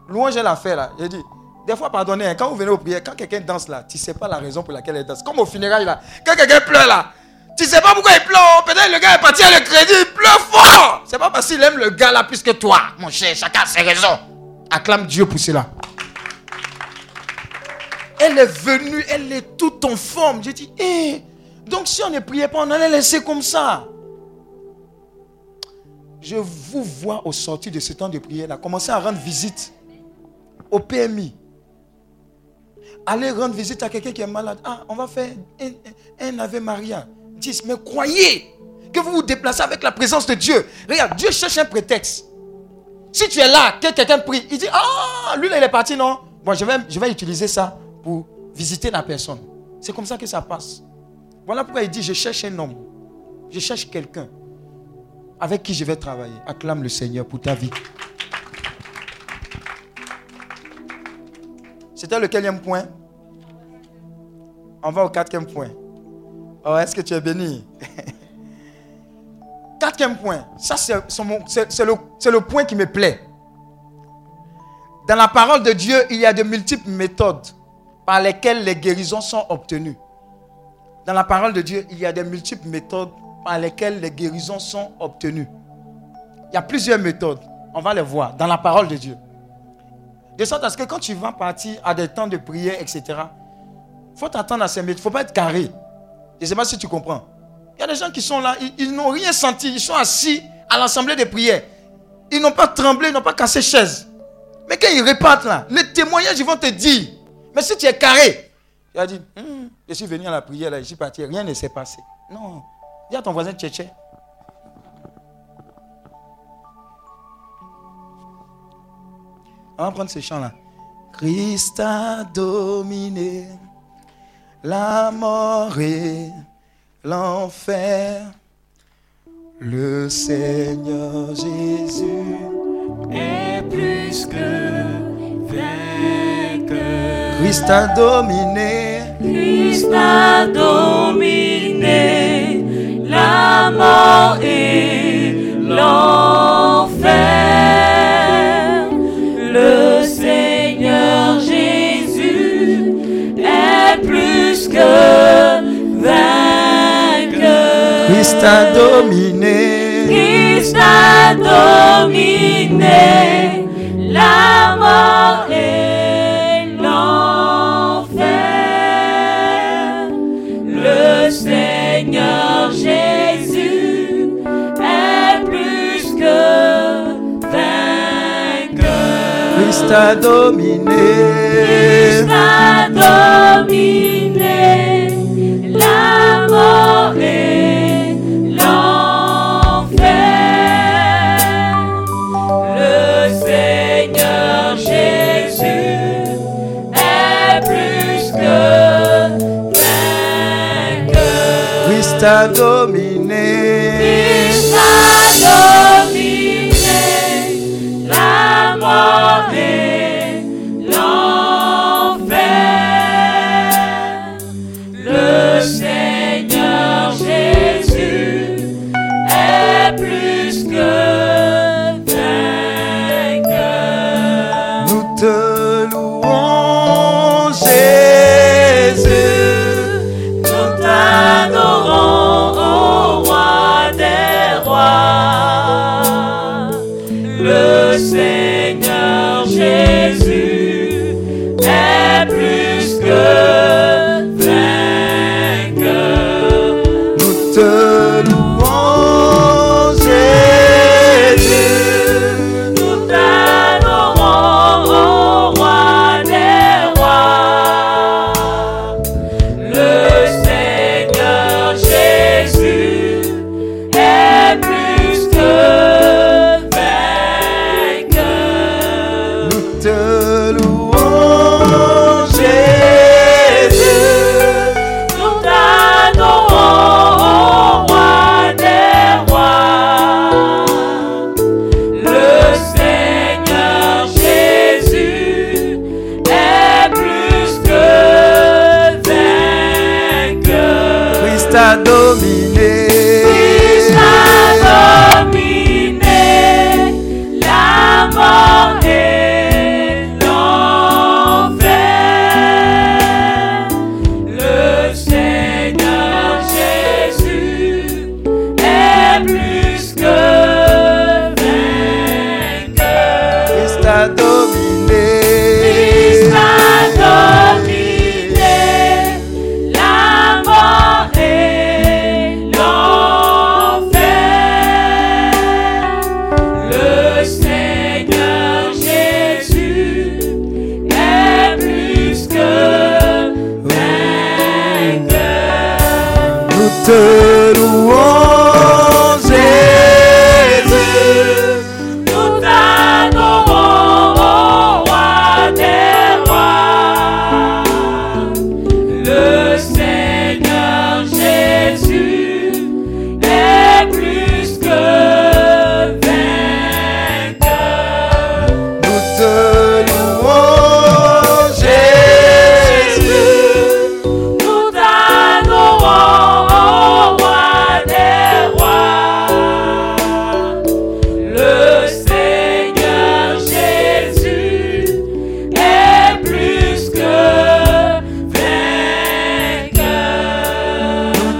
Louange, elle a fait là. J'ai dit, des fois, pardonnez, hein, quand vous venez au prière, quand quelqu'un danse là, tu ne sais pas la raison pour laquelle elle danse. Comme au funérailles là, quand quelqu'un pleure là, tu ne sais pas pourquoi il pleure. Peut-être le gars est parti à le crédit, il pleure fort. C'est pas parce qu'il aime le gars là plus que toi, mon cher. Chacun a ses raisons. Acclame Dieu pour cela. Elle est venue, elle est toute en forme. J'ai dit, hé, donc si on ne priait pas, on allait laisser comme ça. Je vous vois au sortir de ce temps de prière là, commencer à rendre visite au PMI. Allez rendre visite à quelqu'un qui est malade. Ah, on va faire un, un, un Ave Maria. 10. Mais croyez que vous vous déplacez avec la présence de Dieu. Regarde, Dieu cherche un prétexte. Si tu es là, que quelqu'un prie, il dit Ah, lui là, il est parti, non? Bon, je vais, je vais utiliser ça pour visiter la personne. C'est comme ça que ça passe. Voilà pourquoi il dit Je cherche un homme. Je cherche quelqu'un avec qui je vais travailler. Acclame le Seigneur pour ta vie. C'était le quatrième point. On va au quatrième point. Oh, est-ce que tu es béni? (laughs) Quatrième point. Ça, c'est le, le point qui me plaît. Dans la parole de Dieu, il y a de multiples méthodes par lesquelles les guérisons sont obtenues. Dans la parole de Dieu, il y a de multiples méthodes par lesquelles les guérisons sont obtenues. Il y a plusieurs méthodes. On va les voir dans la parole de Dieu. De sorte à ce que quand tu vas partir à des temps de prière, etc., il faut t'attendre à ces méthodes. Il ne faut pas être carré. Je ne sais pas si tu comprends. Il y a des gens qui sont là, ils, ils n'ont rien senti. Ils sont assis à l'assemblée de prière. Ils n'ont pas tremblé, ils n'ont pas cassé chaise. Mais quand ils repartent là, les témoignages, ils vont te dire. Mais si tu es carré, tu vas dire, Hum, je suis venu à la prière, là, je suis parti, rien ne s'est passé. Non. Dis à ton voisin tchétché. On va prendre ce chant-là. Christ a dominé la mort et l'enfer. Le Seigneur Jésus est plus que vainqueur. Christ a dominé. Christ a dominé la mort et l'enfer. Le Seigneur Jésus est plus que vainqueur. Christ a dominé. Christ a dominé la mort et l'enfer. t'a dominé. Christ t'a dominé. La mort et l'enfer. Le Seigneur Jésus est plus que vainqueur. Christ t'a dominé.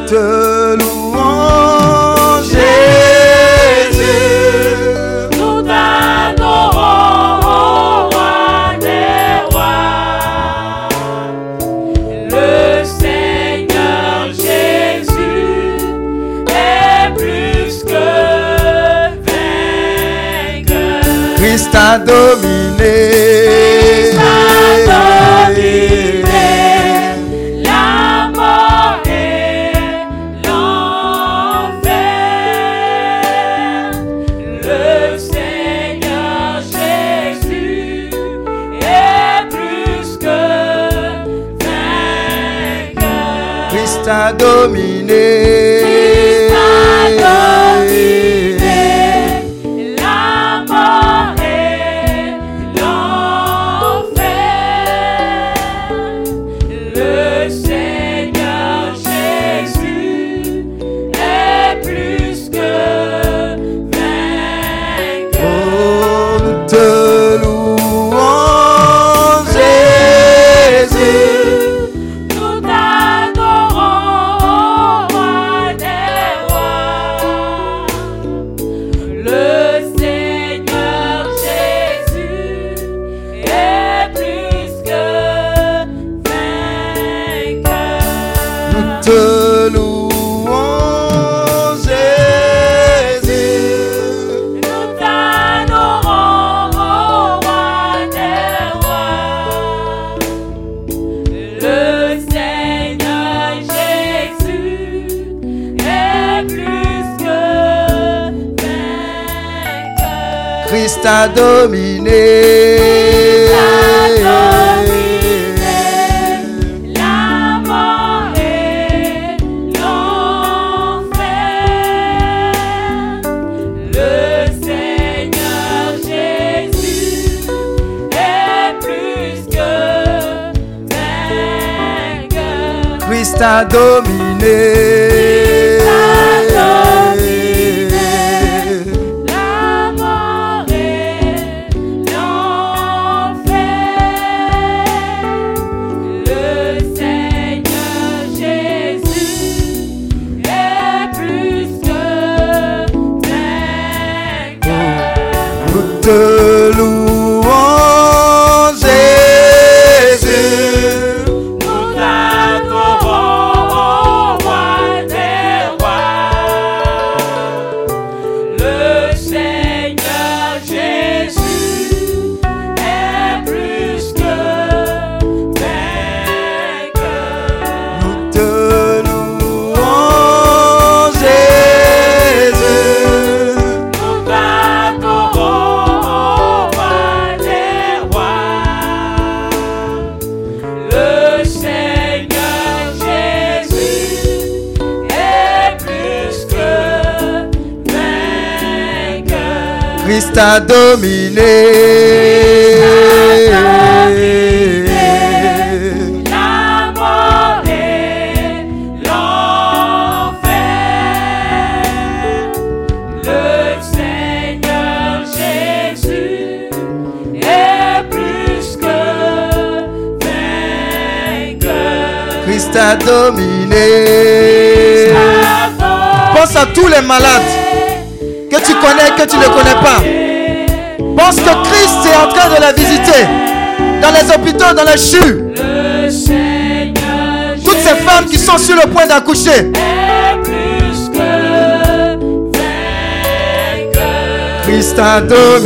te louons, Jésus. Nous t'adorons, roi des rois. Le Seigneur Jésus est plus que vainqueur. Christ a dominé. dominer. Christ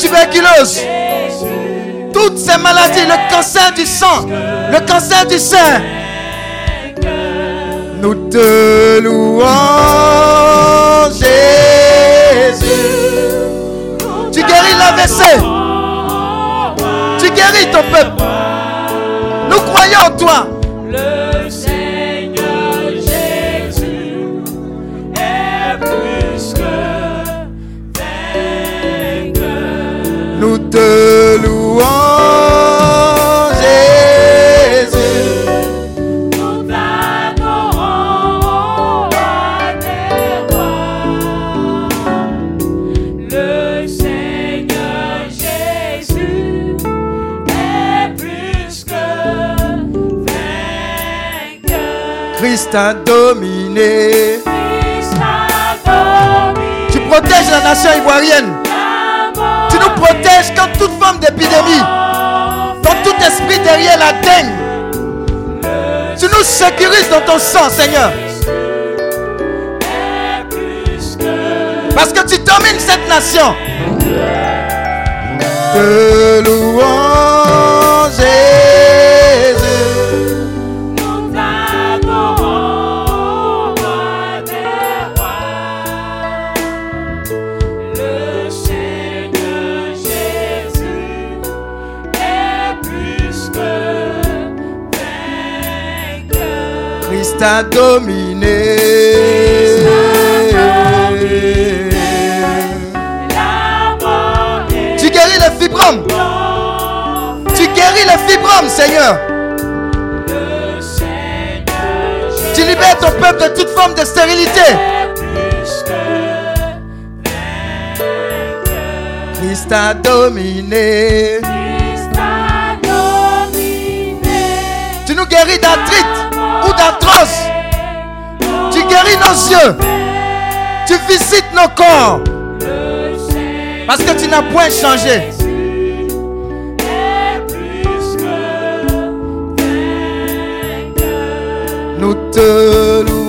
tuberculose, toutes ces maladies, le cancer du sang, le cancer du sein. Nous te louons, Jésus. Tu guéris l'AVC. Tu guéris ton peuple. Nous croyons en toi. Christ a dominé. Christ a dominé Tu protèges la nation ivoirienne. Tu nous protèges quand toute forme d'épidémie, quand tout esprit derrière la dengue. Tu nous sécurises dans ton sang, Seigneur. Parce que tu domines cette nation. Te louons, vainqueur. Christ a dominé. Tu guéris les fibromes. Tu guéris les fibromes, Seigneur. Tu libères ton peuple de toute forme de stérilité. Christ a dominé. Tu guéris nos yeux. Tu visites nos corps. Parce que tu n'as point changé. Nous te louons,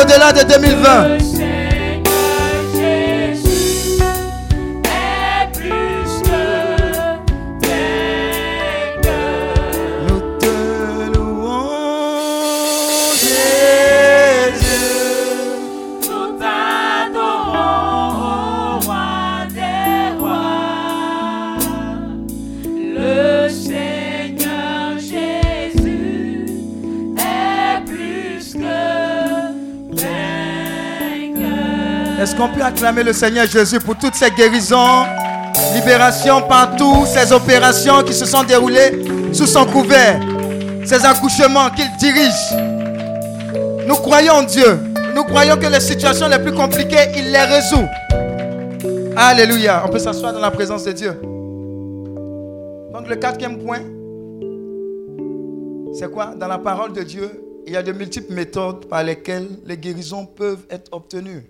au-delà de 2020. Acclamer le Seigneur Jésus pour toutes ces guérisons, libérations partout, ces opérations qui se sont déroulées sous son couvert, ces accouchements qu'il dirige Nous croyons en Dieu. Nous croyons que les situations les plus compliquées, il les résout. Alléluia. On peut s'asseoir dans la présence de Dieu. Donc le quatrième point, c'est quoi? Dans la parole de Dieu, il y a de multiples méthodes par lesquelles les guérisons peuvent être obtenues.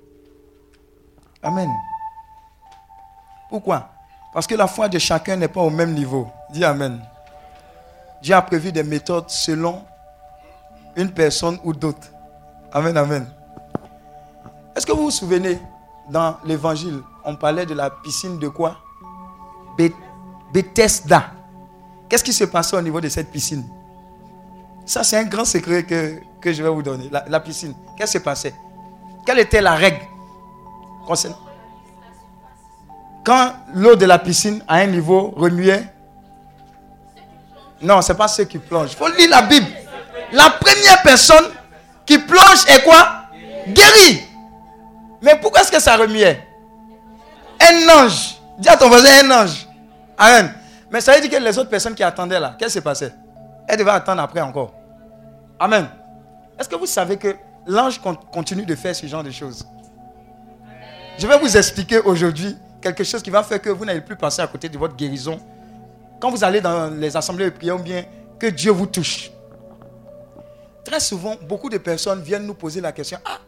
Amen. Pourquoi? Parce que la foi de chacun n'est pas au même niveau. Dis Amen. Dieu a prévu des méthodes selon une personne ou d'autres. Amen, amen. Est-ce que vous vous souvenez, dans l'évangile, on parlait de la piscine de quoi? Bethesda. Qu'est-ce qui se passait au niveau de cette piscine? Ça, c'est un grand secret que, que je vais vous donner. La, la piscine. Qu'est-ce qui se passait? Quelle était la règle? Quand l'eau de la piscine à un niveau remuait Non, ce n'est pas ceux qui plongent. Il faut lire la Bible. La première personne qui plonge est quoi? Guéri. Mais pourquoi est-ce que ça remuait? Un ange. Dis à ton voisin un ange. Amen. Mais ça veut dire que les autres personnes qui attendaient là, qu'est-ce qui se passait Elles devaient attendre après encore. Amen. Est-ce que vous savez que l'ange con- continue de faire ce genre de choses? Je vais vous expliquer aujourd'hui quelque chose qui va faire que vous n'allez plus passer à côté de votre guérison. Quand vous allez dans les assemblées de prière bien que Dieu vous touche. Très souvent, beaucoup de personnes viennent nous poser la question Ah,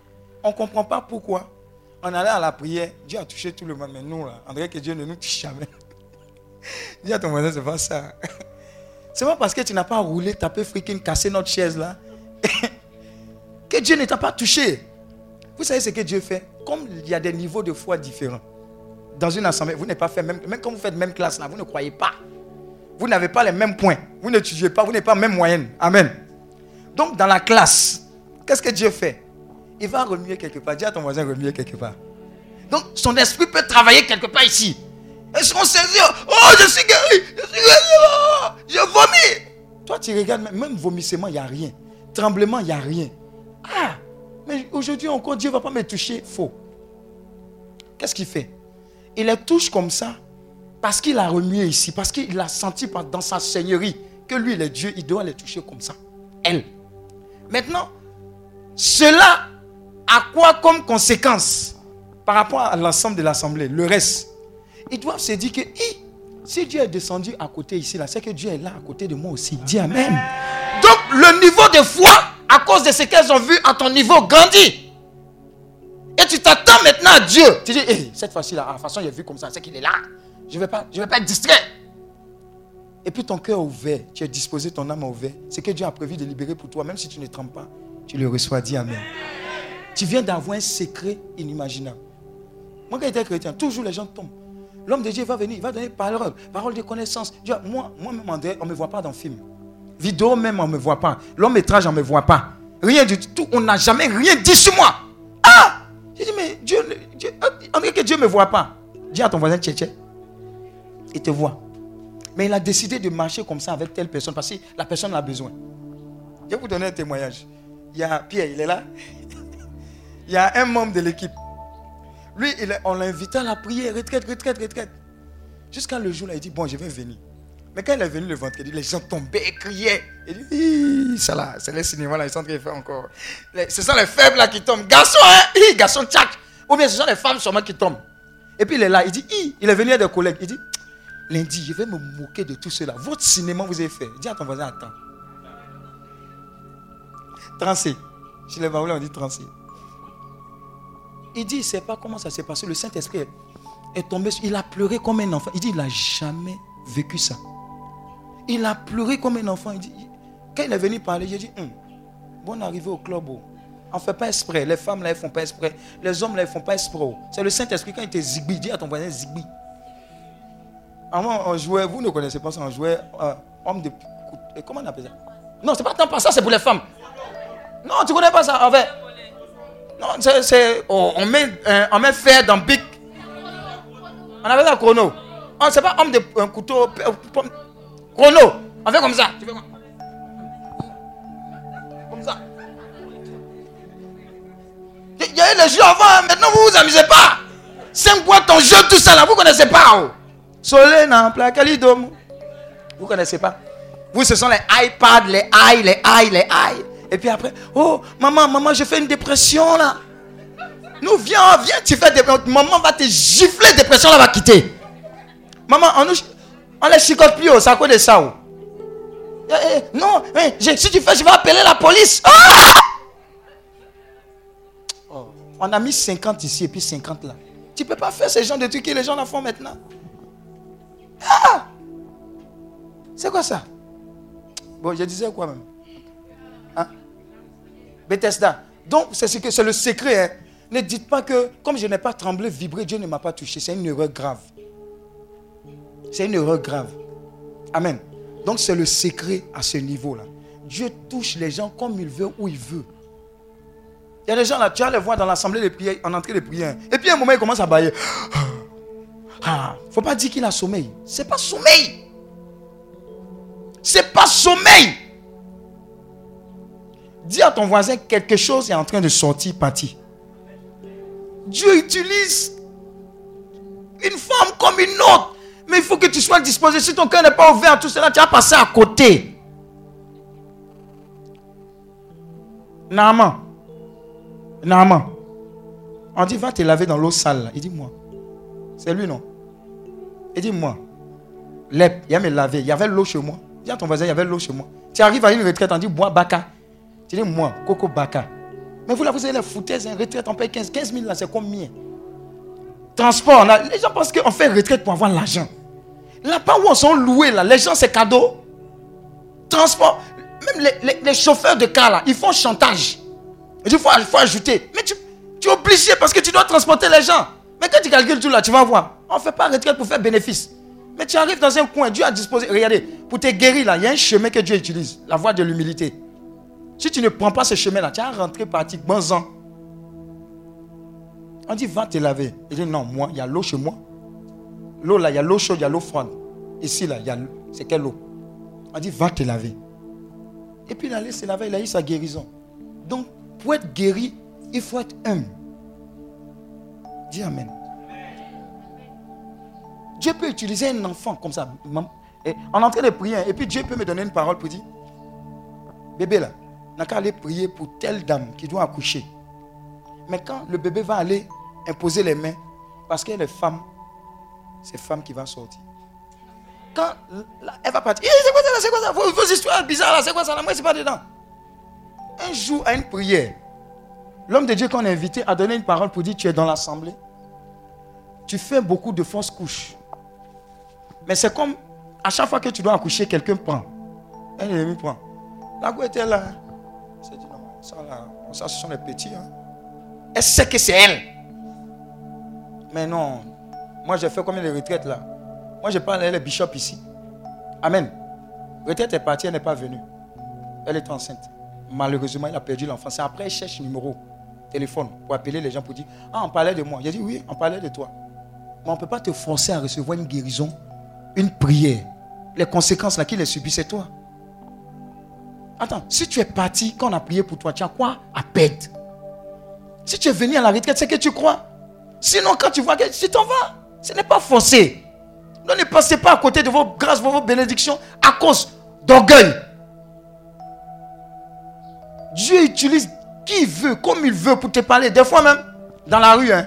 on ne comprend pas pourquoi. On allait à la prière, Dieu a touché tout le monde, mais nous, là, on dirait que Dieu ne nous touche jamais. (laughs) Dis à ton voisin, c'est pas ça. (laughs) C'est pas parce que tu n'as pas roulé, tapé freaking, cassé notre chaise là, (laughs) que Dieu ne t'a pas touché. Vous savez ce que Dieu fait? Comme il y a des niveaux de foi différents. Dans une assemblée, vous n'êtes pas fait même, même quand vous faites même classe là, vous ne croyez pas. Vous n'avez pas les mêmes points. Vous n'étudiez pas, vous n'êtes pas même moyenne. Amen. Donc dans la classe, qu'est-ce que Dieu fait? Il va remuer quelque part. Dis à ton voisin remuer quelque part. Donc son esprit peut travailler quelque part ici. Qu'on sait dire, oh je suis guéri, je suis guéri, oh, je vomis. Toi tu regardes, même vomissement, il n'y a rien. Tremblement, il n'y a rien. Ah, mais aujourd'hui encore, Dieu ne va pas me toucher. Faux. Qu'est-ce qu'il fait? Il les touche comme ça parce qu'il a remué ici, parce qu'il a senti dans sa seigneurie que lui, il est Dieu, il doit les toucher comme ça. Elle. Maintenant, cela a quoi comme conséquence par rapport à l'ensemble de l'assemblée, le reste Ils doivent se dire que Hi, si Dieu est descendu à côté ici, là, c'est que Dieu est là à côté de moi aussi. Dis Amen. Donc, le niveau de foi, à cause de ce qu'elles ont vu à ton niveau, grandit. Et tu t'attends maintenant à Dieu. Tu dis, Hey, cette fois-ci, toute façon, est vu comme ça, c'est qu'il est là. Je ne vais, pas- vais pas être distrait. Et puis ton cœur est ouvert, tu es disposé, ton âme est ouverte. Ce que Dieu a prévu de libérer pour toi, même si tu ne trembles pas, tu le reçois. Dis Amen. Tu viens d'avoir un secret inimaginable. Moi, quand j'étais chrétien, toujours les gens tombent. L'homme de Dieu va venir, il va donner parole, parole de connaissance. Dieu, moi, moi-même, on ne me voit pas dans le film. Vidéo même, on ne me voit pas. Long métrage, on ne me voit pas. Rien du tout. On n'a jamais rien dit sur moi. Ah J'ai dit, mais Dieu, Dieu on que Dieu ne me voit pas. Dis à ton voisin, tché. Il te voit. Mais il a décidé de marcher comme ça avec telle personne parce que la personne a besoin. Je vais vous donner un témoignage. Il y a Pierre, il est là. (laughs) Il y a un membre de l'équipe. Lui, on l'a invité à la prière, retraite, retraite, retraite. Jusqu'à le jour là, il dit, bon, je vais venir. Mais quand il est venu le vendredi, les gens tombaient et criaient. Il dit, ça là, c'est les cinémas là, ils sont en train de faire encore. Ce sont les faibles là qui tombent. Garçon, hein, garçon, tchac. Ou bien ce sont les femmes sûrement qui tombent. Et puis il est là, il dit, il est venu avec des collègues. Il dit, lundi, je vais me moquer de tout cela. Votre cinéma, vous avez fait. Dis à ton voisin, attends. Trancé. Chez les Baoulés, on dit trancé. Il dit, sait pas comment ça s'est passé. Le Saint-Esprit est, tombé. Il a pleuré comme un enfant. Il dit, il n'a jamais vécu ça. Il a pleuré comme un enfant. Il dit, quand il est venu parler, j'ai dit, Hum, bonne arrivée au club. oh. On ne fait pas exprès. Les femmes là, elles ne font pas exprès. Les hommes là, ils ne font pas exprès. oh. C'est le Saint-Esprit quand il te zigbi. Dis à ton voisin zigbi. Avant, on jouait, vous ne connaissez pas ça, on jouait euh, homme de. Comment on appelle ça? Non, c'est pas tant pas ça, c'est pour les femmes. Non, tu connais pas ça. Non, c'est. c'est- on, on met, euh, on fer dans bic. On appelle ça chrono. Oh, c'est pas homme de un couteau. euh, Chrono. On fait comme ça. Tu fais Comme ça. Il y a eu les jeux avant, hein. maintenant vous vous amusez pas. Cinq boîtes en jeu, tout ça là, vous connaissez pas. oh. Solena, Placalidom. Vous connaissez pas Vous, ce sont les iPads, les i, les i, les i. Et puis après, oh, maman, maman, je fais une dépression là. Nous, viens, viens, tu fais des... Maman va te gifler, dépression là va quitter. Maman, on, nous, on les chicote plus, oh, c'est à cause de ça. oh. Eh, eh, non, eh, si tu fais, je vais appeler la police. Ah! Oh, on a mis 50 ici et puis 50 là. Tu peux pas faire ce genre de trucs que les gens la font maintenant. Ah! C'est quoi ça? Bon, je disais quoi même? Hein? Bethesda. Donc, c'est ce que c'est le secret. hein. Ne dites pas que, comme je n'ai pas tremblé, vibré, Dieu ne m'a pas touché. C'est une erreur grave. C'est une erreur grave. Amen. Donc, c'est le secret à ce niveau-là. Dieu touche les gens comme il veut, où il veut. Il y a des gens là, tu vas les voir dans l'assemblée de prière, en entrée de prière. Et puis, à un moment, ils commencent à bailler. Ah, faut pas dire qu'il a sommeil. C'est pas sommeil. C'est pas sommeil. Dis à ton voisin quelque chose est en train de sortir, parti. Dieu utilise une femme comme une autre. Mais il faut que tu sois disposé. Si ton cœur n'est pas ouvert à tout cela, tu vas passer à côté. Naaman. Naaman. On dit, va te laver dans l'eau sale. là. Il dit, moi. C'est lui, non? Il dit, moi. Lep, il va me laver. Il y avait l'eau chez moi. Dis à ton voisin, il y avait l'eau chez moi. Tu arrives à une retraite, on dit, bois Baka. Tu dis, moi, Coco Baka. Mais vous là, vous avez les foutaises, une retraite, on paye 15, 15 000 là, c'est combien? Transport, a- les gens pensent qu'on fait retraite pour avoir l'argent. Là-bas où on sont loués, là, les gens, c'est cadeau. Transport, même les, chauffeurs de car, là, ils font chantage. Il faut, ajouter. Mais tu, tu es obligé parce que tu dois transporter les gens. Mais quand tu calcules tout là, tu vas voir. On ne fait pas retraite pour faire bénéfice. Mais tu arrives dans un coin, Dieu a disposé. Regardez, pour te guérir là, il y a un chemin que Dieu utilise, la voie de l'humilité. Si tu ne prends pas ce chemin-là, tu vas rentrer pratiquement ans. On dit, va te laver. Il dit, non, moi, il y a l'eau chez moi. L'eau là, il y a l'eau chaude, il y a l'eau froide. Ici là, il y a. C'est quelle eau? On dit, va te laver. Et puis il allait se laver, il a eu sa guérison. Donc, pour être guéri, il faut être humble. Dis Amen. Dieu peut utiliser un enfant comme ça. et est en train de prier, et puis Dieu peut me donner une parole pour dire Bébé là, n'a qu'à aller prier pour telle dame qui doit accoucher. Mais quand le bébé va aller imposer les mains, parce qu'elle est femme, c'est femme qui va sortir. Quand elle va partir, c'est quoi ça c'est quoi ça? Vos, histoires bizarres là, c'est quoi ça là, moi c'est pas dedans. Un jour à une prière, l'homme de Dieu qu'on a invité a donné une parole pour dire tu es dans l'assemblée. Tu fais beaucoup de fausses couches. Mais c'est comme à chaque fois que tu dois accoucher, quelqu'un prend. Un ennemi prend. La go était là. Elle s'est dit non, ça là, ça ce sont les petits. hein. Elle sait que c'est elle. Mais non, moi j'ai fait combien de retraites là Moi je parle, elle est bishop ici. Amen. Retraite est partie, elle n'est pas venue. Elle est enceinte. Malheureusement, elle a perdu l'enfant. C'est après, elle cherche numéro, téléphone, pour appeler les gens pour dire Ah, on parlait de moi. J'ai dit Oui, on parlait de toi. Mais on ne peut pas te forcer à recevoir une guérison, une prière. Les conséquences là, qui les subit, c'est toi. Attends, si tu es parti, quand on a prié pour toi, tu as quoi à perdre? Si tu es venu à la retraite, c'est que tu crois. Sinon, quand tu vois que tu t'en vas, ce n'est pas forcé. Ne passez pas à côté de vos grâces, de vos bénédictions à cause d'orgueil. Dieu utilise qui veut, comme il veut pour te parler. Des fois même, dans la rue, hein,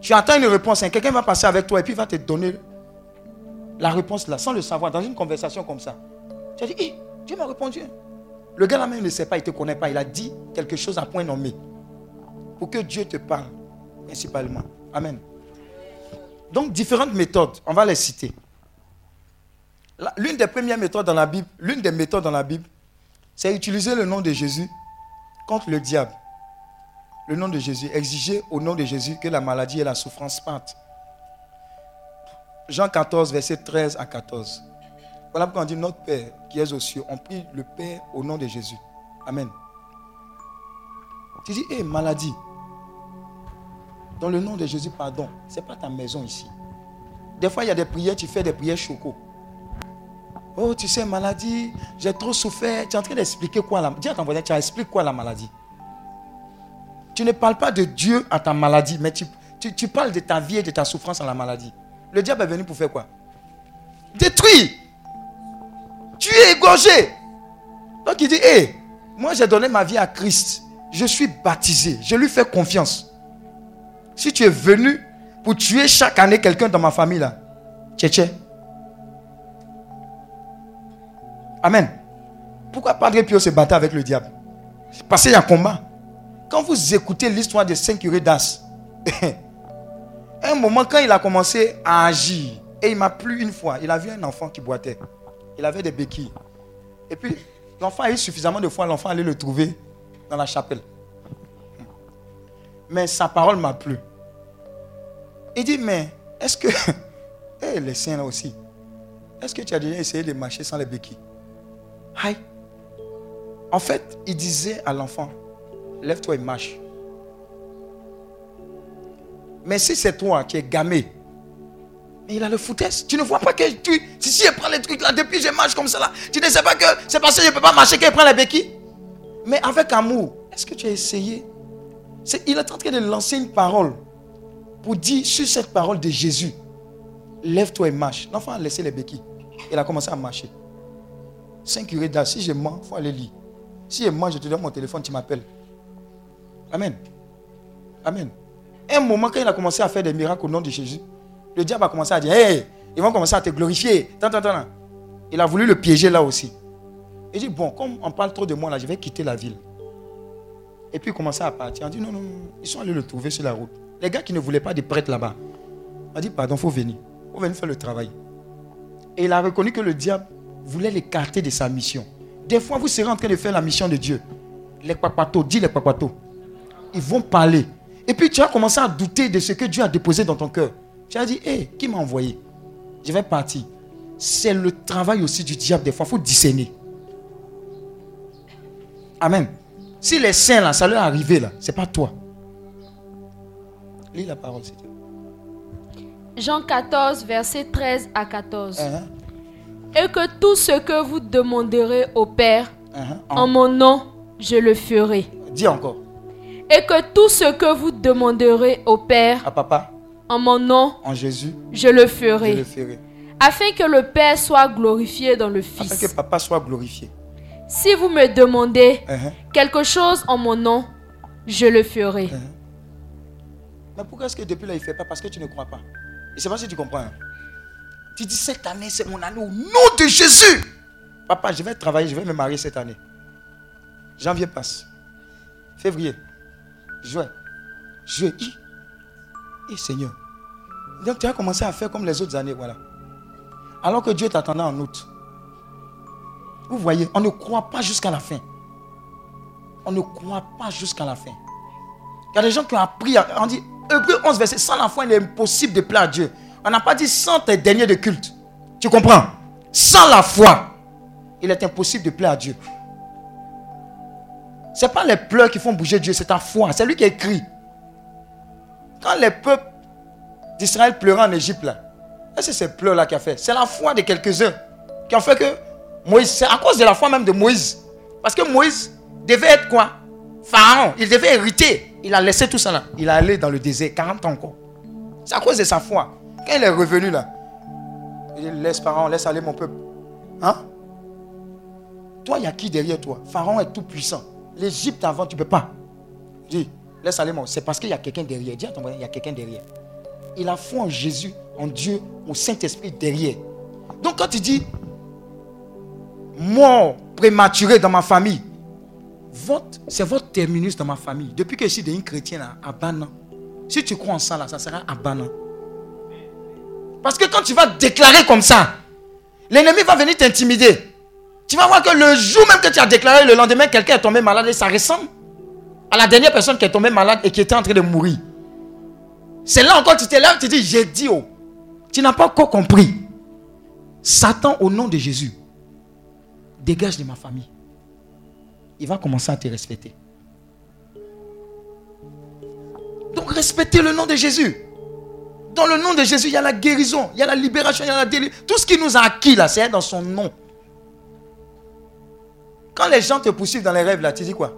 tu attends une réponse. hein, Quelqu'un va passer avec toi et puis il va te donner la réponse là, sans le savoir, dans une conversation comme ça. Tu as dit, Dieu m'a répondu. hein. Le gars là même ne sait pas, il ne te connaît pas. Il a dit quelque chose à point nommé. Pour que Dieu te parle, principalement. Amen. Donc, différentes méthodes, on va les citer. L'une des premières méthodes dans la Bible, l'une des méthodes dans la Bible, c'est utiliser le nom de Jésus contre le diable. Le nom de Jésus, exiger au nom de Jésus que la maladie et la souffrance partent. Jean 14, verset 13 à 14. Voilà pourquoi on dit notre Père qui est aux cieux. On prie le Père au nom de Jésus. Amen. Tu dis, hé, maladie. Dans le nom de Jésus, pardon. Ce n'est pas ta maison ici. Des fois, il y a des prières, tu fais des prières choco. Oh, tu sais, maladie, j'ai trop souffert. Tu es en train d'expliquer quoi la Dis à ton voisin, tu expliques quoi la maladie? Tu ne parles pas de Dieu à ta maladie, mais tu, tu, parles de ta vie et de ta souffrance à la maladie. Le diable est venu pour faire quoi? Détruire. Tu es égorgé. Donc il dit, hé, moi j'ai donné ma vie à Christ. Je suis baptisé. Je lui fais confiance. Si tu es venu pour tuer chaque année quelqu'un dans ma famille là, tché Amen. Pourquoi Padre Pio se battait avec le diable? Parce qu'il y a un combat. Quand vous écoutez l'histoire des cinq curés d'As, (laughs) un moment, quand il a commencé à agir, et il m'a plu une fois, il a vu un enfant qui boitait. Il avait des béquilles. Et puis, l'enfant a eu suffisamment de fois, l'enfant allait le trouver dans la chapelle. Mais sa parole m'a plu. Il dit, mais est-ce que... (laughs) Eh, les saints là aussi. Est-ce que tu as déjà essayé de marcher sans les béquilles? Aïe. En fait, il disait à l'enfant, lève-toi et marche. Mais si c'est toi qui es gamé, il a le foutaise. Tu ne vois pas que tu. Si, si, il prend les trucs là, depuis je marche comme ça là. Tu ne sais pas que c'est parce que je ne peux pas marcher qu'il prend les béquilles. Mais avec amour, est-ce que tu as essayé Il est en train de lancer une parole pour dire sur cette parole de Jésus lève-toi et marche. L'enfant a laissé les béquilles. Il a commencé à marcher. Cinq curés d'âge. Si je mens, il faut aller lire. Si je mens, je te donne mon téléphone, tu m'appelles. Amen. Amen. Un moment, quand il a commencé à faire des miracles au nom de Jésus, le diable a commencé à dire Hey, ils vont commencer à te glorifier. Il a voulu le piéger là aussi. Il dit Bon, comme on parle trop de moi là, je vais quitter la ville. Et puis il commençait à partir. On dit Non, non, non. Ils sont allés le trouver sur la route. Les gars qui ne voulaient pas de prêtre là-bas. On dit Pardon, il faut venir. Il faut venir faire le travail. Et il a reconnu que le diable voulait l'écarter de sa mission. Des fois, vous serez en train de faire la mission de Dieu. Les papatos, dis les papatos. Ils vont parler. Et puis tu as commencé à douter de ce que Dieu a déposé dans ton cœur. Tu as dit, hé, qui m'a envoyé? Je vais partir. C'est le travail aussi du diable. Des fois, il faut discerner. Amen. Si les saints, là, ça leur est arrivé, là, c'est pas toi. Lis la parole, c'est Jean 14, verset 13 à 14. Uh-huh. Et que tout ce que vous demanderez au Père, Uh-huh. en mon nom, je le ferai. Dis encore. Et que tout ce que vous demanderez au Père, À papa, en mon nom, en Jésus, je le je ferai. le ferai. Afin que le Père soit glorifié dans le Afin Fils. que papa soit glorifié. Si vous me demandez Uh-huh. quelque chose en mon nom, je le ferai. Mais pourquoi est-ce que depuis là, il ne fait pas? Parce que tu ne crois pas. Et c'est pas si tu comprends. hein. Tu dis, cette année, c'est mon année au nom de Jésus. Papa, je vais travailler, je vais me marier cette année. Janvier passe. Février. Juin. Juillet. Et Seigneur. Donc tu as commencé à faire comme les autres années, voilà. Alors que Dieu t'attendait en août. Vous voyez, on ne croit pas jusqu'à la fin. On ne croit pas jusqu'à la fin. Il y a des gens qui ont appris, on dit, Hébreu 11, verset, sans la foi, il est impossible de plaire à Dieu. On n'a pas dit sans tes derniers de culte. Tu comprends? Sans la foi, il est impossible de plaire à Dieu. Ce n'est pas les pleurs qui font bouger Dieu, c'est ta foi. C'est lui qui écrit. Quand les peuples d'Israël pleuraient en Égypte, c'est ces pleurs-là qui a fait? C'est la foi de quelques-uns qui ont fait que Moïse, c'est à cause de la foi même de Moïse. Parce que Moïse devait être quoi? Pharaon, il devait hériter. Il a laissé tout ça là. Il est allé dans le désert 40 ans encore. C'est à cause de sa foi. Quand il est revenu là, il dit laisse Pharaon, laisse aller mon peuple. Hein? Toi, il y a qui derrière toi? Pharaon est tout puissant. L'Égypte avant, tu ne peux pas. Dis, laisse aller mon. C'est parce qu'il y a quelqu'un derrière. Dis à ton il y a quelqu'un derrière. Il a foi en Jésus, en Dieu, au Saint-Esprit derrière. Donc quand tu dis mort prématurée dans ma famille, c'est votre terminus dans ma famille. Depuis que je suis devenu chrétien là, à Bana, si tu crois en ça là, ça sera à Bana. Parce que quand tu vas déclarer comme ça, l'ennemi va venir t'intimider. Tu vas voir que le jour même que tu as déclaré, le lendemain, quelqu'un est tombé malade et ça ressemble à la dernière personne qui est tombée malade et qui était en train de mourir. C'est là encore tu te lèves, tu dis, j'ai dit, oh, tu n'as pas encore compris. Satan, au nom de Jésus, dégage de ma famille. Il va commencer à te respecter. Donc respectez le nom de Jésus. Dans le nom de Jésus, il y a la guérison, il y a la libération, il y a la délivrance. Tout ce qui nous a acquis là, c'est dans son nom. Quand les gens te poursuivent dans les rêves là, tu dis quoi?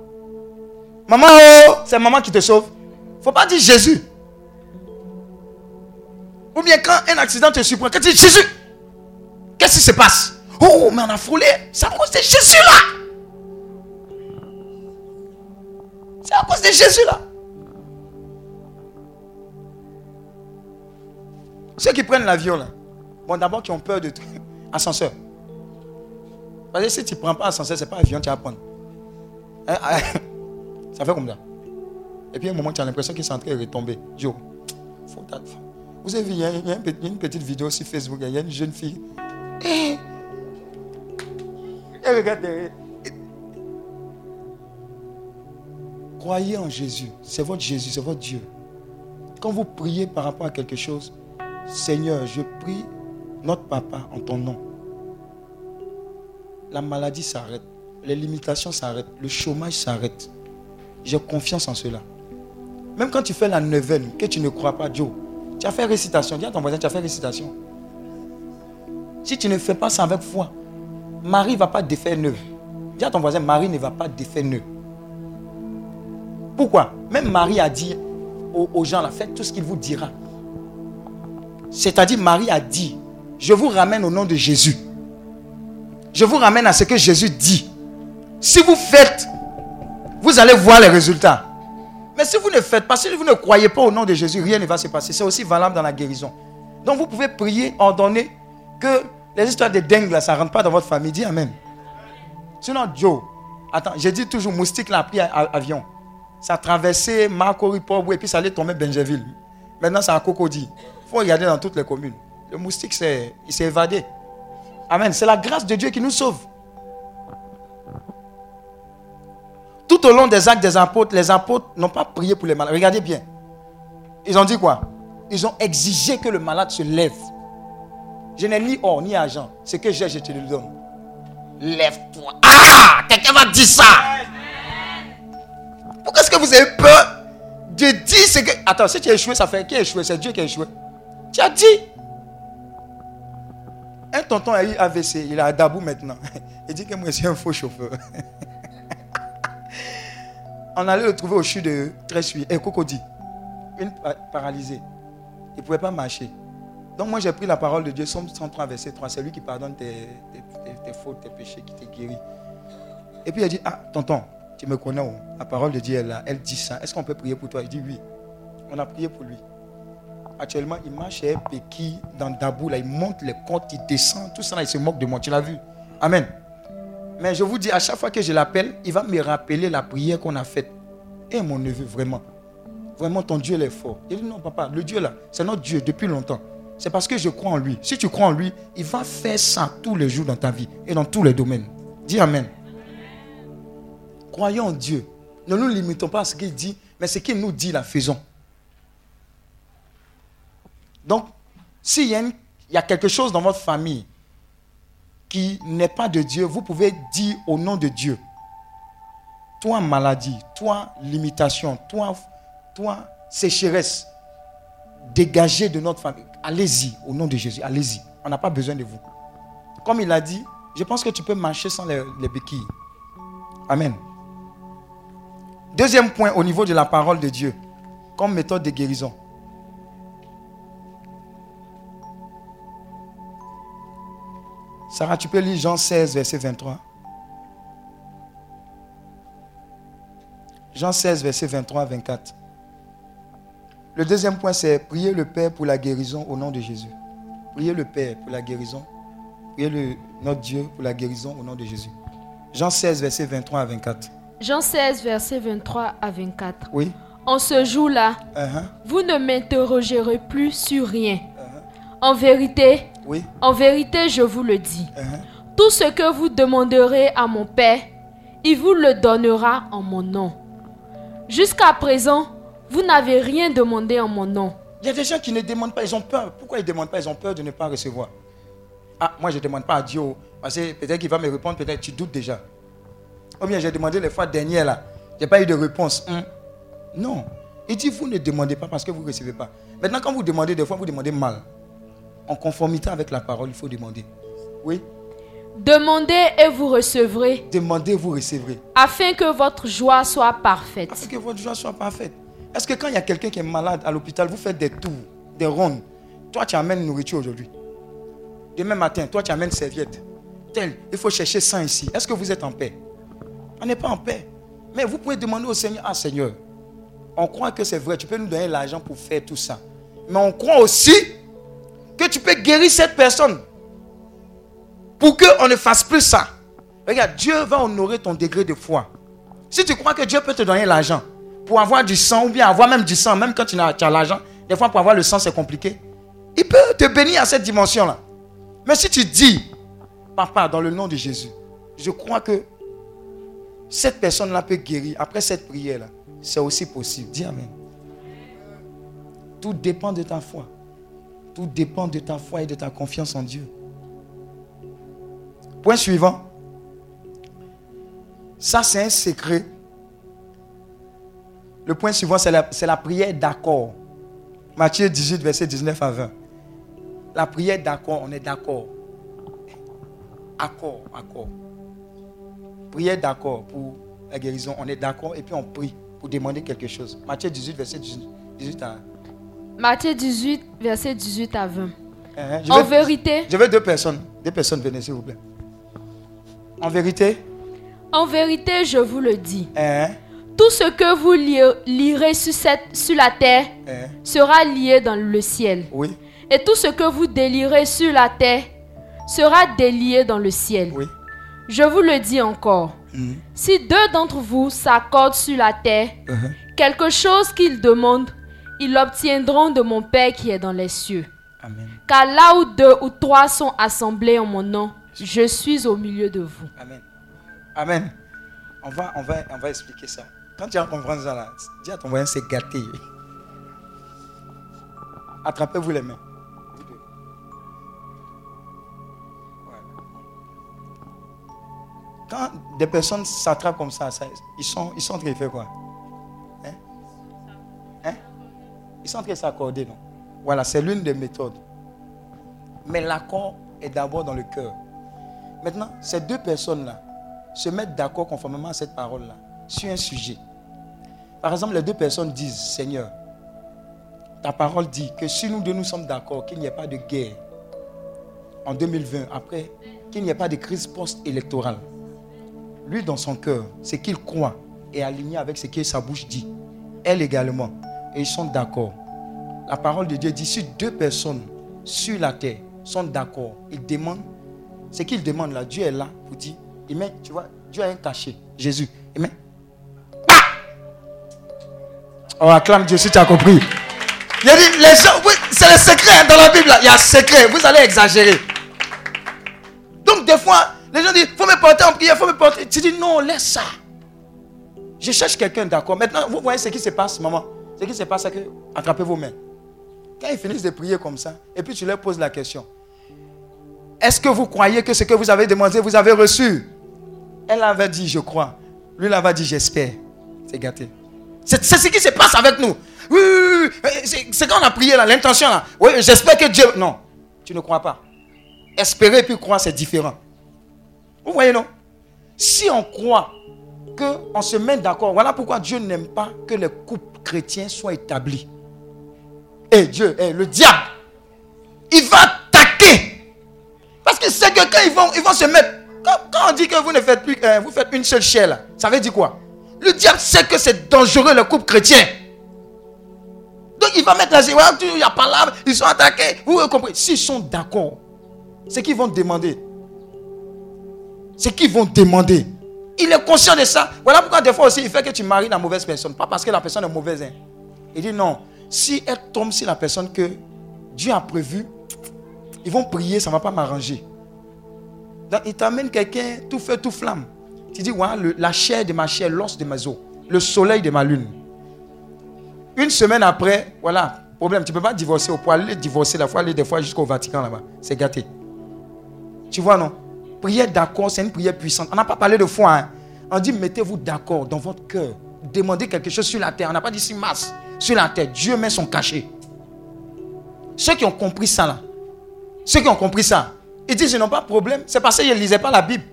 Maman, oh, c'est maman qui te sauve. faut pas dire Jésus. Ou bien quand un accident te surprend, quand tu dis? Jésus, qu'est-ce qui se passe? Oh, mais on a frôlé. C'est à cause de Jésus là. C'est à cause de Jésus là. Ceux qui prennent l'avion là, bon d'abord qui ont peur de (laughs) ascenseur. Parce que si tu ne prends pas ascenseur, ce n'est pas avion, tu vas prendre. Hein, hein, (laughs) Ça fait comme ça. Et puis à un moment, tu as l'impression qu'ils sont en train de retomber. Joe, faut vous avez vu, il y a une petite vidéo sur Facebook, il y a une jeune fille. Eh, elle regarde derrière. Croyez en Jésus. C'est votre Jésus, c'est votre Dieu. Quand vous priez par rapport à quelque chose, Seigneur, je prie notre papa en ton nom. La maladie s'arrête. Les limitations s'arrêtent. Le chômage s'arrête. J'ai confiance en cela. Même quand tu fais la neuvaine, que tu ne crois pas, Joe, tu as fait récitation. Dis à ton voisin, tu as fait récitation. Si tu ne fais pas ça avec foi, Marie ne va pas défaire neuve. Dis à ton voisin, Marie ne va pas défaire neuve. Pourquoi? Même Marie a dit aux, aux gens, là, faites tout ce qu'il vous dira. C'est-à-dire, Marie a dit, je vous ramène au nom de Jésus. Je vous ramène à ce que Jésus dit. Si vous faites, vous allez voir les résultats. Mais si vous ne faites pas, si vous ne croyez pas au nom de Jésus, rien ne va se passer. C'est aussi valable dans la guérison. Donc vous pouvez prier, ordonner que les histoires de dingue, là, ça ne rentre pas dans votre famille. Dis Amen. Sinon, Joe, attends, j'ai dit toujours, moustique l'a pris à, à- avion. Ça a traversé Marco Ripobo et puis ça allait tomber Benjaville. Maintenant, c'est à Cocody. Il faut regarder dans toutes les communes. Le moustique, c'est, il s'est évadé. Amen. C'est la grâce de Dieu qui nous sauve. Tout au long des actes des apôtres, les apôtres n'ont pas prié pour les malades. Regardez bien. Ils ont dit quoi? Ils ont exigé que le malade se lève. Je n'ai ni or ni argent. Ce que j'ai, je te le donne. Lève-toi. Ah Quelqu'un va dire ça. Pourquoi est-ce que vous avez peur de dire ce que. Attends, si tu as échoué, ça fait qui a échoué? C'est Dieu qui a échoué. Tu as dit. Un tonton a eu AVC, il est à Dabou maintenant. (laughs) Il dit que moi, suis un faux chauffeur. (laughs) On allait le trouver au CHU de Tressuie, et Cocody. Une pa- paralysée. Il ne pouvait pas marcher. Donc moi j'ai pris la parole de Dieu, Somme 103, verset 3. C'est lui qui pardonne tes, tes- tes- tes fautes, tes péchés, qui te guérit. Et puis il a dit, ah, tonton, tu me connais, oh, la parole de Dieu est là, elle dit ça. Est-ce qu'on peut prier pour toi? Il dit oui. On a prié pour lui. Actuellement, il marche chez Peki dans Dabou, là, il monte les côtes, il descend, tout ça, il se moque de moi. Tu l'as vu? Amen. Mais je vous dis, à chaque fois que je l'appelle, il va me rappeler la prière qu'on a faite. Et mon neveu, vraiment. Vraiment, ton Dieu, il est fort. Il dit, non, papa, le Dieu là, c'est notre Dieu depuis longtemps. C'est parce que je crois en lui. Si tu crois en lui, il va faire ça tous les jours dans ta vie et dans tous les domaines. Dis Amen. Croyons en Dieu. Ne nous limitons pas à ce qu'il dit, mais ce qu'il nous dit, la faisons. Donc, s'il y, a quelque chose dans votre famille qui n'est pas de Dieu, vous pouvez dire au nom de Dieu. Toi, maladie, toi, limitation, toi, toi, sécheresse, dégagez de notre famille. Allez-y, au nom de Jésus, allez-y. On n'a pas besoin de vous. Comme il a dit, je pense que tu peux marcher sans les, les béquilles. Amen. Deuxième point au niveau de la parole de Dieu, comme méthode de guérison. Sarah, tu peux lire Jean 16, verset 23. Jean 16, verset 23 à 24. Le deuxième point, c'est prier le Père pour la guérison au nom de Jésus. Prier le Père pour la guérison. Prier le, notre Dieu pour la guérison au nom de Jésus. Jean 16, verset 23 à 24. Jean 16, verset 23 à 24. Oui. En ce jour-là, Uh-huh. vous ne m'interrogerez plus sur rien. En vérité, Oui. en vérité, je vous le dis. Uh-huh. Tout ce que vous demanderez à mon Père, il vous le donnera en mon nom. Jusqu'à présent, vous n'avez rien demandé en mon nom. Il y a des gens qui ne demandent pas, ils ont peur. Pourquoi ils ne demandent pas? Ils ont peur de ne pas recevoir. Ah, moi je ne demande pas à Dieu. Parce que peut-être qu'il va me répondre, peut-être tu doutes déjà. Ou bien j'ai demandé les fois dernières là. Je n'ai pas eu de réponse. Hum. Non. Il dit, vous ne demandez pas parce que vous ne recevez pas. Maintenant, quand vous demandez, des fois, vous demandez mal. En conformité avec la parole, il faut demander. Oui? Demandez et vous recevrez, Demandez, vous recevrez. afin que votre joie soit parfaite. Afin que votre joie soit parfaite. Est-ce que quand il y a quelqu'un qui est malade à l'hôpital, vous faites des tours, des rondes Toi, tu amènes nourriture aujourd'hui. Demain matin, toi, tu amènes serviette. Tel, il faut chercher ça ici. Est-ce que vous êtes en paix? On n'est pas en paix. Mais vous pouvez demander au Seigneur, ah Seigneur, on croit que c'est vrai, tu peux nous donner l'argent pour faire tout ça. Mais on croit aussi que tu peux guérir cette personne pour qu'on ne fasse plus ça. Regarde, Dieu va honorer ton degré de foi. Si tu crois que Dieu peut te donner l'argent pour avoir du sang ou bien avoir même du sang, même quand tu as, l'argent, des fois pour avoir le sang c'est compliqué, il peut te bénir à cette dimension-là. Mais si tu dis, papa, dans le nom de Jésus, je crois que cette personne-là peut guérir après cette prière-là, c'est aussi possible. Dis Amen. Tout dépend de ta foi. Tout dépend de ta foi et de ta confiance en Dieu. Point suivant. Ça, c'est un secret. Le point suivant, c'est la, prière d'accord. Matthieu 18, verset 19 à 20. La prière d'accord, on est d'accord. Accord, accord. Prière d'accord pour la guérison, on est d'accord et puis on prie pour demander quelque chose. Matthieu 18, verset 18 à Matthieu 18, verset 18 à 20. Hein, je En veux- vérité, Je veux deux personnes. Deux personnes, venez s'il vous plaît. En vérité, en vérité, je vous le dis. hein, Tout ce que vous li- lirez sur, cette, sur la terre Hein? sera lié dans le ciel. Oui, Et tout ce que vous délirez sur la terre sera délié dans le ciel. oui. Je vous le dis encore. Mhm. Si deux d'entre vous s'accordent sur la terre, Uh-huh. quelque chose qu'ils demandent, ils l'obtiendront de mon Père qui est dans les cieux. Amen. Car là où deux ou trois sont assemblés en mon nom, je suis au milieu de vous. Amen. Amen. On va, on, va, on va expliquer ça. Quand tu vas comprendre ça, là, dis à ton voisin, c'est gâté. Attrapez-vous les mains. Quand des personnes s'attrapent comme ça, ça, ils, sont, ils sont en train de faire quoi? Hein? Hein? Ils sont en train de s'accorder, non? Voilà, c'est l'une des méthodes. Mais l'accord est d'abord dans le cœur. Maintenant, ces deux personnes-là se mettent d'accord conformément à cette parole-là sur un sujet. Par exemple, les deux personnes disent, Seigneur, ta parole dit que si nous deux nous sommes d'accord qu'il n'y ait pas de guerre en 2020, après, qu'il n'y ait pas de crise post-électorale, lui, dans son cœur, ce qu'il croit est aligné avec ce que sa bouche dit. Elle également. Et ils sont d'accord. La parole de Dieu dit, si deux personnes sur la terre sont d'accord, ils demandent, ce qu'ils demandent là, Dieu est là pour dire, met, tu vois, Dieu a un cachet, Jésus, il on acclame Dieu si tu as compris. Il a dit, les gens, oui, c'est le secret hein, dans la Bible, il y a un secret, vous allez exagérer. Donc des fois, les gens disent, faut me porter en prière, faut me porter. Tu dis, non, laisse ça. Je cherche quelqu'un d'accord. Maintenant, vous voyez ce qui se passe, maman. Ce qui se passe, c'est que, attrapez vos mains. Quand ils finissent de prier comme ça, et puis tu leur poses la question. Est-ce que vous croyez que ce que vous avez demandé, vous avez reçu? Elle avait dit, je crois. Lui, il avait dit, j'espère. C'est gâté. C'est ce qui se passe avec nous. Oui, oui. C'est- quand on a prié là, l'intention là. Oui, j'espère que Dieu. Non, tu ne crois pas. Espérer et puis croire, c'est différent. Vous voyez, non? Si on croit qu'on se met d'accord, voilà pourquoi Dieu n'aime pas que les couples chrétiens soient établis. Et Dieu, eh, le diable, il va attaquer. Parce qu'il sait que quand ils vont, ils se mettre. Quand, quand on dit que vous ne faites plus, euh, vous faites une seule chair là, ça veut dire quoi? Le diable sait que c'est dangereux le couple chrétien. Donc il va mettre la il n'y a pas là, ils sont attaqués. Vous compris? S'ils sont d'accord, c'est qu'ils vont demander. C'est qu'ils vont demander. Il est conscient de ça. Voilà pourquoi des fois aussi il fait que tu maries la mauvaise personne. Pas parce que la personne est mauvaise. hein. Il dit non. Si elle tombe sur la personne que Dieu a prévu, ils vont prier, ça ne va pas m'arranger. Donc il t'amène quelqu'un tout feu, tout flamme. Tu dis, ouais, la chair de ma chair, l'os de mes os, le soleil de ma lune. Une semaine après, voilà, problème. Tu ne peux pas divorcer. Pour aller divorcer, la fois aller des fois jusqu'au Vatican là-bas. C'est gâté. Tu vois, non? Prière d'accord, c'est une prière puissante. On n'a pas parlé de foi. hein. On dit, mettez-vous d'accord dans votre cœur. Demandez quelque chose sur la terre. On n'a pas dit si masse. Sur la terre, Dieu met son cachet. Ceux qui ont compris ça, là, ceux qui ont compris ça, ils disent, ils n'ont pas de problème. C'est parce qu'ils ne lisaient pas la Bible.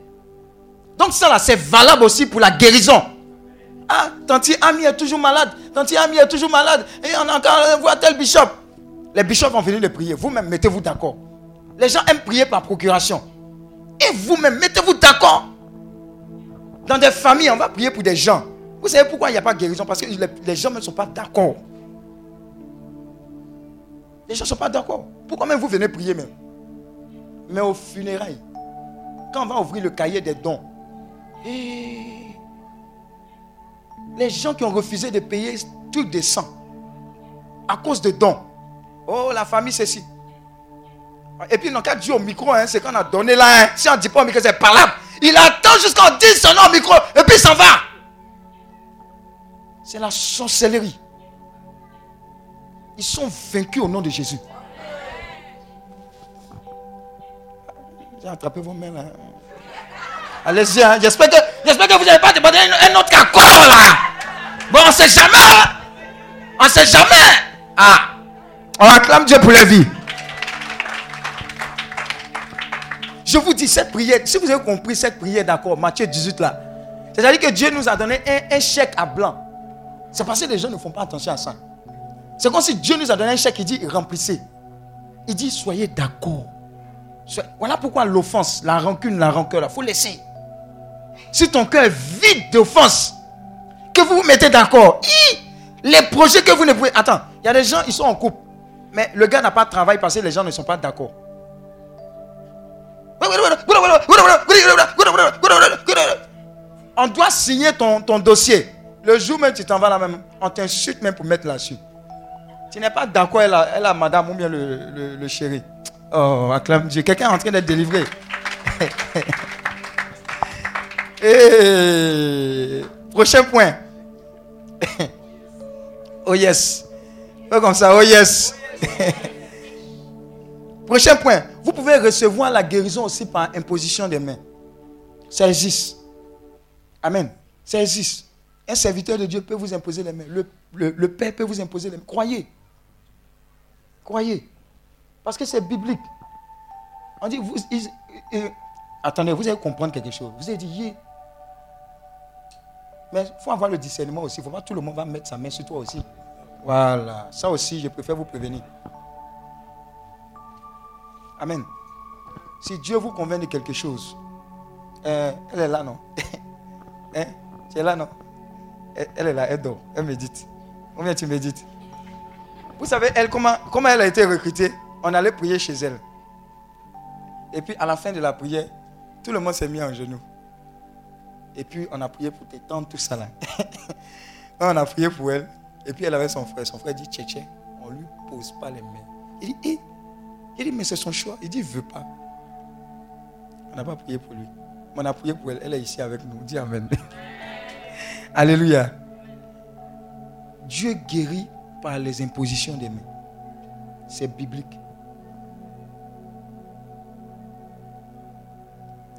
Donc ça, là, c'est valable aussi pour la guérison. Ah, tanti Ami est toujours malade. Tanti Ami est toujours malade. Et on a encore voit tel bishop. Les bishops vont venir de prier. Vous-même, mettez-vous d'accord. Les gens aiment prier par procuration. Et vous-même, mettez-vous d'accord. Dans des familles, on va prier pour des gens. Vous savez pourquoi il n'y a pas de guérison? Parce que les, les gens ne sont pas d'accord. Les gens ne sont pas d'accord. Pourquoi même vous venez prier même? Mais au funérailles, quand on va ouvrir le cahier des dons, les gens qui ont refusé de payer tout descend à cause de dons. Oh, la famille, ceci. Et puis, non, quand Dieu au micro, hein, c'est qu'on a donné là. hein. Si on ne dit pas au micro, c'est parlable. Il attend jusqu'à dise son nom au micro. Et puis, il s'en va. C'est la sorcellerie. Ils sont vaincus au nom de Jésus. J'ai attrapé vos mains là. Allez-y, hein. j'espère que, j'espère que vous n'avez pas demandé un, autre accord là. Bon, on ne sait jamais. hein. On ne sait jamais. Ah, on acclame Dieu pour la vie. Je vous dis, cette prière, si vous avez compris cette prière, d'accord, Matthieu 18 là, c'est-à-dire que Dieu nous a donné un, un chèque à blanc. C'est parce que les gens ne font pas attention à ça. C'est comme si Dieu nous a donné un chèque, il dit remplissez. Il dit soyez d'accord. Voilà pourquoi l'offense, la rancune, la rancœur, il faut laisser. Si ton cœur est vide d'offense, que vous vous mettez d'accord, les projets que vous ne pouvez... Attends, il y a des gens, ils sont en couple. Mais le gars n'a pas de travail parce que les gens ne sont pas d'accord. On doit signer ton, ton dossier. Le jour même tu t'en vas là même, on t'insulte même pour mettre là-dessus. Tu n'es pas d'accord, elle a, madame ou bien le, le chéri. Oh, acclame Dieu. Quelqu'un est en train d'être délivré. (laughs) Et prochain point. (laughs) oh yes. Fais comme ça, oh yes. (laughs) prochain point. Vous pouvez recevoir la guérison aussi par imposition des mains. Ça existe. Amen. Ça existe. Un serviteur de Dieu peut vous imposer les mains. Le, le- Père peut vous imposer les mains. Croyez. Croyez. Parce que c'est biblique. On dit, vous, attendez, vous allez comprendre quelque chose. Vous allez dire. Mais il faut avoir le discernement aussi. Il ne faut pas tout le monde va mettre sa main sur toi aussi. Voilà. Ça aussi, je préfère vous prévenir. Amen. Si Dieu vous convainc de quelque chose, euh, elle est là, non? (laughs) Hein? Tu es là, non? Elle, elle est là, elle dort, elle médite. Combien tu médites? Vous savez, elle, comment, comment elle a été recrutée? On allait prier chez elle. Et puis, à la fin de la prière, tout le monde s'est mis en genoux. Et puis, on a prié pour t'étendre tout ça là. on a prié pour elle. Et puis, elle avait son frère. Son frère dit Tché, on ne lui pose pas les mains. Il dit Eh Il dit Mais c'est son choix. Il dit Il ne veut pas. On n'a pas prié pour lui. Mais on a prié pour elle. Elle est ici avec nous. Dis Amen. (laughs) Alléluia. Dieu guérit par les impositions des mains. C'est biblique.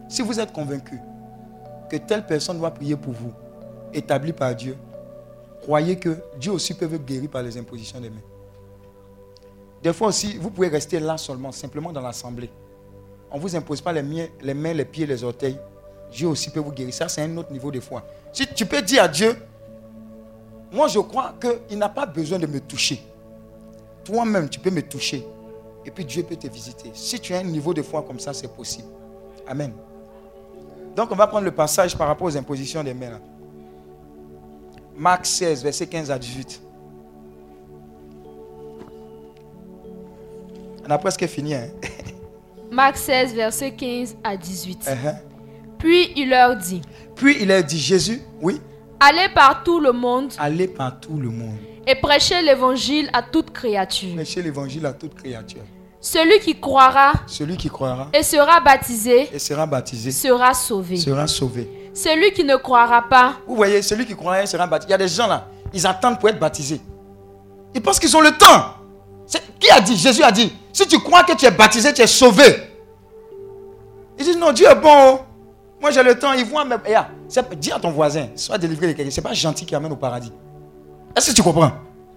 Si vous êtes convaincu que telle personne doit prier pour vous, établi par Dieu, croyez que Dieu aussi peut vous guérir par les impositions des mains. Des fois aussi, vous pouvez rester là seulement, simplement dans l'assemblée. On ne vous impose pas les, miens- les mains, les pieds, les orteils. Dieu aussi peut vous guérir. Ça, c'est un autre niveau de foi. Si tu peux dire à Dieu, moi je crois qu'il n'a pas besoin de me toucher. Toi-même, tu peux me toucher. Et puis Dieu peut te visiter. Si tu as un niveau de foi comme ça, c'est possible. Amen. Donc on va prendre le passage par rapport aux impositions des mains. Marc 16, verset 15 à 18. On a presque fini. Hein? (laughs) Marc 16, verset 15 à 18. Uh-huh. Puis il leur dit, Puis il a dit, Jésus, oui, Allez par tout le monde allez par tout le monde. et prêchez l'évangile à toute créature. Prêchez l'évangile à toute créature. Celui qui croira Celui qui croira et sera baptisé et sera baptisé sera sauvé. sera sauvé. Celui qui ne croira pas Vous voyez, celui qui croira et sera baptisé. Il y a des gens là, ils attendent pour être baptisés. Ils pensent qu'ils ont le temps. Qui a dit? Jésus a dit, si tu crois que tu es baptisé, tu es sauvé. Ils disent, non, Dieu est bon. oh. Moi j'ai le temps, ils voient même. Regarde, c'est- dis à ton voisin, sois délivré de quelqu'un. Ce n'est pas gentil qui amène au paradis. Est-ce que tu comprends?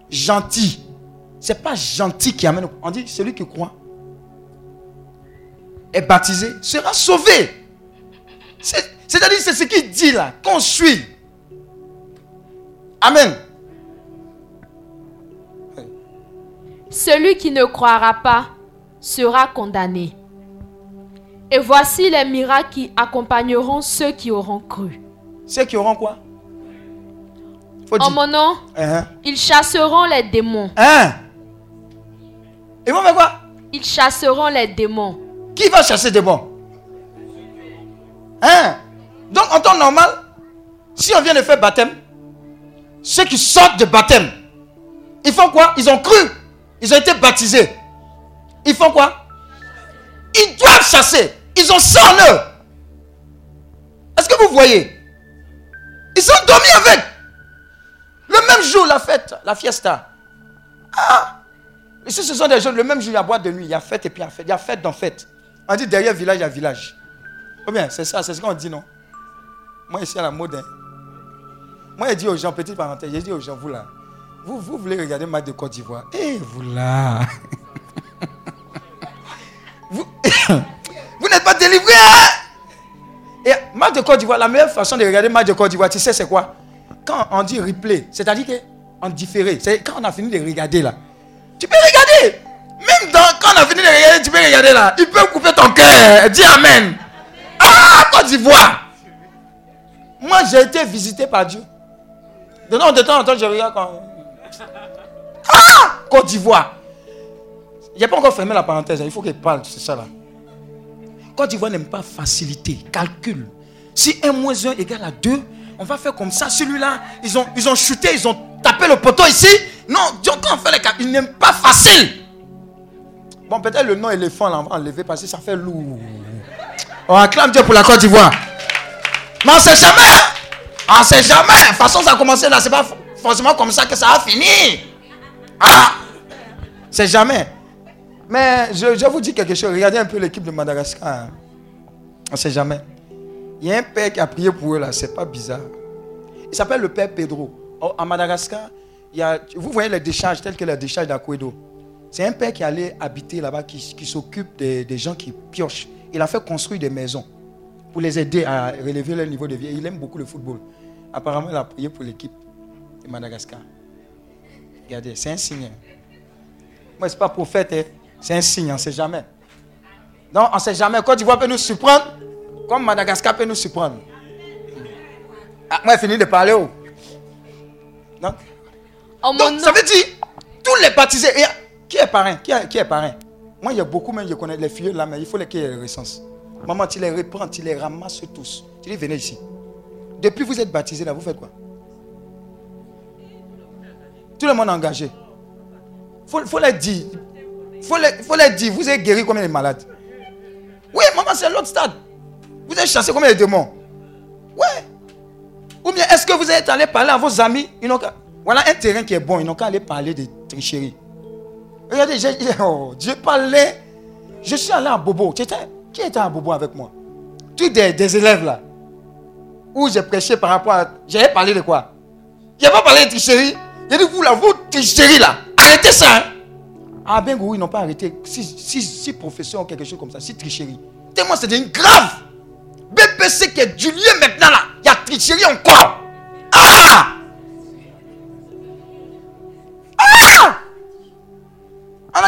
Gentil. Ce n'est pas gentil qui amène On dit, celui qui croit est baptisé sera sauvé. C'est- C'est-à-dire, c'est ce qu'il dit là, qu'on suit. Amen. Celui qui ne croira pas sera condamné. Et voici les miracles qui accompagneront ceux qui auront cru. Ceux qui auront quoi? En mon nom, Hein? ils chasseront les démons. Hein? Ils vont faire quoi? Ils chasseront les démons. Qui va chasser des bons? Hein? Donc en temps normal, si on vient de faire baptême, ceux qui sortent de baptême, ils font quoi? Ils ont cru. Ils ont été baptisés. Ils font quoi? Ils doivent chasser. Ils ont ça en eux. Est-ce que vous voyez? Ils sont dormis avec. Le même jour, la fête, la fiesta. Ah Ici, ce sont des gens, le même jour, il y a boîte de nuit, il y a fête et puis il y a fête. Il y a fête dans fête. On dit derrière village, il y a village. Bien, c'est ça, c'est ce qu'on dit, non? Moi, ici, à la mode, hein. moi, je dis aux gens, petite parenthèse, je dis aux gens, vous là, vous, vous voulez regarder match de Côte d'Ivoire? Eh, vous là (laughs) Vous, (coughs) vous n'êtes pas délivrés, hein? Et match de Côte d'Ivoire, la meilleure façon de regarder match de Côte d'Ivoire, tu sais, c'est quoi? Quand on dit replay, c'est-à-dire qu'en différé, c'est quand on a fini de regarder là, tu peux regarder. Même dans, quand on a fini de regarder, tu peux regarder là. Il peut couper ton cœur. Dis Amen. Ah, Côte d'Ivoire. Moi, j'ai été visité par Dieu. De temps, en temps, je regarde quand. Ah Côte d'Ivoire. A pas encore fermé la parenthèse, hein. il faut qu'il parle, c'est ça là. Côte d'Ivoire n'aime pas facilité, calcul. Si 1 moins 1 égale à 2, on va faire comme ça. Celui-là, ils ont, ils ont chuté, ils ont tapé le poteau ici. Non, Dieu, quand on fait les calculs, ils n'aiment pas facile. Bon, peut-être le nom éléphant, là, on va enlever parce que ça fait lourd. On acclame Dieu pour la Côte d'Ivoire. Mais on ne sait jamais. On ne sait jamais. De toute façon, ça a commencé là. Ce n'est pas forcément comme ça que ça va finir. Ah C'est jamais. Mais je, je vous dis quelque chose. Regardez un peu l'équipe de Madagascar. hein. On ne sait jamais. Il y a un père qui a prié pour eux là. C'est pas bizarre. Il s'appelle le père Pedro. Oh, à Madagascar, vous voyez les décharges telles que les décharges d'Aquedo. C'est un père qui allait habiter là-bas, qui, s'occupe des, des gens qui piochent. Il a fait construire des maisons pour les aider à relever leur niveau de vie. Il aime beaucoup le football. Apparemment, il a prié pour l'équipe de Madagascar. Regardez, c'est un signe. Moi, ce n'est pas prophète, hein. c'est un signe, on ne sait jamais. Donc, on ne sait jamais. Côte d'Ivoire peut nous surprendre, comme Madagascar peut nous surprendre. Ah, moi, j'ai fini de parler. Oh. Donc, Mon donc, nom, ça veut dire, tous les baptisés, et qui est parrain qui est, qui est parrain? Moi, il y a beaucoup, même je connais les filles là, mais il faut les qu'il y ait les recenses. Maman, tu les reprends, tu les ramasses tous. Tu dis, venez ici. Depuis que vous êtes baptisés là, vous faites quoi? Tout le monde est engagé. Il faut, faut les dire. Il faut les, faut les dire, vous êtes guéri combien de malades? Oui, maman, c'est l'autre stade. Vous êtes chassé combien de démons? Ouais. Ou bien est-ce que vous êtes allé parler à vos amis? Ils n'ont qu'à- Voilà un terrain qui est bon, ils n'ont qu'à aller parler de tricherie. Regardez, j'ai- oh, parlait. Je suis allé à Bobo. Qui était à Bobo avec moi? Tous des, élèves là. Où j'ai prêché par rapport à. J'avais parlé de quoi? J'ai pas parlé de tricherie. J'ai dit, vous là, vous tricherie là. Arrêtez ça. hein. Ah ben ils n'ont pas arrêté. Si, si, si ont quelque chose comme ça, si tricherie. Tellement c'est devenu grave. BPC qui est du lieu maintenant là. Il y a tricherie encore.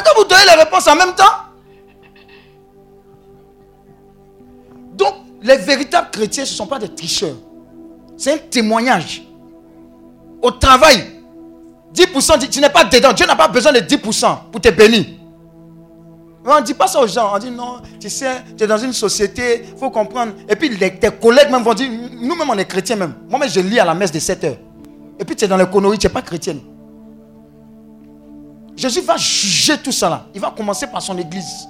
Qu'à vous donner les réponses en même temps. Donc, les véritables chrétiens, ce ne sont pas des tricheurs. C'est un témoignage. Au travail, 10%, dit- tu n'es pas dedans. Dieu n'a pas besoin de 10% pour te bénir. On ne dit pas ça aux gens. On dit non, tu sais, tu es dans une société, il faut comprendre. Et puis tes collègues même vont dire, nous-mêmes on est chrétiens même. Moi-même je lis à la messe de 7 heures. Et puis tu es dans les conneries, tu n'es pas chrétienne. Jésus va juger tout ça là. Il va commencer par son église.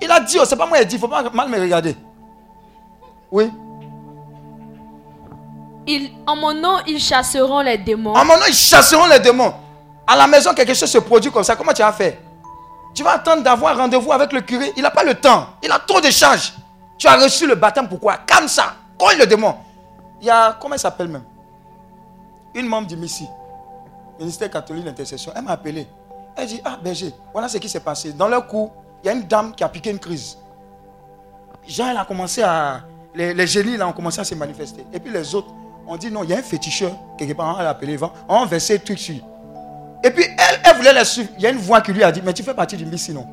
Il a dit, oh, c'est pas moi qui ai dit, il ne faut pas mal me regarder. Oui. en mon nom, ils chasseront les démons. En mon nom, ils chasseront les démons. À la maison, quelque chose se produit comme ça. Comment tu vas faire? Tu vas attendre d'avoir rendez-vous avec le curé. Il n'a pas le temps. Il a trop de charges. Tu as reçu le baptême, pourquoi? Comme ça. Cogne le démon. Il y a, comment il s'appelle même? Une membre du MISI, ministère catholique d'intercession, elle m'a appelé. Elle dit, ah berger, voilà ce qui s'est passé. Dans leur cours, il y a une dame qui a piqué une crise. Jean, elle a commencé à... Les, génies, là, ont commencé à se manifester. Et puis les autres ont dit, non, il y a un féticheur, quelque part, on l'a appelé, on a versé tout dessus. Et puis, elle, elle voulait les suivre. Il y a une voix qui lui a dit, mais tu fais partie du Messie, non?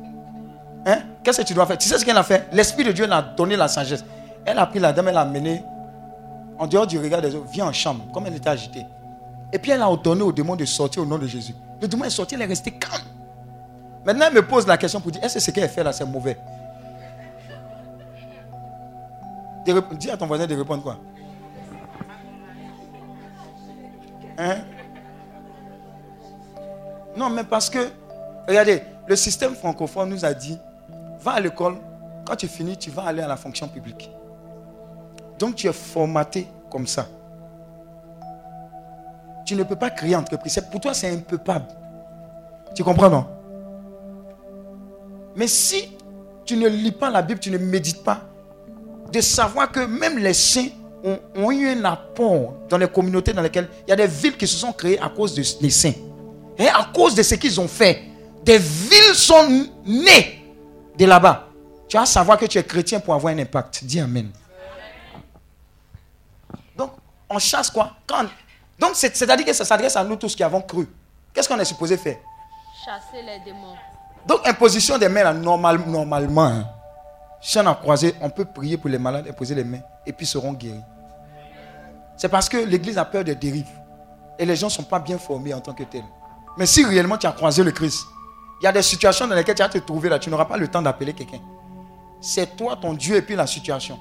Hein? Qu'est-ce que tu dois faire? Tu sais ce qu'elle a fait? L'Esprit de Dieu l'a donné la sagesse. Elle a pris la dame, elle l'a amenée en dehors du regard des autres, viens en chambre, comme elle était agitée. Et puis elle a ordonné au démon de sortir au nom de Jésus. Le démon est sorti, elle est restée calme. Maintenant, elle me pose la question pour dire, est-ce que ce qu'elle fait là, c'est mauvais? Dis à ton voisin de répondre quoi? Hein? Non, mais parce que, regardez, le système francophone nous a dit, va à l'école, quand tu finis, tu vas aller à la fonction publique. Donc tu es formaté comme ça. Tu ne peux pas créer entreprise. Pour toi, c'est impeuplable. Tu comprends, non? Mais si tu ne lis pas la Bible, tu ne médites pas, de savoir que même les saints ont, eu un apport dans les communautés dans lesquelles il y a des villes qui se sont créées à cause de- des saints. Et à cause de ce qu'ils ont fait, des villes sont nées de là-bas. Tu vas savoir que tu es chrétien pour avoir un impact. Dis Amen. Donc, on chasse quoi? Quand- Donc, c'est- c'est-à-dire que ça s'adresse à nous tous qui avons cru. Qu'est-ce qu'on est supposé faire? Chasser les démons. Donc, imposition des mains, là, normal- normalement, hein, si on a croisé, on peut prier pour les malades, imposer les mains, et puis ils seront guéris. C'est parce que l'Église a peur des dérives. Et les gens ne sont pas bien formés en tant que tels. Mais si réellement tu as croisé le Christ, il y a des situations dans lesquelles tu vas te trouver là, tu n'auras pas le temps d'appeler quelqu'un. C'est toi, ton Dieu, et puis la situation.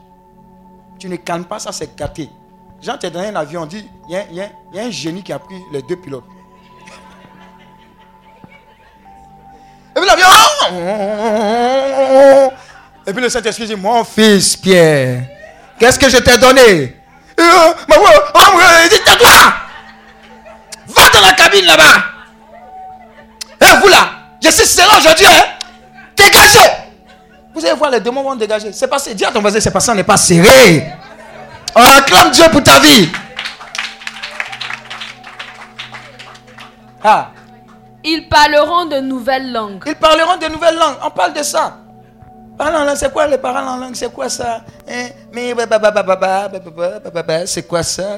Tu ne calmes pas ça, c'est gâté. Jean, tu es dans un avion, on dit, il y, a- il y a- il un génie qui a pris les deux pilotes. Et puis l'avion. Et puis le Saint-Esprit dit, mon fils Pierre, qu'est-ce que je t'ai donné? Euh, oh, ouais, dis tais-toi Va dans la cabine là-bas Et vous là, je suis serré aujourd'hui, hein Dégagez Vous allez voir, les démons vont dégager. C'est passé. Dis à ton voisin, c'est passé, on n'est pas serré. On acclame Dieu pour ta vie. Ah. Ils parleront de nouvelles langues. Ils parleront de nouvelles langues. On parle de ça. Parler en langue, c'est quoi les paroles en langue C'est quoi ça c'est quoi ça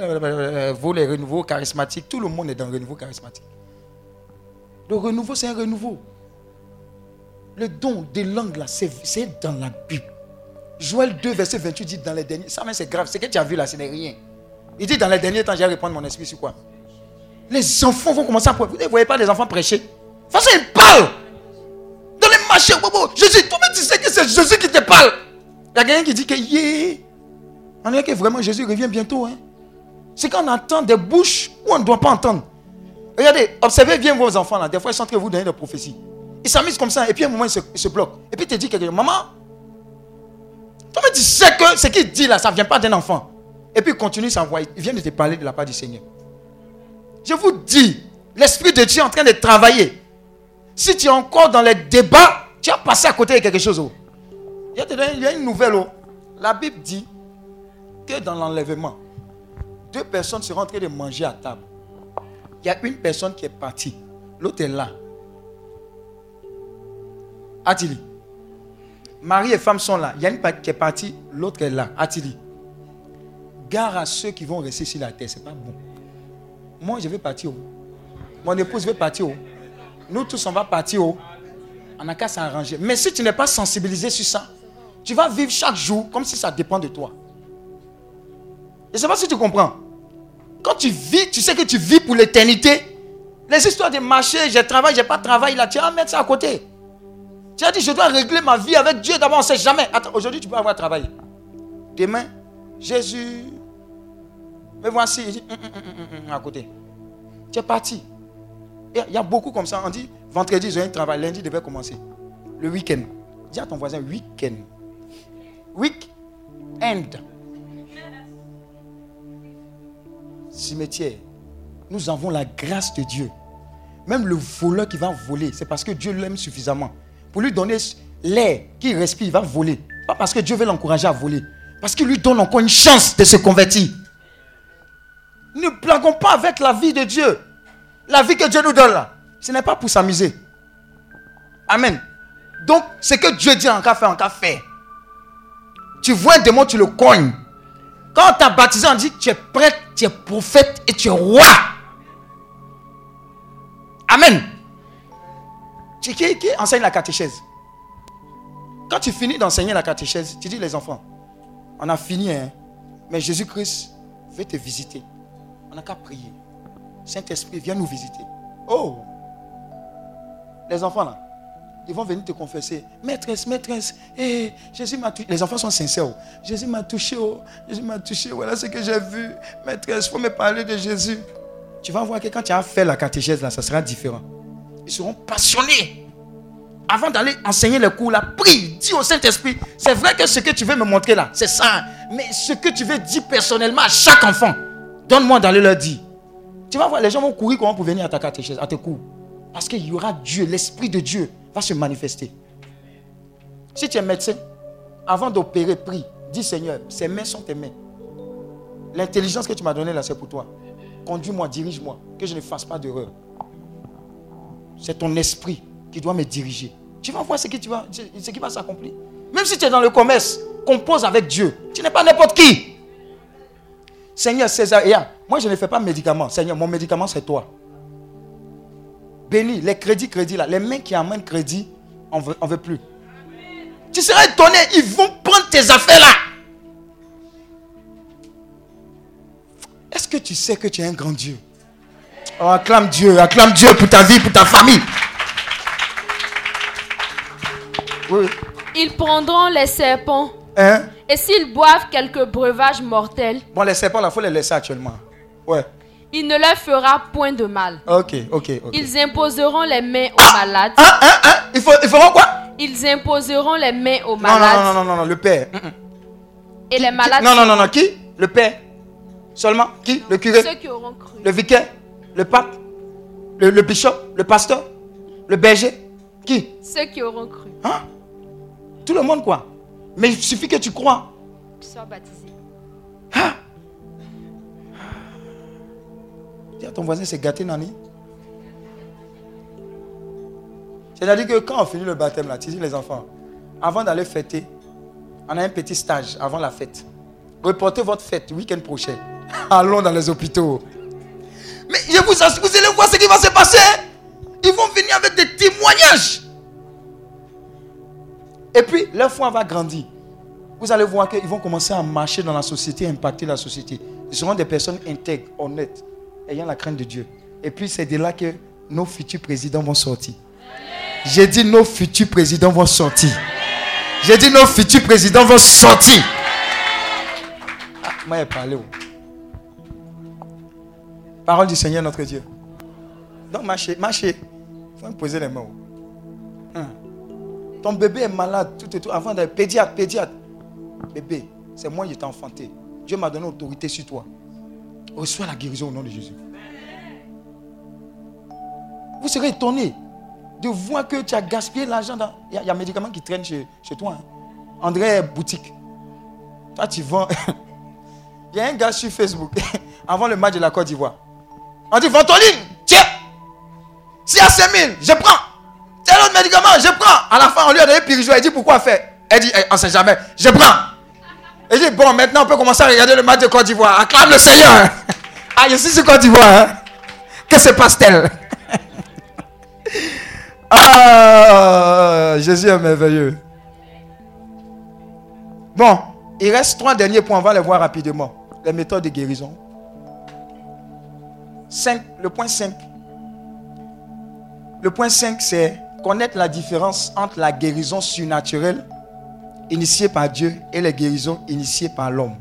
Vous, les renouveaux charismatiques, tout le monde est dans le renouveau charismatique. Le renouveau, c'est un renouveau. Le don des langues, là, c'est dans la Bible. Joël 2, verset 28 dit dans les derniers. Ça, c'est grave. Ce que tu as vu là, ce n'est rien. Il dit dans les derniers temps, j'ai répondre mon esprit sur quoi? Les enfants vont commencer à. Vous ne voyez pas les enfants prêcher? De toute ils parlent. Dans les marchés, bobo. Jésus, toi-même, tu sais que c'est Jésus qui te parle. Il y a quelqu'un qui dit que, yeah. On dirait que vraiment Jésus revient bientôt. Hein. C'est quand on entend des bouches où on ne doit pas entendre. Regardez, observez bien vos enfants là. Des fois, ils sont en train de vous donner des prophéties. Ils s'amusent comme ça, et puis à un moment, ils se, bloquent. Et puis, tu dis quelque chose. Maman, toi-même, tu sais que ce qu'il dit là, ça ne vient pas d'un enfant. Et puis, il continue s'envoyer. Il vient de te parler de la part du Seigneur. Je vous dis, l'Esprit de Dieu est en train de travailler. Si tu es encore dans les débats, tu as passé à côté de quelque chose. oh. Il y a une nouvelle. oh. La Bible dit que dans l'enlèvement, deux personnes seront en train de manger à table. Il y a une personne qui est partie. L'autre est là. Attili. Mari et femme sont là. Il y a une qui est partie, l'autre est là. Attili. Gare à ceux qui vont rester sur la terre. C'est pas bon. Moi, je vais partir. oh. Mon épouse veut partir. oh. Nous tous, on va partir. oh. On n'a qu'à s'arranger. Mais si tu n'es pas sensibilisé sur ça, tu vas vivre chaque jour comme si ça dépend de toi. Je ne sais pas si tu comprends. Quand tu vis, tu sais que tu vis pour l'éternité. Les histoires de marché, j'ai travail, j'ai pas de travail, là, tu vas mettre ça à côté. Tu as dit, je dois régler ma vie avec Dieu d'abord, on ne sait jamais. Aujourd'hui, tu peux avoir travail. Demain, Jésus, me voici, il dit, Hum, hum, hum, à côté. Tu es parti. Il y a- beaucoup comme ça. On dit, vendredi, ont un travail, lundi, devait commencer. Le week-end. Dis à ton voisin, week-end. Week-end. Cimetière. Nous avons la grâce de Dieu. Même le voleur qui va voler, c'est parce que Dieu l'aime suffisamment. Pour lui donner l'air qu'il respire, il va voler. Pas parce que Dieu veut l'encourager à voler. Parce qu'il lui donne encore une chance de se convertir. Ne blaguons pas avec la vie de Dieu. La vie que Dieu nous donne là, ce n'est pas pour s'amuser. Amen. Donc, ce que Dieu dit en cas faire, en cas faire. Tu vois un démon, tu le cognes. Quand on t'a baptisé, on dit tu es prêtre, tu es prophète et tu es roi. Amen. Qui, qui enseigne la catéchèse? Quand tu finis d'enseigner la catéchèse, tu dis les enfants, on a fini, hein, mais Jésus-Christ veut te visiter. On n'a qu'à prier. Saint-Esprit, viens nous visiter. Oh Les enfants là, ils vont venir te confesser. Maîtresse, maîtresse, eh, Jésus m'a touché. Les enfants sont sincères. oh. Jésus m'a touché. oh. Jésus m'a touché. Voilà ce que j'ai vu. Maîtresse, il faut me parler de Jésus. Tu vas voir que quand tu as fait la catéchèse là, ça sera différent. Ils seront passionnés. Avant d'aller enseigner les cours là, prie, dis au Saint-Esprit, c'est vrai que ce que tu veux me montrer là, c'est ça. Mais ce que tu veux dire personnellement à chaque enfant, donne-moi d'aller leur dire. Tu vas voir, les gens vont courir comment pour venir à ta catéchèse, à tes cours. Parce qu'il y aura Dieu, l'Esprit de Dieu va se manifester. Si tu es médecin, avant d'opérer, prie. Dis Seigneur, ces mains sont tes mains. L'intelligence que tu m'as donnée là, c'est pour toi. Conduis-moi, dirige-moi, que je ne fasse pas d'erreur. C'est ton esprit qui doit me diriger. Tu vas voir ce, que tu vas, ce qui va s'accomplir. Même si tu es dans le commerce, compose avec Dieu. Tu n'es pas n'importe qui. Seigneur, César, et moi je ne fais pas de médicament. Seigneur, mon médicament c'est toi. Bénis les crédits, crédits là. Les mains qui amènent crédit, on ne veut, veut plus. Tu seras étonné, ils vont prendre tes affaires là. Est-ce que tu sais que tu es un grand Dieu? Oh, acclame Dieu, acclame Dieu pour ta vie, pour ta famille. Oui. Ils prendront les serpents. Hein? Et s'ils boivent quelques breuvages mortels, Bon, les serpents, il faut les laisser actuellement. Ouais. il ne leur fera point de mal. Ok, ok, ok. Ils imposeront les mains aux malades. Hein, hein, hein? Il faut, ils feront quoi? Ils imposeront les mains aux Non, non, malades. non, non, non, non, le père. Mm, mm. Et les malades Non, non, non, non, qui? Le père. Seulement? Qui? Le curé? ceux qui auront cru. Le vicaire? Le pape? Le, le bishop? Le pasteur? Le berger? Qui? Ceux qui auront cru. Hein? Tout le monde, quoi. Mais il suffit que tu crois. Soient baptisés. Dis à ton voisin, c'est gâté, Nani. C'est-à-dire que quand on finit le baptême, là, tu dis les enfants, avant d'aller fêter, on a un petit stage avant la fête. Reportez votre fête le week-end prochain. (laughs) Allons dans les hôpitaux. Mais je vous vous allez voir ce qui va se passer. Ils vont venir avec des témoignages. Et puis, leur foi va grandir. Vous allez voir qu'ils vont commencer à marcher dans la société, impacter la société. Ils seront des personnes intègres, honnêtes, ayant la crainte de Dieu. Et puis, c'est de là que nos futurs présidents vont sortir. J'ai dit nos futurs présidents vont sortir. J'ai dit nos futurs présidents vont sortir. Ah, moi, j'ai parlé. Parole du Seigneur notre Dieu. Donc, marchez, marchez. Il faut me poser les mains. Hein. Ton bébé est malade, tout et tout. Avant d'être pédiatre, pédiatre. Bébé, c'est moi qui t'ai enfanté. Dieu m'a donné autorité sur toi. Reçois la guérison au nom de Jésus. Vous serez étonné de voir que tu as gaspillé l'argent. dans- Il y, a- il y a un médicament qui traîne chez, chez toi. hein. André Boutique. Toi, tu vends. (laughs) Il y a un gars sur Facebook, (laughs) avant le match de la Côte d'Ivoire. On dit Ventoline, tiens. S'il y a 5000, je prends. C'est l'autre médicament, je prends. À la fin, on lui a donné Pirigeau. Elle dit pourquoi faire? Elle dit, eh, on ne sait jamais. Je prends. Elle dit, bon, maintenant on peut commencer à regarder le match de Côte d'Ivoire. Acclame le Seigneur. (laughs) Ah, je suis sur Côte d'Ivoire. hein. Que se passe-t-elle? (laughs) Ah, Jésus est merveilleux. Bon, il reste trois derniers points. On va les voir rapidement. Les méthodes de guérison. 5, le point 5. Le point 5, c'est connaître la différence entre la guérison surnaturelle initiée par Dieu et les guérisons initiées par l'homme.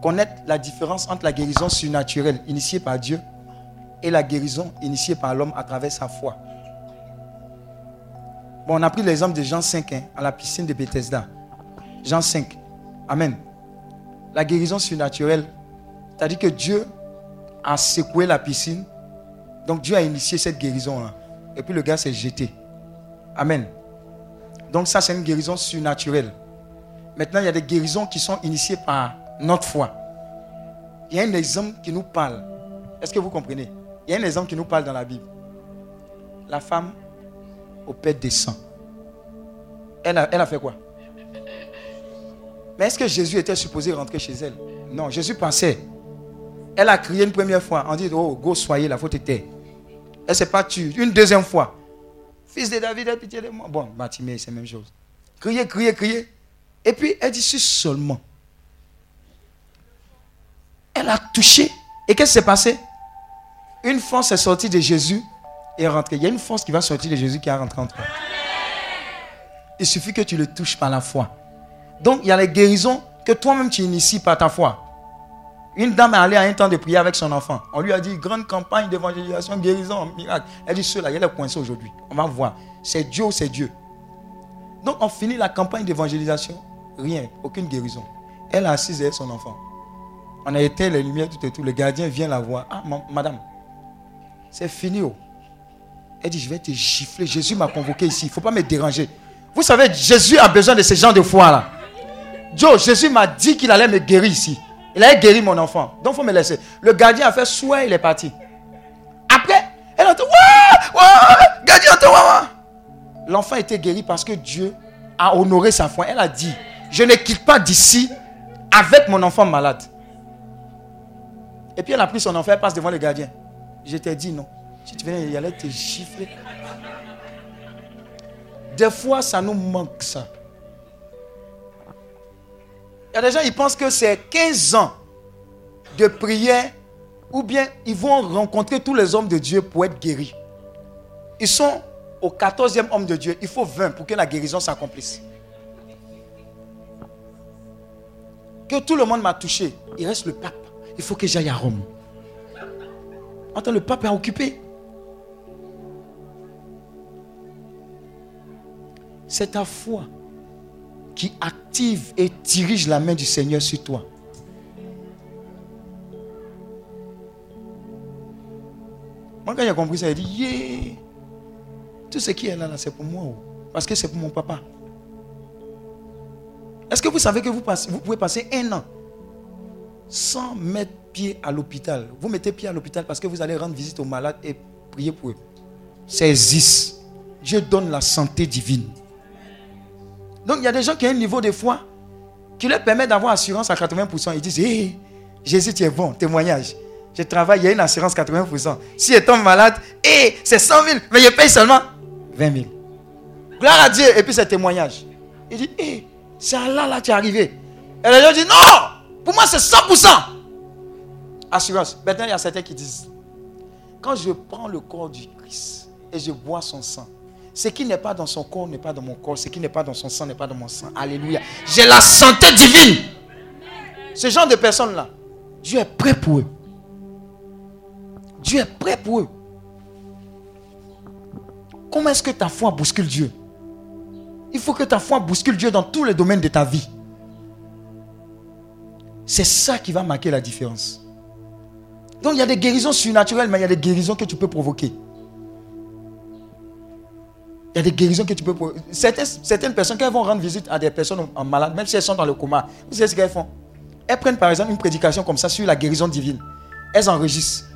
Connaître la différence entre la guérison surnaturelle initiée par Dieu et la guérison initiée par l'homme à travers sa foi. Bon, on a pris l'exemple de Jean 5 hein, à la piscine de Bethesda. Jean 5. Amen. La guérison surnaturelle, c'est-à-dire que Dieu a secoué la piscine. Donc Dieu a initié cette guérison-là. Et puis le gars s'est jeté. Amen. Donc ça, c'est une guérison surnaturelle. Maintenant, il y a des guérisons qui sont initiées par notre foi. Il y a un exemple qui nous parle. Est-ce que vous comprenez? Il y a un exemple qui nous parle dans la Bible. La femme au père des sangs. Elle a, elle a fait quoi? Mais est-ce que Jésus était supposé rentrer chez elle? Non, Jésus pensait. Elle a crié une première fois. On dit, oh, go, soyez la faute était. Elle s'est pas tue. Une deuxième fois. Fils de David, aie pitié de moi. Bon, Bartimée, c'est la même chose. Crier, crier, crier. Et puis, elle dit, si seulement. Elle a touché. Et qu'est-ce qui s'est passé? Une force est sortie de Jésus et est rentrée. Il y a une force qui va sortir de Jésus qui est rentrée en toi. Il suffit que tu le touches par la foi. Donc, il y a les guérisons que toi-même tu inities par ta foi. Une dame est allée à un temps de prière avec son enfant. On lui a dit, grande campagne d'évangélisation, guérison, miracle. Elle dit, ceux-là, il est coincé aujourd'hui. On va voir. C'est Dieu ou c'est Dieu. Donc, on finit la campagne d'évangélisation. Rien, aucune guérison. Elle a assise avec son enfant. On a éteint les lumières, tout et tout. Le gardien vient la voir. Ah, ma- madame, c'est fini. oh. Elle dit, je vais te gifler. Jésus m'a convoqué ici. Il ne faut pas me déranger. Vous savez, Jésus a besoin de ce genre de foi-là. Joe, Jésus m'a dit qu'il allait me guérir ici. Il allait guérir mon enfant. Donc, il faut me laisser. Le gardien a fait soit il est parti. Après, elle a ouais, gardien. L'enfant était guéri parce que Dieu a honoré sa foi. Elle a dit, je ne quitte pas d'ici avec mon enfant malade. Et puis elle a pris son enfant, elle passe devant le gardien. Je t'ai dit non. Si tu venais, il allait te gifler. Des fois, ça nous manque ça. Il y a des gens, ils pensent que c'est 15 ans de prière ou bien ils vont rencontrer tous les hommes de Dieu pour être guéris. Ils sont au 14e homme de Dieu. Il faut 20 pour que la guérison s'accomplisse. Que tout le monde m'a touché. Il reste le pape. Il faut que j'aille à Rome. Attends, le pape est occupé. C'est ta foi qui active et dirige la main du Seigneur sur toi. Moi, quand j'ai compris ça, j'ai dit, yeah, tout ce qui est là, là c'est pour moi. oh. Parce que c'est pour mon papa. Est-ce que vous savez que vous, pouvez passer un an sans mettre pied à l'hôpital? Vous mettez pied à l'hôpital parce que vous allez rendre visite aux malades et prier pour eux. Ça existe. Dieu donne la santé divine. Donc il y a des gens qui ont un niveau de foi qui leur permet d'avoir assurance à 80%. Ils disent, hé, Jésus, tu es bon, témoignage. Je travaille, il y a une assurance 80%. Si je tombe malade, hé, c'est 100 000, mais je paye seulement 20 000. Gloire à Dieu, et puis c'est témoignage. Il dit, hé, c'est à là, là, tu es arrivé. Et les gens disent, non, pour moi c'est 100%. Assurance. Maintenant, il y a certains qui disent, quand je prends le corps du Christ et je bois son sang, ce qui n'est pas dans son corps n'est pas dans mon corps, ce qui n'est pas dans son sang n'est pas dans mon sang. Alléluia. J'ai la santé divine. Ce genre de personnes-là, Dieu est prêt pour eux. Dieu est prêt pour eux. Comment est-ce que ta foi bouscule Dieu? Il faut que ta foi bouscule Dieu dans tous les domaines de ta vie. C'est ça qui va marquer la différence. Donc il y a des guérisons surnaturelles, mais il y a des guérisons que tu peux provoquer. Il y a des guérisons que tu peux. Certaines, certaines personnes, quand elles vont rendre visite à des personnes en malade, même si elles sont dans le coma, vous savez ce qu'elles font? Elles prennent par exemple une prédication comme ça sur la guérison divine. Elles enregistrent.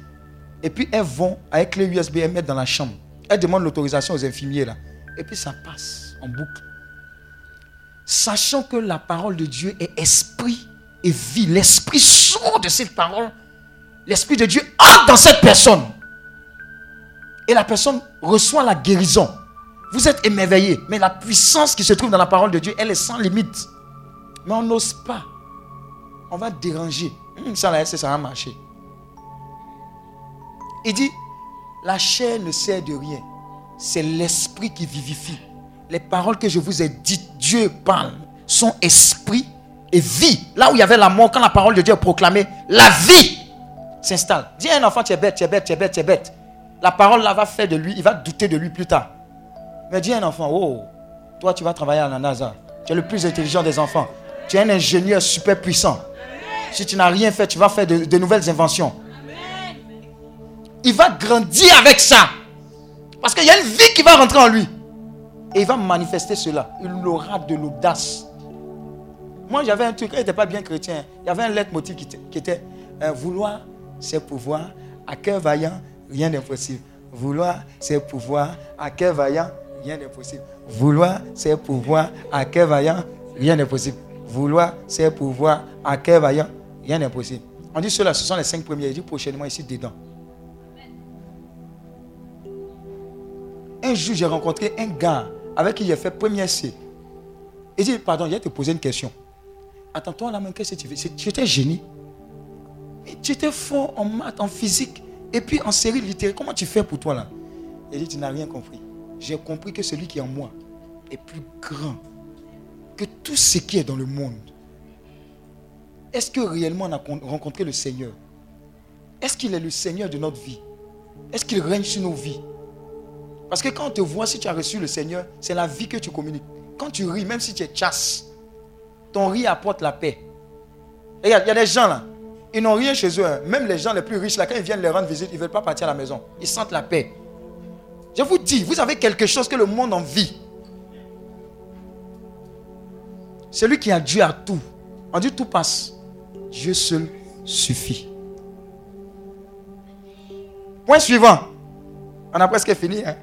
Et puis elles vont avec clé USB, elles mettent dans la chambre. Elles demandent l'autorisation aux infirmiers là. Et puis ça passe en boucle. Sachant que la parole de Dieu est esprit et vie. L'esprit sort de cette parole. L'esprit de Dieu entre dans cette personne. Et la personne reçoit la guérison. Vous êtes émerveillé. Mais la puissance qui se trouve dans la parole de Dieu, elle est sans limite. Mais on n'ose pas. On va déranger. Hum, ça, ça va marcher. Il dit, la chair ne sert de rien. C'est l'esprit qui vivifie. Les paroles que je vous ai dites, Dieu parle, sont esprit et vie. Là où il y avait la mort, quand la parole de Dieu est proclamée, la vie s'installe. Dis à un enfant, tu es bête, tu es bête, tu es bête, tu es bête. La parole là va faire de lui, il va douter de lui plus tard. Mais dis à un enfant, oh, toi tu vas travailler à la NASA. Tu es le plus intelligent des enfants. Tu es un ingénieur super puissant. Si tu n'as rien fait, tu vas faire de, nouvelles inventions. Il va grandir avec ça. Parce qu'il y a une vie qui va rentrer en lui. Et il va manifester cela. Il aura de l'audace. Moi, j'avais un truc, il n'était pas bien chrétien. Il y avait un qui était, qui était euh, vouloir, c'est pouvoir. À cœur vaillant, rien n'est possible. Vouloir, c'est pouvoir. À cœur vaillant, rien n'est possible. Vouloir, c'est pouvoir. À cœur vaillant, rien n'est possible. Vouloir, c'est pouvoir. À cœur vaillant, rien n'est possible. On dit cela, ce sont les cinq premiers. Il dit prochainement ici dedans. Un jour, j'ai rencontré un gars avec qui j'ai fait premier C. Il dit, pardon, je vais te poser une question. Attends-toi là, mais qu'est-ce que tu fais? Tu étais génie. Mais tu étais fort en maths, en physique, et puis en série littéraire. Comment tu fais pour toi là? Il dit, tu n'as rien compris. J'ai compris que celui qui est en moi est plus grand que tout ce qui est dans le monde. Est-ce que réellement on a con- rencontré le Seigneur? Est-ce qu'il est le Seigneur de notre vie? Est-ce qu'il règne sur nos vies? Parce que quand on te voit, si tu as reçu le Seigneur, c'est la vie que tu communiques. Quand tu ris, même si tu es chasse, ton rire apporte la paix. Et il y a des gens là, ils n'ont rien chez eux. hein. Même les gens les plus riches là, quand ils viennent les rendre visite, ils ne veulent pas partir à la maison. Ils sentent la paix. Je vous dis, vous avez quelque chose que le monde en vit. Celui qui a Dieu a tout. On dit tout passe. Dieu seul suffit. Point suivant. On a presque fini. hein.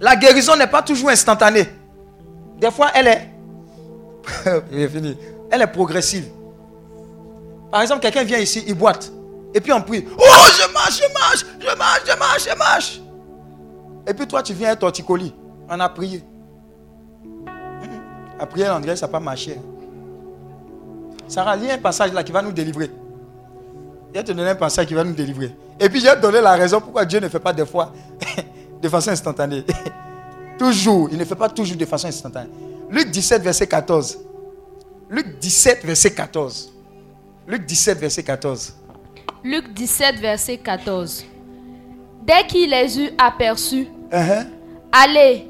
La guérison n'est pas toujours instantanée. Des fois, elle est. (laughs) Elle est progressive. Par exemple, quelqu'un vient ici, il boite. Et puis on prie. Oh, je marche, je marche, je marche, je marche, je marche. Et puis toi, tu viens à torticolis. On a prié. A dirait que ça n'a pas marché. Sarah, lis un passage là qui va nous délivrer. Il va te donner un passage qui va nous délivrer. Et puis, te donner la raison pourquoi Dieu ne fait pas des fois (laughs) de façon instantanée. (laughs) toujours. Il ne fait pas toujours de façon instantanée. Luc 17, verset 14. Luc 17, verset 14. Luc 17, verset 14. Luc 17, verset 14. Dès qu'il les eut aperçus, Uh-huh. allez,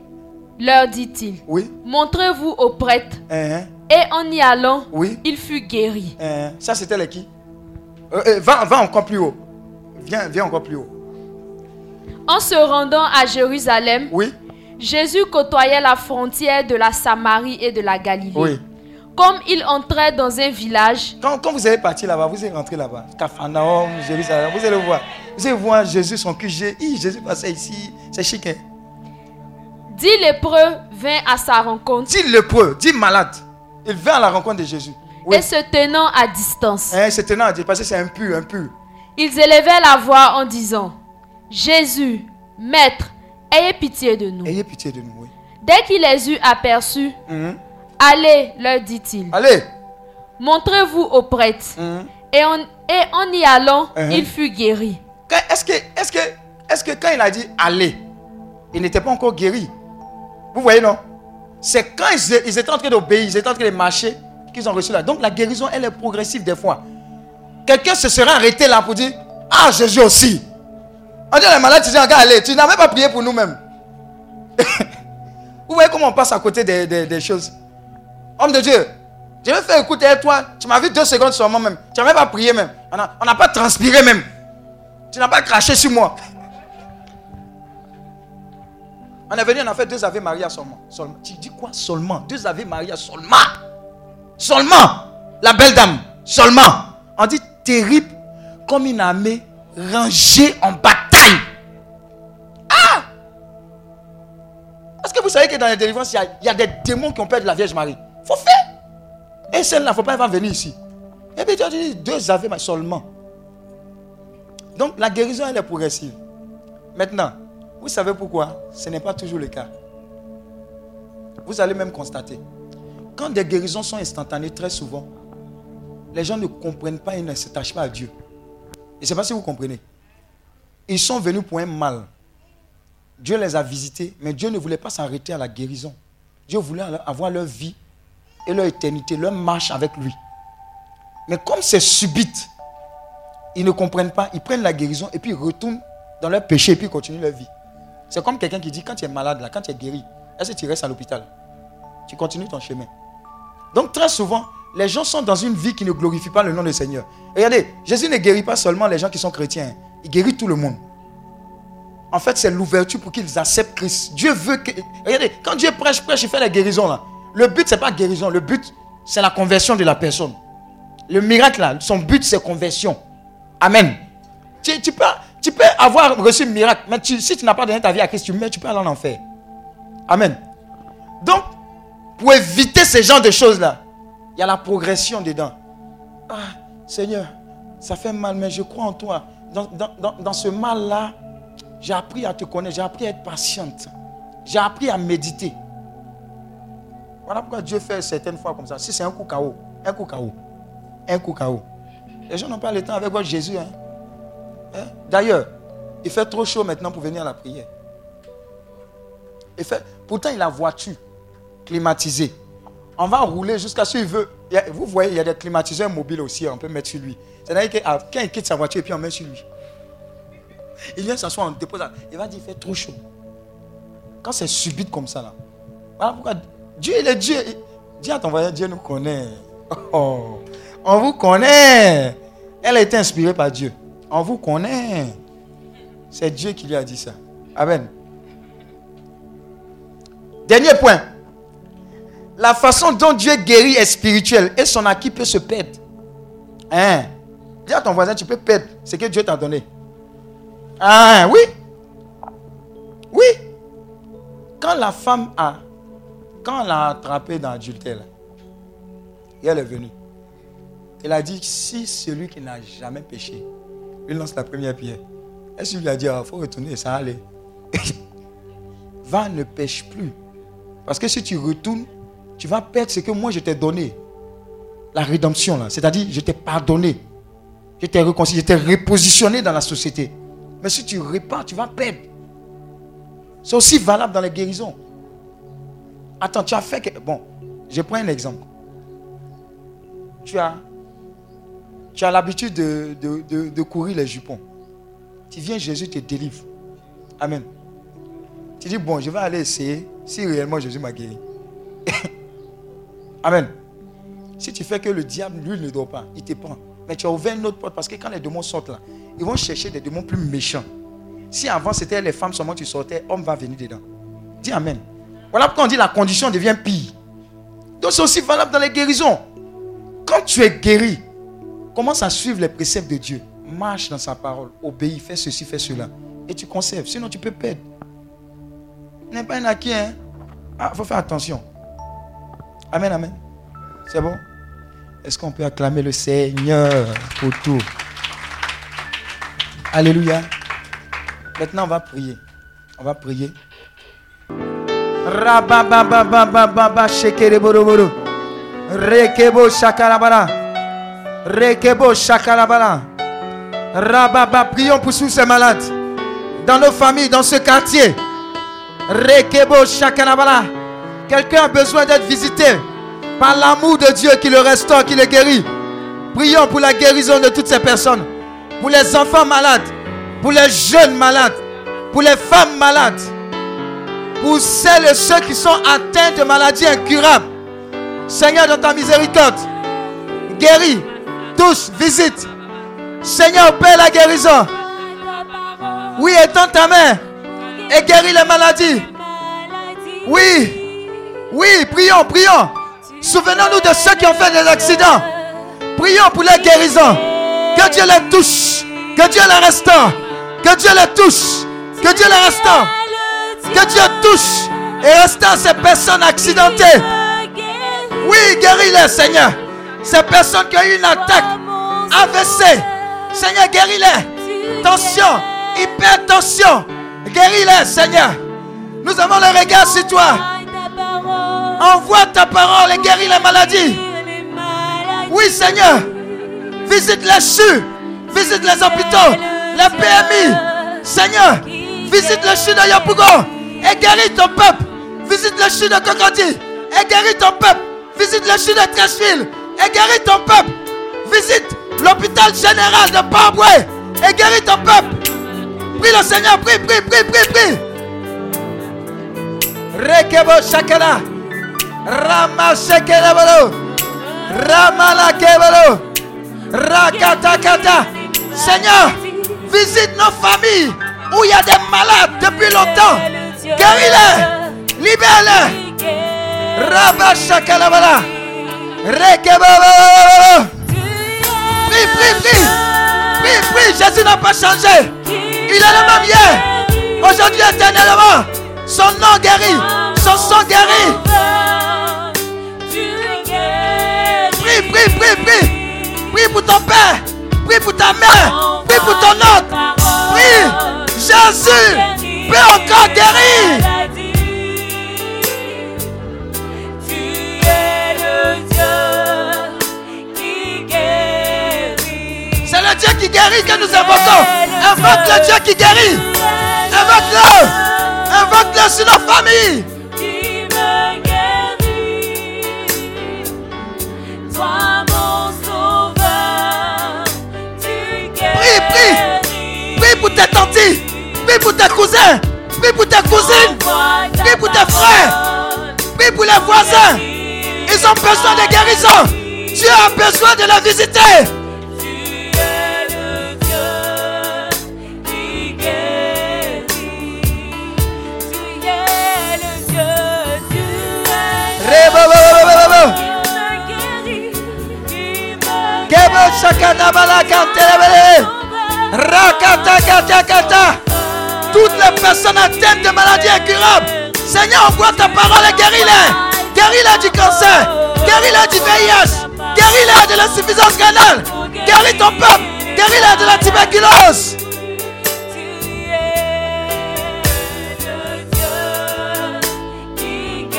leur dit-il, Oui. montrez-vous au prêtre. Uh-huh. Et en y allant, Oui. il fut guéri. Uh-huh. Ça, c'était les qui? Euh, euh, va, va encore plus haut. Viens, viens encore plus haut. En se rendant à Jérusalem, Oui. Jésus côtoyait la frontière de la Samarie et de la Galilée. Oui. Comme il entrait dans un village, Quand, quand vous allez partir là-bas, vous allez rentrer là-bas. Capharnaüm, Jérusalem, vous allez voir. Vous allez voir Jésus, son QG. Hi, Jésus passait ici. C'est chic, hein? dix lépreux vinrent à sa rencontre Dis lépreux, dis malade. Il vient à la rencontre de Jésus. Oui. et se tenant à distance. Hein, c'est tenant à dire parce que c'est impur, impur. Ils élevaient la voix en disant, Jésus, Maître, ayez pitié de nous. Ayez pitié de nous, oui. Dès qu'il les eut aperçus, Mhm. Allez, leur dit-il, Allez. montrez-vous au prêtre. Mhm. Et, en, et en y allant, Mhm. il fut guéri. Est-ce que, est que, est que quand il a dit allez, il n'était pas encore guéri? Vous voyez, non? C'est quand ils, ils étaient en train d'obéir, ils étaient en train de marcher, qu'ils ont reçu là. Donc la guérison, elle est progressive des fois. Quelqu'un se serait arrêté là pour dire Ah, Jésus aussi. On dit les malades, tu dis Regarde, allez, tu n'as même pas prié pour nous-mêmes. (laughs) Vous voyez comment on passe à côté des, des- des choses? Homme de Dieu, je vais faire écouter toi. Tu m'as vu deux secondes sur moi même. Tu n'as même pas prié même. On n'a pas transpiré même. Tu n'as pas craché sur moi. On est venu, on a fait deux Ave Maria seulement. seulement. Tu dis quoi seulement? Deux Ave Maria seulement. Seulement. La belle dame. Seulement. On dit terrible comme une armée rangée en bataille. Ah Est-ce que vous savez que dans les délivrances, il y y a des démons qui ont peur de la Vierge Marie? Faut faire. Et celle-là, il ne faut pas elle va venir ici. Et puis tu as dit deux Ave Maria seulement. Donc la guérison, elle est progressive. Maintenant, vous savez pourquoi? Ce n'est pas toujours le cas. Vous allez même constater. Quand des guérisons sont instantanées, très souvent, les gens ne comprennent pas et ne s'attachent pas à Dieu. Je ne sais pas si vous comprenez. Ils sont venus pour un mal. Dieu les a visités, mais Dieu ne voulait pas s'arrêter à la guérison. Dieu voulait avoir leur vie et leur éternité, leur marche avec lui. Mais comme c'est subite, ils ne comprennent pas, ils prennent la guérison et puis ils retournent dans leur péché et puis ils continuent leur vie. C'est comme quelqu'un qui dit quand tu es malade, là, quand tu es guéri, est-ce que tu restes à l'hôpital? Tu continues ton chemin. Donc très souvent, les gens sont dans une vie qui ne glorifie pas le nom du Seigneur. Regardez, Jésus ne guérit pas seulement les gens qui sont chrétiens, il guérit tout le monde. En fait, c'est l'ouverture pour qu'ils acceptent Christ. Dieu veut que... Regardez, quand Dieu prêche, prêche, il fait la guérison là. Le but, c'est pas guérison. Le but, c'est la conversion de la personne. Le miracle là, son but, c'est conversion. Amen. Tu, peux, avoir reçu un miracle, mais si tu n'as pas donné ta vie à Christ, tu meurs, tu peux aller en enfer. Amen. Donc, pour éviter ce genre de choses-là, il y a la progression dedans. Ah, Seigneur, ça fait mal, mais je crois en toi. Dans- dans ce mal-là, j'ai appris à te connaître, j'ai appris à être patiente. J'ai appris à méditer. Voilà pourquoi Dieu fait certaines fois comme ça. Si c'est un coup KO, un coup KO, un coup KO. Les gens n'ont pas le temps avec votre Jésus. hein. Hein? D'ailleurs, il fait trop chaud maintenant pour venir à la prière. Il fait, pourtant, il a voiture climatisée. On va rouler jusqu'à ce qu'il veut. Vous voyez, il y a des climatiseurs mobiles aussi, on peut mettre sur lui. C'est-à-dire que ah, quand il quitte sa voiture et puis on met sur lui. Il vient s'asseoir, on dépose. Il va dire, il fait trop chaud. Quand c'est subite comme ça, là. Voilà pourquoi Dieu, il est Dieu. Dis à ton voisin, Dieu nous connaît. (laughs) Oh, on vous connaît. Elle a été inspirée par Dieu. On vous connaît. C'est Dieu qui lui a dit ça. Amen. Dernier point. La façon dont Dieu guérit est spirituelle et son acquis peut se perdre. Hein? Dis à ton voisin, tu peux perdre ce que Dieu t'a donné. Ah, oui. Oui. Quand la femme a, quand on l'a attrapé dans l'adultère, elle est venue, elle a dit, si celui qui n'a jamais péché, lui lance la première pierre. Est-ce qu'il lui a dit, il faut retourner, ça aller. (laughs) Va, ne pêche plus. Parce que si tu retournes, tu vas perdre ce que moi je t'ai donné. La rédemption, là. C'est-à-dire, je t'ai pardonné. Je t'ai réconcilié, je t'ai repositionné dans la société. Mais si tu repars, tu vas perdre. C'est aussi valable dans les guérisons. Attends, tu as fait que... Bon, je prends un exemple. Tu as, tu as l'habitude de, de- courir les jupons. Tu viens, Jésus te délivre. Amen. Tu dis, bon, je vais aller essayer si réellement Jésus m'a guéri. (laughs) Amen. Si tu fais que le diable, lui, ne dort pas, il te prend. Mais tu as ouvert une autre porte parce que quand les démons sortent là, ils vont chercher des démons plus méchants. Si avant c'était les femmes seulement tu sortais, homme va venir dedans. Dis Amen. Voilà pourquoi on dit la condition devient pire. Donc c'est aussi valable dans les guérisons. Quand tu es guéri, commence à suivre les préceptes de Dieu. Marche dans sa parole, obéis, fais ceci, fais cela. Et tu conserves. Sinon tu peux perdre. N'est pas un acquis, hein? Ah, faut faire attention. Amen, amen. C'est bon? Est-ce qu'on peut acclamer le Seigneur pour tout? Alléluia. Maintenant, on va prier. On va prier. Rababababababa shekereboroboro. Rekebo shakalabala. Rekebo shakalabala. Rababa, prions pour tous ces malades. Dans nos familles, dans ce quartier. Rekebo shakalabala. Quelqu'un a besoin d'être visité par l'amour de Dieu qui le restaure, qui le guérit. Prions pour la guérison de toutes ces personnes. Pour les enfants malades. Pour les jeunes malades. Pour les femmes malades. Pour celles et ceux qui sont atteints de maladies incurables. Seigneur, dans ta miséricorde, guéris, touche, visite. Seigneur, Père, la guérison. Oui, étends ta main et guéris les maladies. Oui, oui, prions, prions. Souvenons-nous de ceux qui ont fait des accidents. Prions pour leur guérison. Que Dieu les touche. Que Dieu les restaure. Que Dieu les touche. Que Dieu les restaure. Que Dieu touche et restaure ces personnes accidentées. Oui, guéris-les, Seigneur. Ces personnes qui ont eu une attaque AVC. Seigneur, guéris-les. Tension, hypertension. Guéris-les, Seigneur. Nous avons le regard sur toi. Envoie ta parole et guéris les maladies. Oui, Seigneur. Visite les CHU. Visite les hôpitaux. Les PMI. Seigneur. Visite le CHU de Yopougo. Et guéris ton peuple. Visite le CHU de Cocody. Et guéris ton peuple. Visite le CHU de Trashville. Et guéris ton peuple. Visite l'hôpital général de Pamboué. Et guéris ton peuple. Prie le Seigneur. Prie, prie, prie, prie, prie. Rekebo Shakala. Rama Shekelebolo. Ramala Kebolo. Rakatakata. Seigneur, visite nos familles où il y a des malades depuis longtemps. Guéris-les. Libère-les. Rabba Shakalabala. Rekebo. Prie, prie, prie. Prie, prie. Jésus n'a pas changé. Il est le même hier. Aujourd'hui, éternellement. Son nom guérit. Son sang guérit. Prie, prie, prie, prie. Prie pour ton père. Prie pour ta mère. Prie pour ton autre. Prie. Jésus peut encore guérir. C'est le Dieu qui guérit que nous invoquons. Invoque le Dieu qui guérit. Invoque-le. Invoque-le sur nos familles. Prie, prie. Prie pour tes tantes. Prie pour tes cousins. Prie pour tes cousines. Prie pour tes frères. Prie pour les voisins. Ils ont besoin de guérison. Dieu a besoin de la visiter. Shakadabala Kantelebele. Rakatakatakata. Toutes les personnes atteintes de maladies incurables. Seigneur, envoie ta parole et guéris-les. Guéris-les du cancer. Guéris-les du VIH. Guéris-les de l'insuffisance rénale. Guéris ton peuple. Guéris-les de la tuberculose.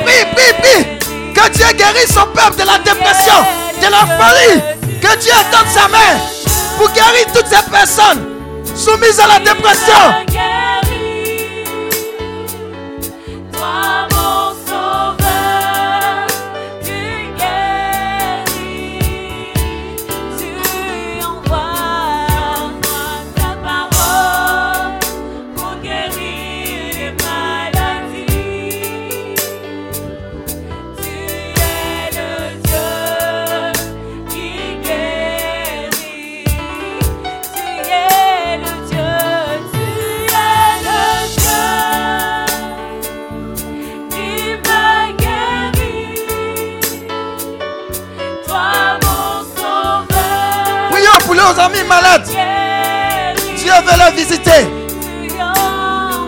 Prie, prie, prie. Que Dieu guérisse son peuple de la dépression, de la folie. Que Dieu donne sa main Vous guérissez toutes ces personnes soumises à la dépression. Amis malades. Dieu veut les visiter.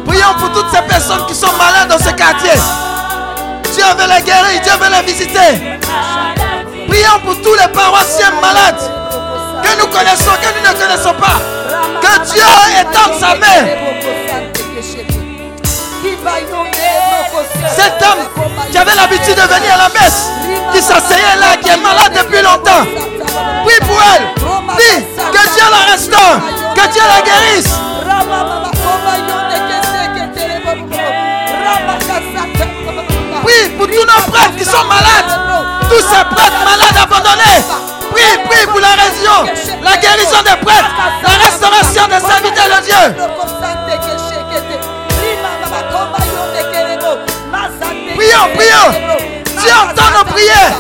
Prions pour toutes ces personnes qui sont malades dans ce quartier. Dieu veut les guérir, Dieu veut les visiter. Prions pour tous les paroissiens malades que nous connaissons, que nous ne connaissons pas. Que Dieu étende sa main. Cet homme qui avait l'habitude de venir à la messe, qui s'asseyait là, qui est malade depuis longtemps. Prie pour elle. Que Dieu la restaure, que Dieu la guérisse. Prie pour tous nos prêtres qui sont malades, tous ces prêtres malades abandonnés. Prie, prie pour la région, la guérison des prêtres, la restauration des serviteurs de Dieu. Prions, prions. Dieu entend nos prières.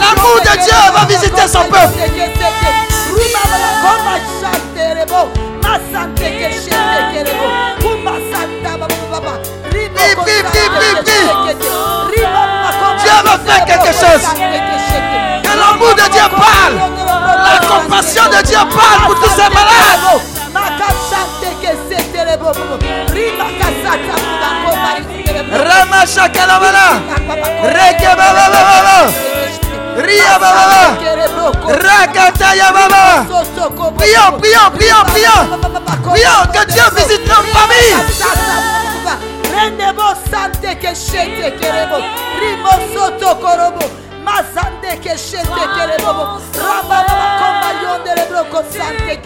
L'amour de Dieu va visiter son peuple. Dieu veut faire quelque chose. Que l'amour de Dieu parle. La compassion de Dieu parle pour tous ces malades. Rama shakalabala. Reke baba baba. Ria baba. Rakataya baba. Prions, prions, prions, prions. Prions que Dieu visite nos familles. Rendebo sante que shete kerebo. Rimo soto korobo. Kerebo. Komba yondere broko sante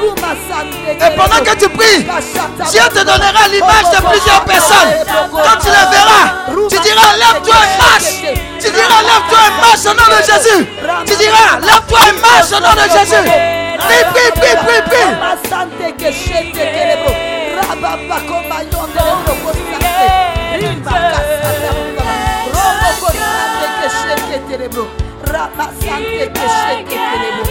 Et pendant que tu pries, Dieu te donnera l'image de plusieurs personnes. Quand tu les verras, tu diras lève-toi et marche. Tu diras lève-toi et marche au nom de Jésus. Tu diras lève-toi et marche au nom de Jésus. Prie, prie, prie, prie, prie. Kerebo. Rama sante que shete kerebo.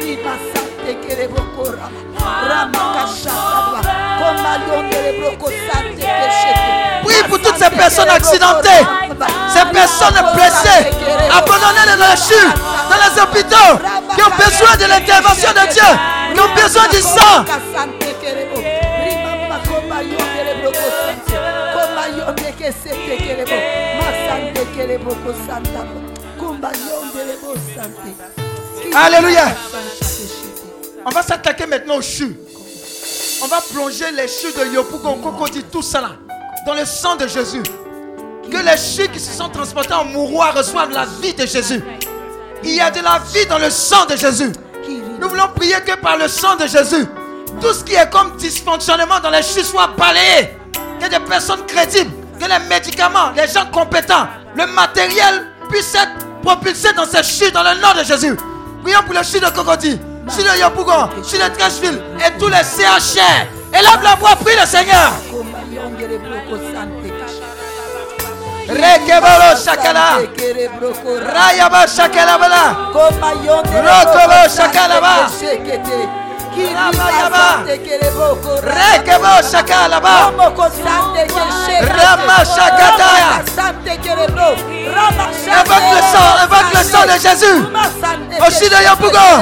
Rima sante kerebo korama. Rama kashata baba. Komba yondere broko sante que shete. Prie pour toutes ces personnes accidentées, ces personnes blessées, abandonnées dans les chutes, dans les hôpitaux, qui ont besoin de l'intervention de Dieu, qui ont besoin du sang. Alléluia. On va s'attaquer maintenant aux chutes. On va plonger les chutes de Yopougon, Cocody, tout ça dans le sang de Jésus. Que les chutes qui se sont transportées en mouroir reçoivent la vie de Jésus. Il y a de la vie dans le sang de Jésus. Nous voulons prier que par le sang de Jésus, tout ce qui est comme dysfonctionnement dans les chutes soit balayé. Que des personnes crédibles, que les médicaments, les gens compétents, le matériel puisse être propulsé dans ces chutes dans le nom de Jésus. Prions pour le chute de Cocody, chute de Yopougon, chute de Trashville et tous les CHR. Élève la voix, prie le Seigneur. Rekebolo shakala. Rayaba shakala bala. Rokobo shakala ba. Rekebo shakala ba. Rama shakataya. Évoque le sang, évoque le sang de Jésus. Aussi de Yopougon,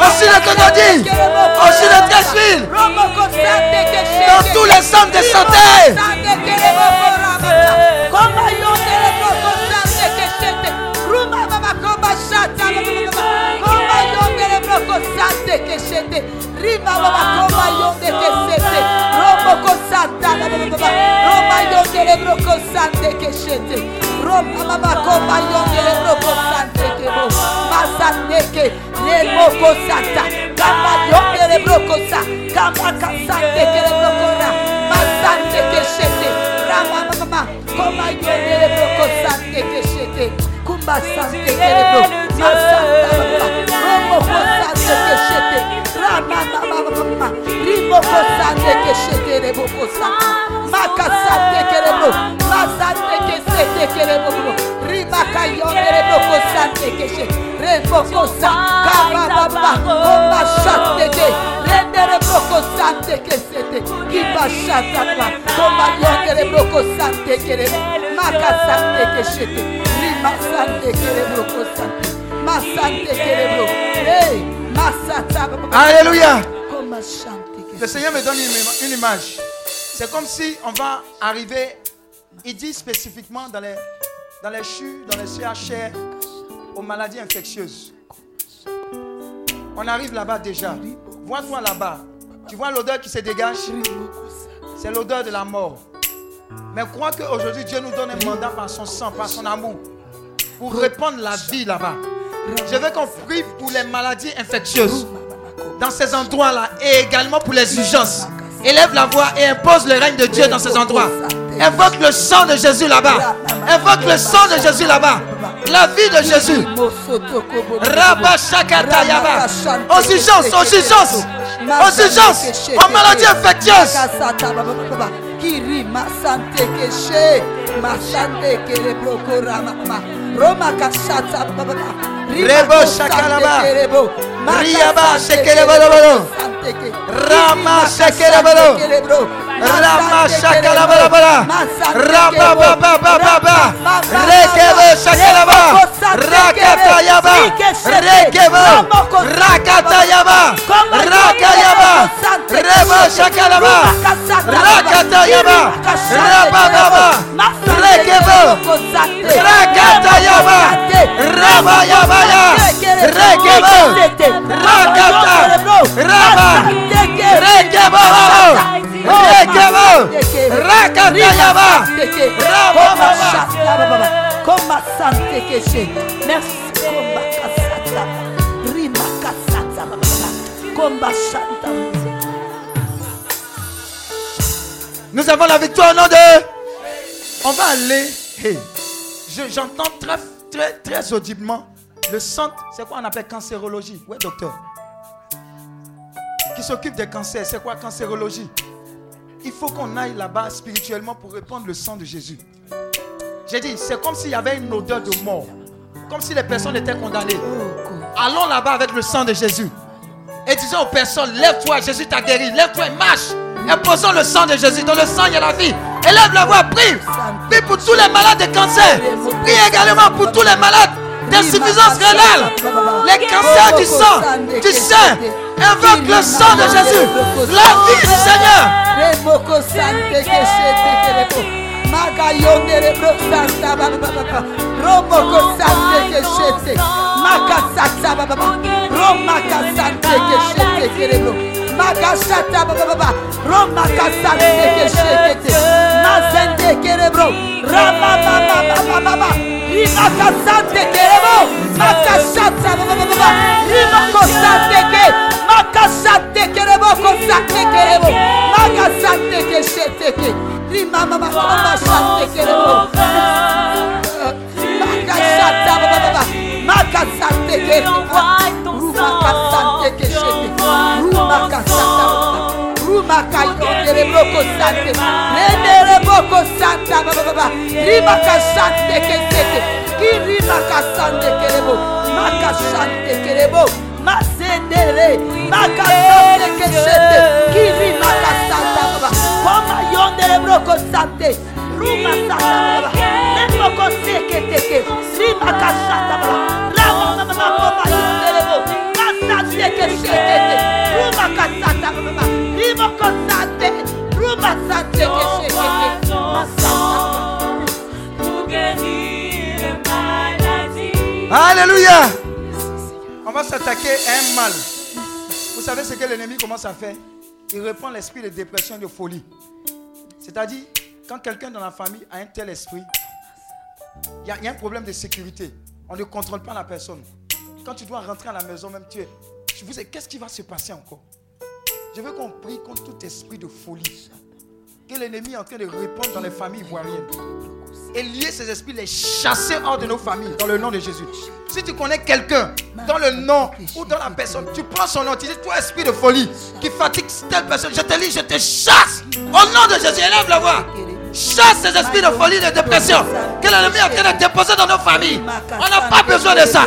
aussi de Cocody, aussi de Trashville. Dans tous les centres de santé. Baba koma yonde kesete Robo kosata la baba baba Roma yonde le broko sante keshete Roma baba koma yonde le broko sante kebo Masante ke le moko sata Kama yondere brokosa. Kama kasante kere brokora. Masante keshete. Rama mama. Koma yondere brokosante keshete. Kumba sante kere bro. Masanta baba. Romo kosante keshete. Rama mama mama. Rimo kosante keshete rebo kosante. Makasante kere bro. Masante keshete kere bro. Rima kayondere brokosante keshete. Rebo kosa. Kama baba. Koma shante ke. Rendere brokosante keshete. Kiba shata baba. Koma yondere brokosante kere. Makasante keshete. Rima sante Alléluia. Le Seigneur me donne une, une image. C'est comme si on va arriver, il dit spécifiquement dans les, dans les CHU, dans les CHR, aux maladies infectieuses. On arrive là-bas déjà. Vois-toi là-bas. Tu vois l'odeur qui se dégage? C'est l'odeur de la mort. Mais crois qu'aujourd'hui, Dieu nous donne un mandat par son sang, par son amour, pour répandre la vie là-bas. Je veux qu'on prie pour les maladies infectieuses dans ces endroits-là et également pour les urgences. Élève la voix et impose le règne de Dieu dans ces endroits. Invoque le sang de Jésus là-bas. Invoque le sang de Jésus là-bas. La vie de Jésus. Rabba Shakata Yaba. Aux urgences, aux urgences, aux urgences, aux maladies infectieuses. Kiri kasata baba Rebo shakalaba. Riaba shekelebolo. Rama shekelebolo. Rama shakalabala. Rama baba baba baba. Rekebe shakalaba. Rakata yaba. Rekebe. Rakata yaba. Rakayaba. Rebo shakalaba. Rakata yaba. Raba baba. Rekebe. Rakata yaba. Raba yaba ya. Rekebe. Nous avons la victoire au de. On va aller. Hey, je- J'entends très, très, très audiblement le centre. C'est quoi on appelle cancérologie? Ouais, docteur. Qui s'occupe des cancers. C'est quoi cancérologie? Il faut qu'on aille là-bas spirituellement pour répandre le sang de Jésus. J'ai dit, c'est comme s'il y avait une odeur de mort. Comme si les personnes étaient condamnées. Allons là-bas avec le sang de Jésus. Et disons aux personnes, lève-toi, Jésus t'a guéri. Lève-toi et marche. Imposons le sang de Jésus. Dans le sang, il y a la vie. Élève la voix, prie. Prie pour tous les malades de cancer. Prie également pour tous les malades d'insuffisance rénale. Les cancers du sang, du sein. Invoque le sang de Jésus. La vie du Seigneur. Baba keshete. Baba keshete baba keshete. Rimaka sante kerebo. Maka sata baba baba. Rimoko sante ke. Maka sante kerebo ko sante kerebo. Maka sante keshete ke. Rima mama mama sante kerebo. Maka sata baba baba. Maka sante kerebo. Rumaka yondere broko sante. Rendere broko santa baba baba. Rimaka sante keshete. Kirimaka sante kerebo. Maka sante kerebo. Masendere. Maka sante keshete. Kirimaka santa baba. Koma yondere broko sante. Ruma santa baba. Nemoko seke teke. Rimaka santa baba. Rama mama koma yondere bo. Masante keshete. Rumaka santa baba. Rimoko sante. Ruma sante keshete. Alléluia. On va s'attaquer à un mal. Vous savez ce que l'ennemi commence à faire? Il reprend l'esprit de dépression et de folie. C'est-à-dire, quand quelqu'un dans la famille a un tel esprit, il y, a- un problème de sécurité. On ne contrôle pas la personne. Quand tu dois rentrer à la maison, même tu es, Je vous qu'est-ce qui va se passer encore? Je veux qu'on prie contre tout esprit de folie que l'ennemi est en train de répandre dans les familles ivoiriennes. Et lier ces esprits, les chasser hors de nos familles dans le nom de Jésus. Si tu connais quelqu'un dans le nom ou dans la personne, tu prends son nom, tu dis toi esprit de folie qui fatigue telle personne, je te lis, je te chasse au nom de Jésus. Élève la voix. Chasse ces esprits de folie, de dépression que l'ennemi est en train de déposer dans nos familles. On n'a pas besoin de ça.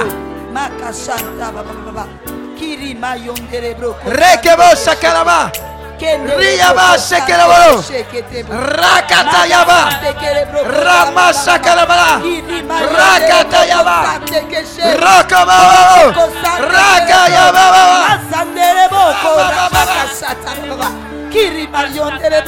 Makashanta baba baba. Kiri mayondere broko. Rekebo shakalaba. Riyaba shekelabolo. Rakata yaba. Rama shakalabala. Rakata yaba. Rakaba. Raka yaba. Masandere boko ramakashata baba. Kiri mayondere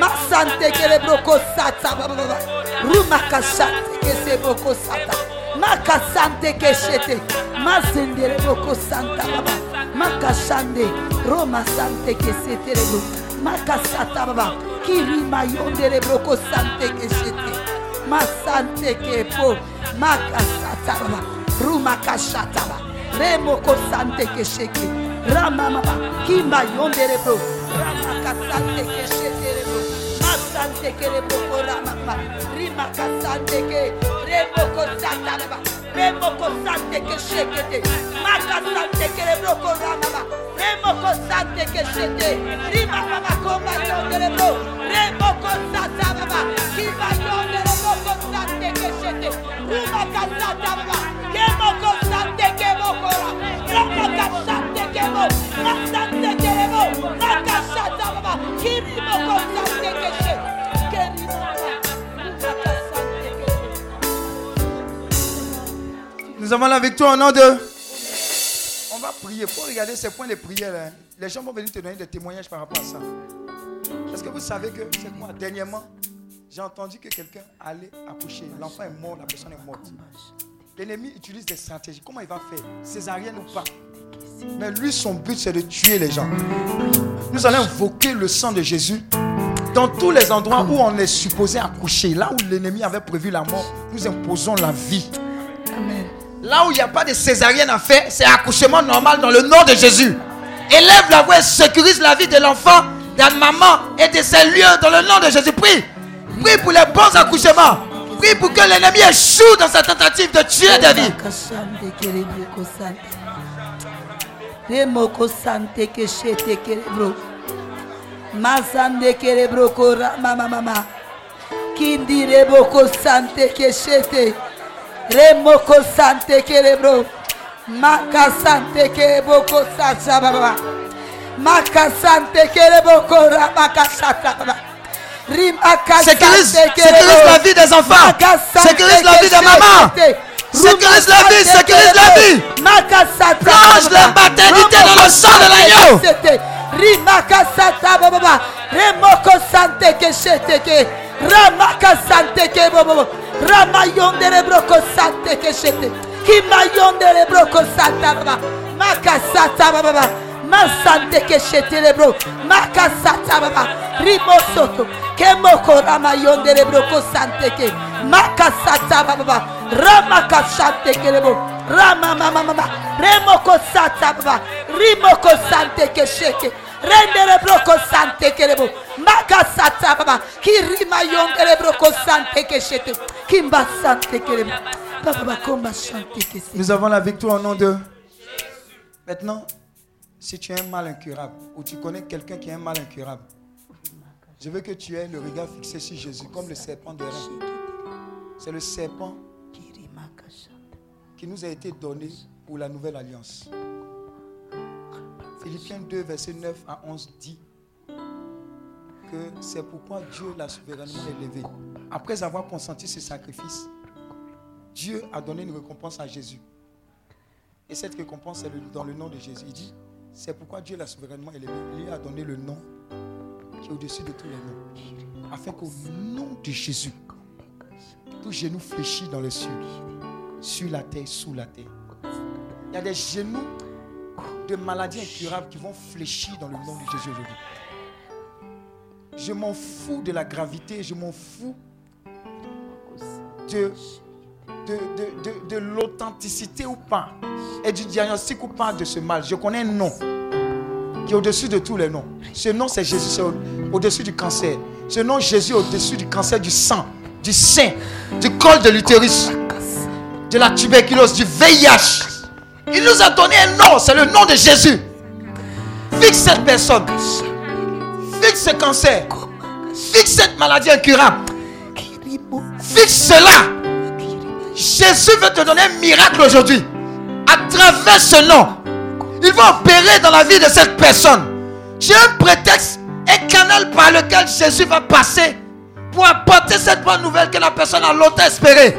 masantekele brokosata bababa rumakasatekese brokosata makasandekeshete mazendele brokosanta baba makasande romasantekesetelebo makasata baba kirimayondele brokosantekeshete masantekepo makasata baba rumakashata baba remokosanteke sheke. Ramamaba kimbayondele bro. Ramakasanteke shetere sante keshete. Masante kepo. Makasata baba. Rumakashata baba. Remo kosante kesheke. Rama mama. Kimba yondere bro. Rama kasante keshete rebo. Masante kere boko rama mama. Rima kasante ke. Remo kosata baba. Remo kosante keshekete. Makasante kere boko rama mama. Remo kosante keshete. Rima mama komba yondere bro. Remo kosata baba. Kimba yondere boko sante keshete. Ruma kasata baba. Kemo kosante kemo kora. Rama kasante kemo. Masante keremo. Makasata baba. Kirimo kosante keshete. Kerimo Nous avons la victoire au nom de. On va prier. Il faut regarder ces points de prière. là. Les gens vont venir te donner des témoignages par rapport à ça. Est-ce que vous savez que c'est quoi Dernièrement, j'ai entendu que quelqu'un allait accoucher. L'enfant est mort, la personne est morte. L'ennemi utilise des stratégies. Comment il va faire? Césarienne ou pas? Mais lui, son but, c'est de tuer les gens. Nous allons invoquer le sang de Jésus dans tous les endroits où on est supposé accoucher. Là où l'ennemi avait prévu la mort, nous imposons la vie. Là où il n'y a pas de césarienne à faire, c'est accouchement normal dans le nom de Jésus. Élève la voix et sécurise la vie de l'enfant, de la maman et de ses lieux dans le nom de Jésus. Prie. Prie pour les bons accouchements. Prie pour que l'ennemi échoue dans sa tentative de tuer des vies. Remoko sante kere bro. Makasante kere boko sacha baba. Makasante kere boko ra makasata baba. Sécurise, sécurise la vie des enfants? Sécurise la vie des mamans? Sécurise la vie, sécurise la vie? Plonge la maternité dans le sang de l'agneau. Rimakasata baba remoko sante ke shete ke ramaka sante ke bobo ramayondere broko sante ke shete kimayondere broko santa baba makasata baba masante ke shete le bro. Makasata baba rimosoto. Kemoko ramayondere broko sante ke makasata baba ramakasante ke le bro. Rama mama mama remoko sata baba rimoko sante ke sheke rendere broko sante kerebo makasata baba kirima yongere broko sante keshete kimba sante kerebo baba bakomba sante kese Nous avons la victoire au nom de. Maintenant, si tu as un mal incurable ou tu connais quelqu'un qui a un mal incurable, je veux que tu aies le regard fixé sur Jésus comme le serpent de rein. C'est le serpent qui nous a été donné pour la nouvelle alliance. Philippiens 2, verset 9 à 11 dit que c'est pourquoi Dieu l'a souverainement élevé. Après avoir consenti ce sacrifice, Dieu a donné une récompense à Jésus. Et cette récompense, c'est le- dans le nom de Jésus. Il dit, c'est pourquoi Dieu l'a souverainement élevé. Il lui a donné le nom qui est au-dessus de tous les noms. Afin qu'au nom de Jésus, tout genou fléchit dans les cieux, sur la terre, sous la terre. Il y a des genoux de maladies incurables qui vont fléchir dans le nom de Jésus. Je m'en fous de la gravité, je m'en fous de l'authenticité ou pas, et du diagnostic ou pas de ce mal, je connais un nom qui est au-dessus de tous les noms. Ce nom, c'est Jésus, c'est au- au-dessus du cancer. Ce nom, Jésus, au-dessus du cancer du sang, du sein, du col de l'utérus, de la tuberculose, du VIH. Il nous a donné un nom, c'est le nom de Jésus. Fixe cette personne. Fixe ce cancer. Fixe cette maladie incurable. Fixe cela. Jésus veut te donner un miracle aujourd'hui. À travers ce nom. Il va opérer dans la vie de cette personne. J'ai un prétexte, un canal par lequel Jésus va passer pour apporter cette bonne nouvelle que la personne a longtemps espérée.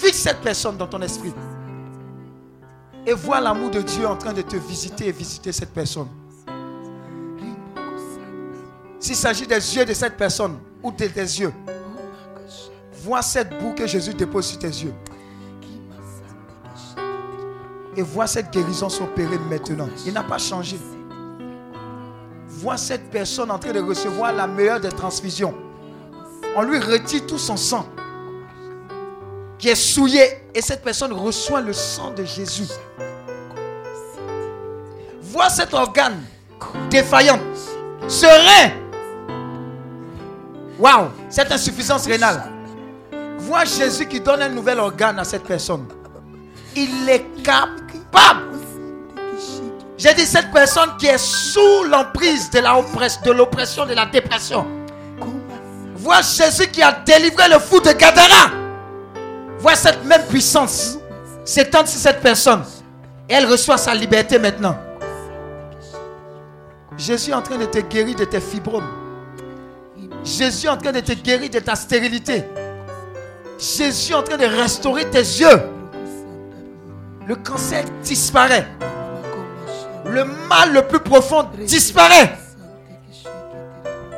Fixe cette personne dans ton esprit. Et vois l'amour de Dieu en train de te visiter et visiter cette personne. S'il s'agit des yeux de cette personne ou de tes yeux, vois cette boue que Jésus dépose sur tes yeux. Et vois cette guérison s'opérer maintenant. Il n'a pas changé. Vois cette personne en train de recevoir la meilleure des transfusions. On lui retire tout son sang qui est souillé et cette personne reçoit le sang de Jésus. Vois cet organe défaillant, serein. Waouh, cette insuffisance rénale. Vois Jésus qui donne un nouvel organe à cette personne. Il est capable. J'ai dit cette personne qui est sous l'emprise de la oppress- de l'oppression, de la dépression. Vois Jésus qui a délivré le fou de Gadara. Vois cette même puissance s'étendre sur cette personne. Et elle reçoit sa liberté maintenant. Jésus est en train de te guérir de tes fibromes. Jésus est en train de te guérir de ta stérilité. Jésus est en train de restaurer tes yeux. Le cancer disparaît. Le mal le plus profond disparaît.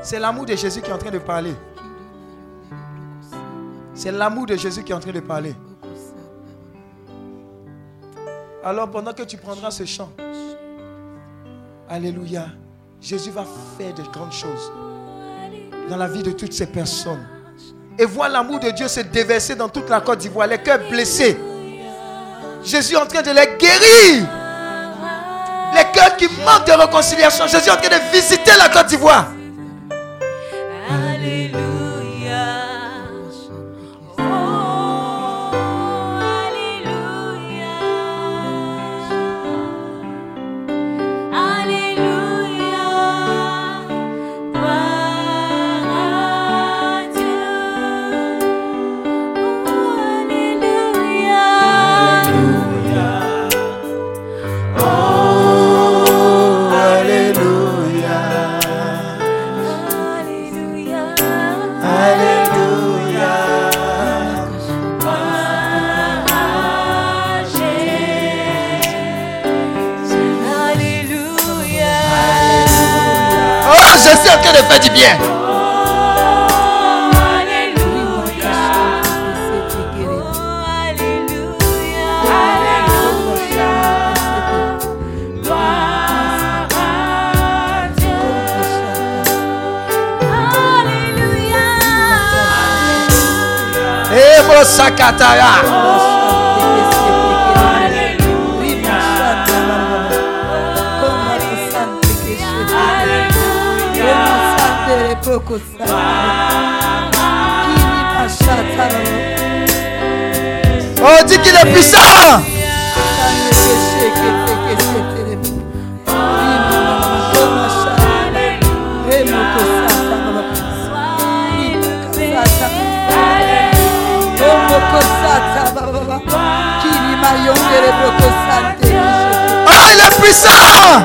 C'est l'amour de Jésus qui est en train de parler. C'est l'amour de Jésus qui est en train de parler. Alors pendant que tu prendras ce chant, Alléluia, Jésus va faire de grandes choses dans la vie de toutes ces personnes. Et vois l'amour de Dieu se déverser dans toute la Côte d'Ivoire, les cœurs blessés. Jésus est en train de les guérir. Les cœurs qui manquent de réconciliation. Jésus est en train de visiter la Côte d'Ivoire. Du bien. Ebo sakataya. Oh, dis qu'il est puissant. Oh, il est puissant.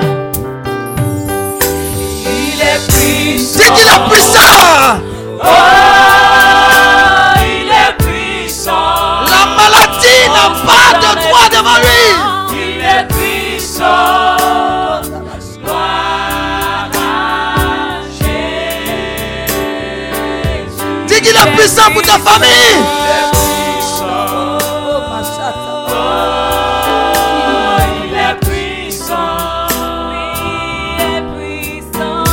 Il est puissant. Dis qu'il est puissant. Oh, puissant pour ta famille. Il est puissant. Il est puissant.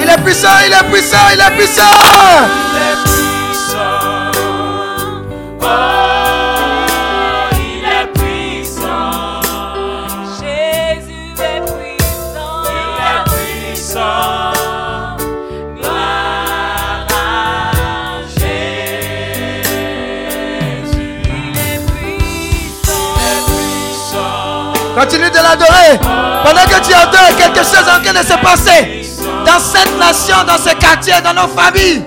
Il est puissant, il est puissant, il est puissant. Il est puissant. L'adorer. Pendant que tu adores, quelque chose en train de se passer. Dans cette nation, dans ce quartier, dans nos familles.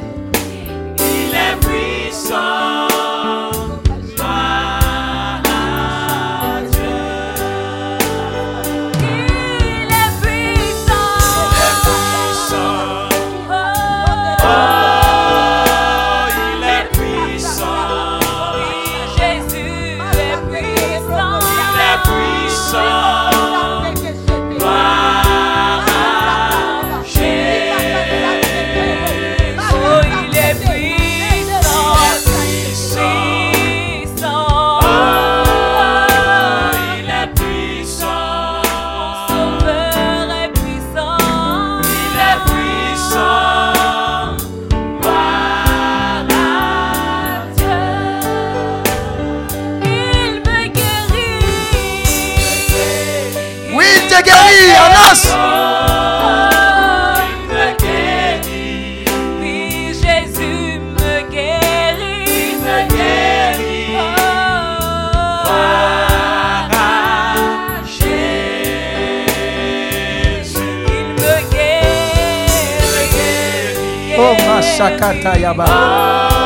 Shakata yaba.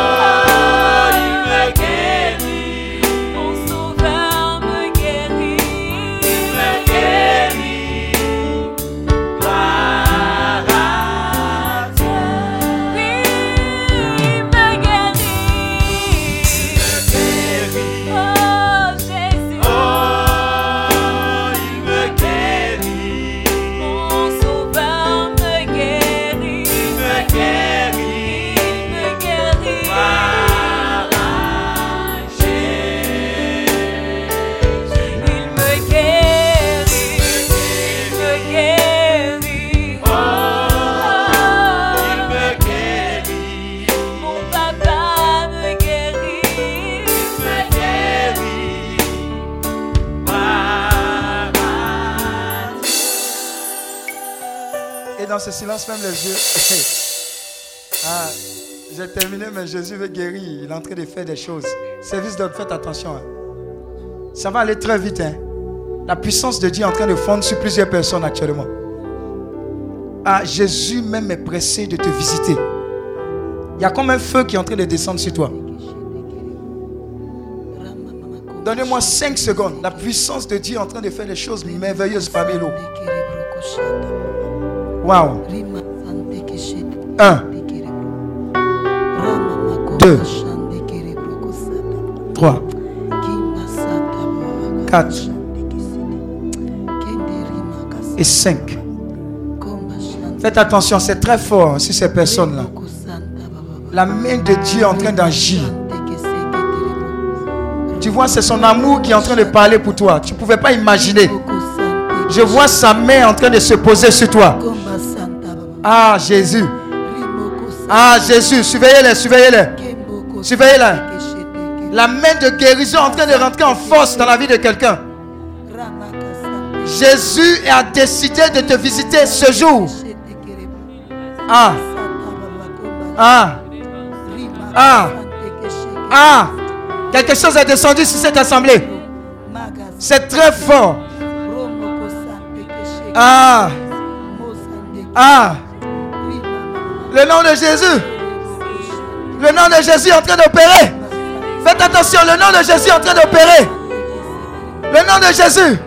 Ce silence, même les yeux. (laughs) Ah, j'ai terminé, mais Jésus veut guérir. Il est en train de faire des choses. Service d'ordre, faites attention. hein. Ça va aller très vite. hein. La puissance de Dieu est en train de fondre sur plusieurs personnes actuellement. Ah, Jésus même est pressé de te visiter. Il y a comme un feu qui est en train de descendre sur toi. Donnez-moi 5 secondes. La puissance de Dieu est en train de faire des choses merveilleuses parmi nous. Waouh. 1, 2, 3, 4 et 5. Faites attention, c'est très fort hein, sur ces personnes-là. La main de Dieu est en train d'agir. Tu vois, c'est son amour qui est en train de parler pour toi. Tu ne pouvais pas imaginer. Je vois sa main en train de se poser sur toi. Ah, Jésus. Ah, Jésus. Surveillez-les, surveillez-les. Surveillez-les. La main de guérison est en train de rentrer en force dans la vie de quelqu'un. Jésus a décidé de te visiter ce jour. Ah. Ah. Ah. Ah. Quelque chose est descendu sur cette assemblée. C'est très fort. Ah. Ah. Le nom de Jésus. Le nom de Jésus est en train d'opérer. Faites attention, le nom de Jésus est en train d'opérer. Le nom de Jésus.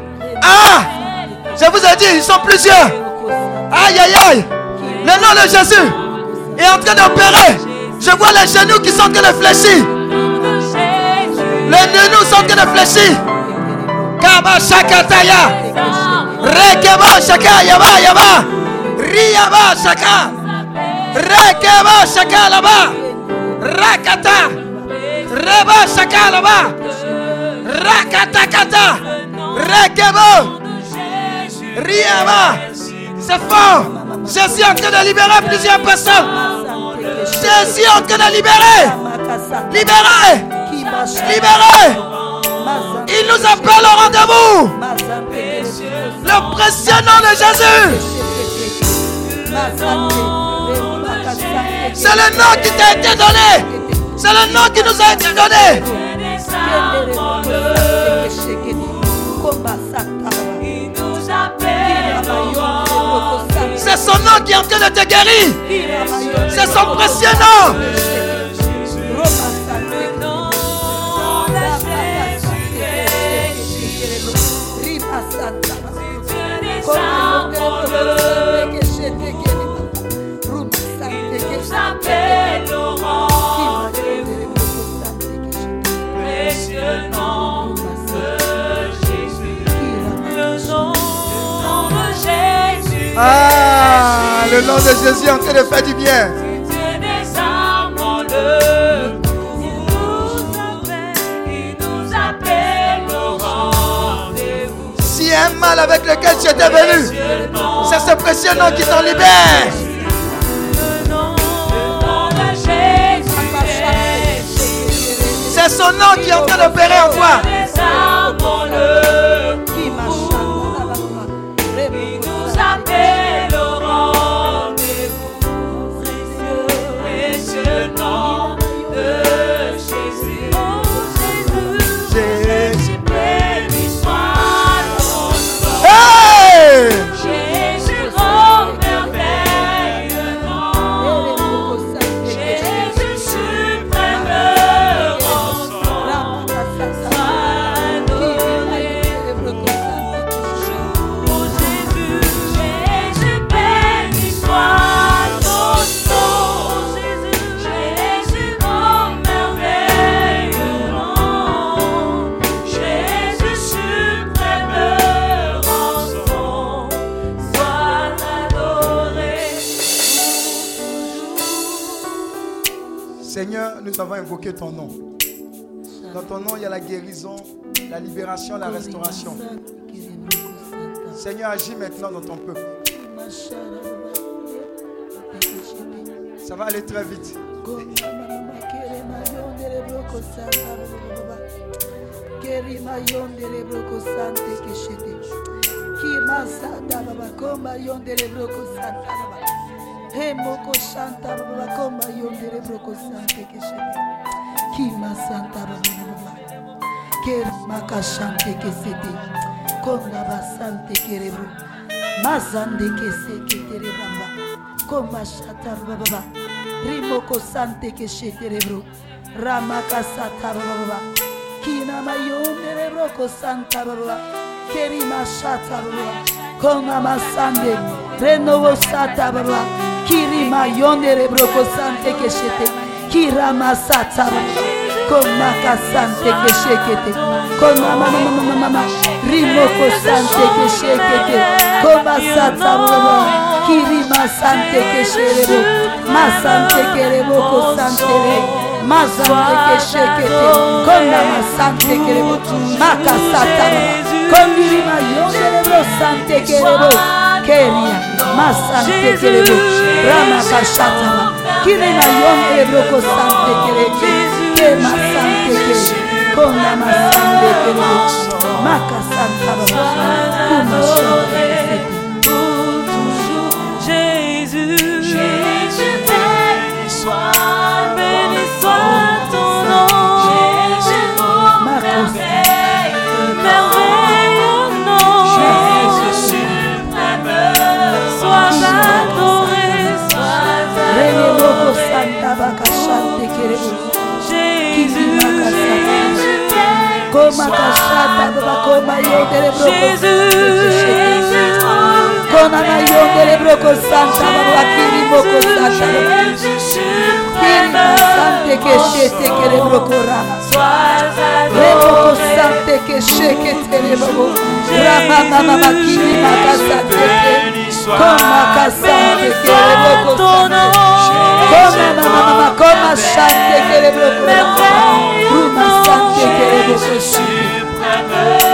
Ah. Je vous ai dit, ils sont plusieurs. Aïe, aïe, aïe. Le nom de Jésus est en train d'opérer. Je vois les genoux qui sont en train de fléchir. Les genoux sont en train de fléchir. Kaba shakataya. Rekeba shaka yaba yaba. Riyaba shaka. Rekeba shaka laba. Rakata. Reba shaka laba. Rakata kata. Rekebo. Riyaba. C'est fort. Jésus est en train de libérer plusieurs personnes. Jésus est en train de libérer. Libérer. Libérer. Il nous appelle au rendez-vous. Le précieux nom de Jésus. C'est le nom qui t'a été donné. C'est le nom qui nous a été donné. C'est son nom qui est en train de te guérir. C'est son précieux nom. Ah, le nom de Jésus est en train de faire du bien. A un mal avec lequel tu étais venu, c'est ce précieux nom qui t'en libère. C'est son nom qui est en train d'opérer en toi. Ton nom. Dans ton nom, il y a la guérison, la libération, la restauration. Seigneur, agis maintenant dans ton peuple. Ça va aller très vite. Emoko Shanta baba komba yondere broko Sante Keshebe. Kima santa baba baba. Ker Maka Shante kesete. Konga basante kerebro. Mazande kesete kerebamba. Komba shata baba baba. Rimoko sante keshete rebro. Ramaka sata baba baba. Kina mayonde broko santa baba. Kerima shata baba. Konga masande. Renovo sata baba. Kirima yonde broko sante keshete. Kirama sata baba. Konga kasante keshekete. Konga mama mama mama mama. Rimoko sante keshekete. Konga sata baba. Kirima sante kesherebo. Masante kerebo ko sante re. Mazante keshekete. Konga masante kerebo. Makasata baba. Kongirima yonderebo sante kerebo. Keria. Masante kerebo. Rama kashata baba. Kirima yonderebo ko sante kerebo. Ke masante kerebo. Konga masante kerebo. Makasata baba. Kumashante kesete. Jésus, Koma yondere broko Jésus, Kona na yondere broko santa baba kiri boko santa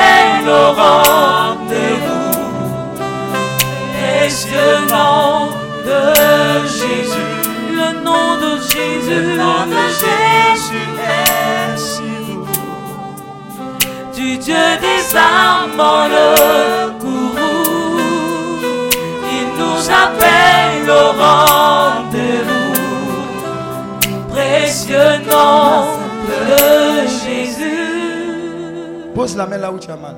Âmes dans le courroux. Il nous appelle au rendez-vous. Précieux nom de Jésus. Pose la main là où tu as mal.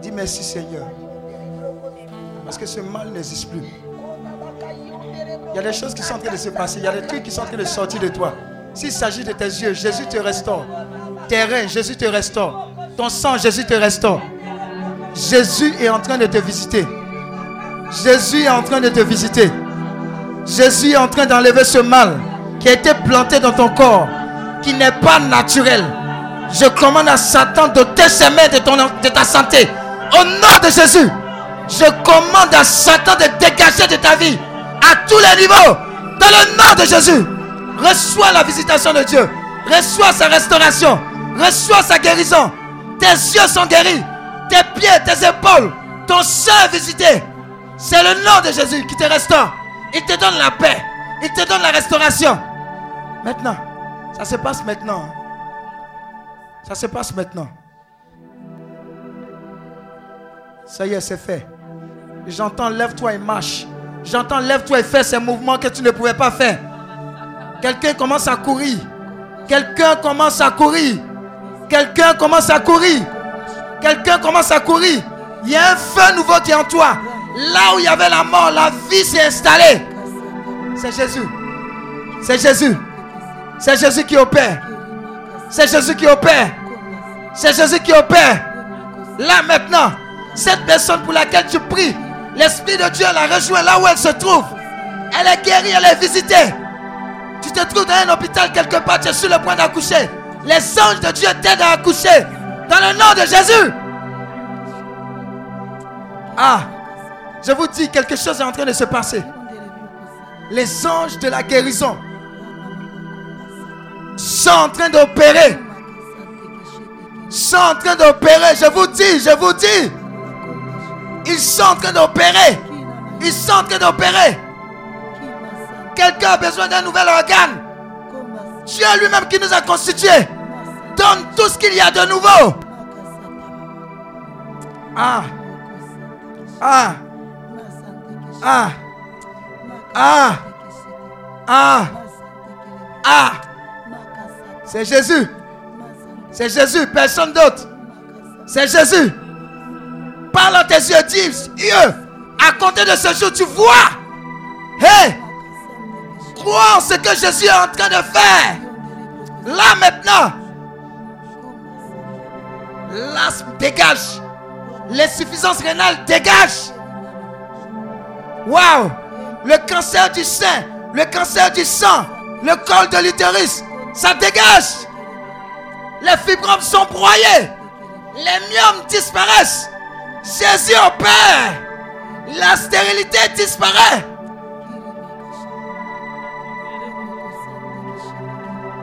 Dis merci Seigneur. Parce que ce mal n'existe plus. Il y a des choses qui sont en train de se passer. Il y a des trucs qui sont en train de sortir de toi. S'il s'agit de tes yeux, Jésus te restaure. Tes reins, Jésus te restaure. Ton sang, Jésus te restaure. Jésus est en train de te visiter. Jésus est en train de te visiter. Jésus est en train d'enlever ce mal qui a été planté dans ton corps, qui n'est pas naturel. Je commande à Satan d'ôter ses mains de, ton, de ta santé. Au nom de Jésus, je commande à Satan de dégager de ta vie à tous les niveaux. Dans le nom de Jésus, reçois la visitation de Dieu. Reçois sa restauration. Reçois sa guérison. Tes yeux sont guéris. Tes pieds, tes épaules, ton est visité. C'est le nom de Jésus qui te restaure. Il te donne la paix. Il te donne la restauration. Maintenant, ça se passe maintenant. Ça se passe maintenant. Ça y est, c'est fait. J'entends lève-toi et marche. J'entends lève-toi et fais ces mouvements que tu ne pouvais pas faire. Quelqu'un commence à courir. Quelqu'un commence à courir. Quelqu'un commence à courir. Quelqu'un commence à courir. Il y a un feu nouveau qui est en toi. Là où il y avait la mort, la vie s'est installée. C'est Jésus. C'est Jésus. C'est Jésus qui opère. C'est Jésus qui opère. C'est Jésus qui opère. Là maintenant, cette personne pour laquelle tu pries, l'Esprit de Dieu la rejoint là où elle se trouve. Elle est guérie, elle est visitée. Tu te trouves dans un hôpital quelque part, tu es sur le point d'accoucher. Les anges de Dieu t'aident à accoucher. Dans le nom de Jésus. Ah, je vous dis, quelque chose est en train de se passer. Les anges de la guérison sont en train d'opérer. Sont en train d'opérer. Je vous dis, je vous dis. Ils sont en train d'opérer. Ils sont en train d'opérer. Quelqu'un a besoin d'un nouvel organe. Dieu lui-même qui nous a constitués donne tout ce qu'il y a de nouveau. Ah. Ah. Ah. Ah. Ah. Ah. C'est Jésus. C'est Jésus, personne d'autre. C'est Jésus. Parle à tes yeux, dis, Dieu, à compter de ce jour, tu vois. Hé, crois ce que Jésus est en train de faire. Là maintenant. L'asthme dégage. L'insuffisance rénale dégage. Waouh. Le cancer du sein, le cancer du sang, le col de l'utérus, ça dégage. Les fibromes sont broyés. Les myomes disparaissent. Jésus opère. La stérilité disparaît.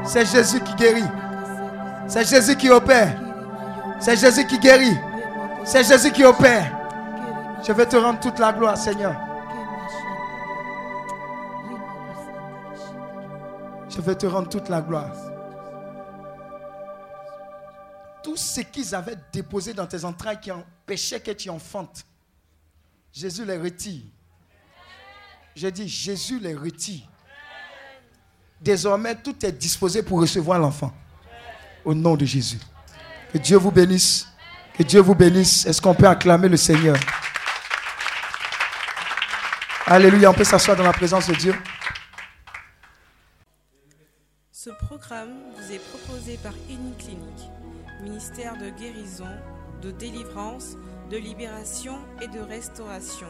C'est Jésus qui guérit. C'est Jésus qui opère. C'est Jésus qui guérit. C'est Jésus qui opère. Je vais te rendre toute la gloire, Seigneur. Je vais te rendre toute la gloire. Tout ce qu'ils avaient déposé dans tes entrailles qui empêchait que tu enfantes, Jésus les retire. J'ai dit, Jésus les retire. Désormais, tout est disposé pour recevoir l'enfant. Au nom de Jésus. Que Dieu vous bénisse. Que Dieu vous bénisse. Est-ce qu'on peut acclamer le Seigneur? Alléluia, on peut s'asseoir dans la présence de Dieu. Ce programme vous est proposé par Clinique, ministère de guérison, de délivrance, de libération et de restauration.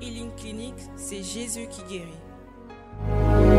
Healing Clinic, c'est Jésus qui guérit.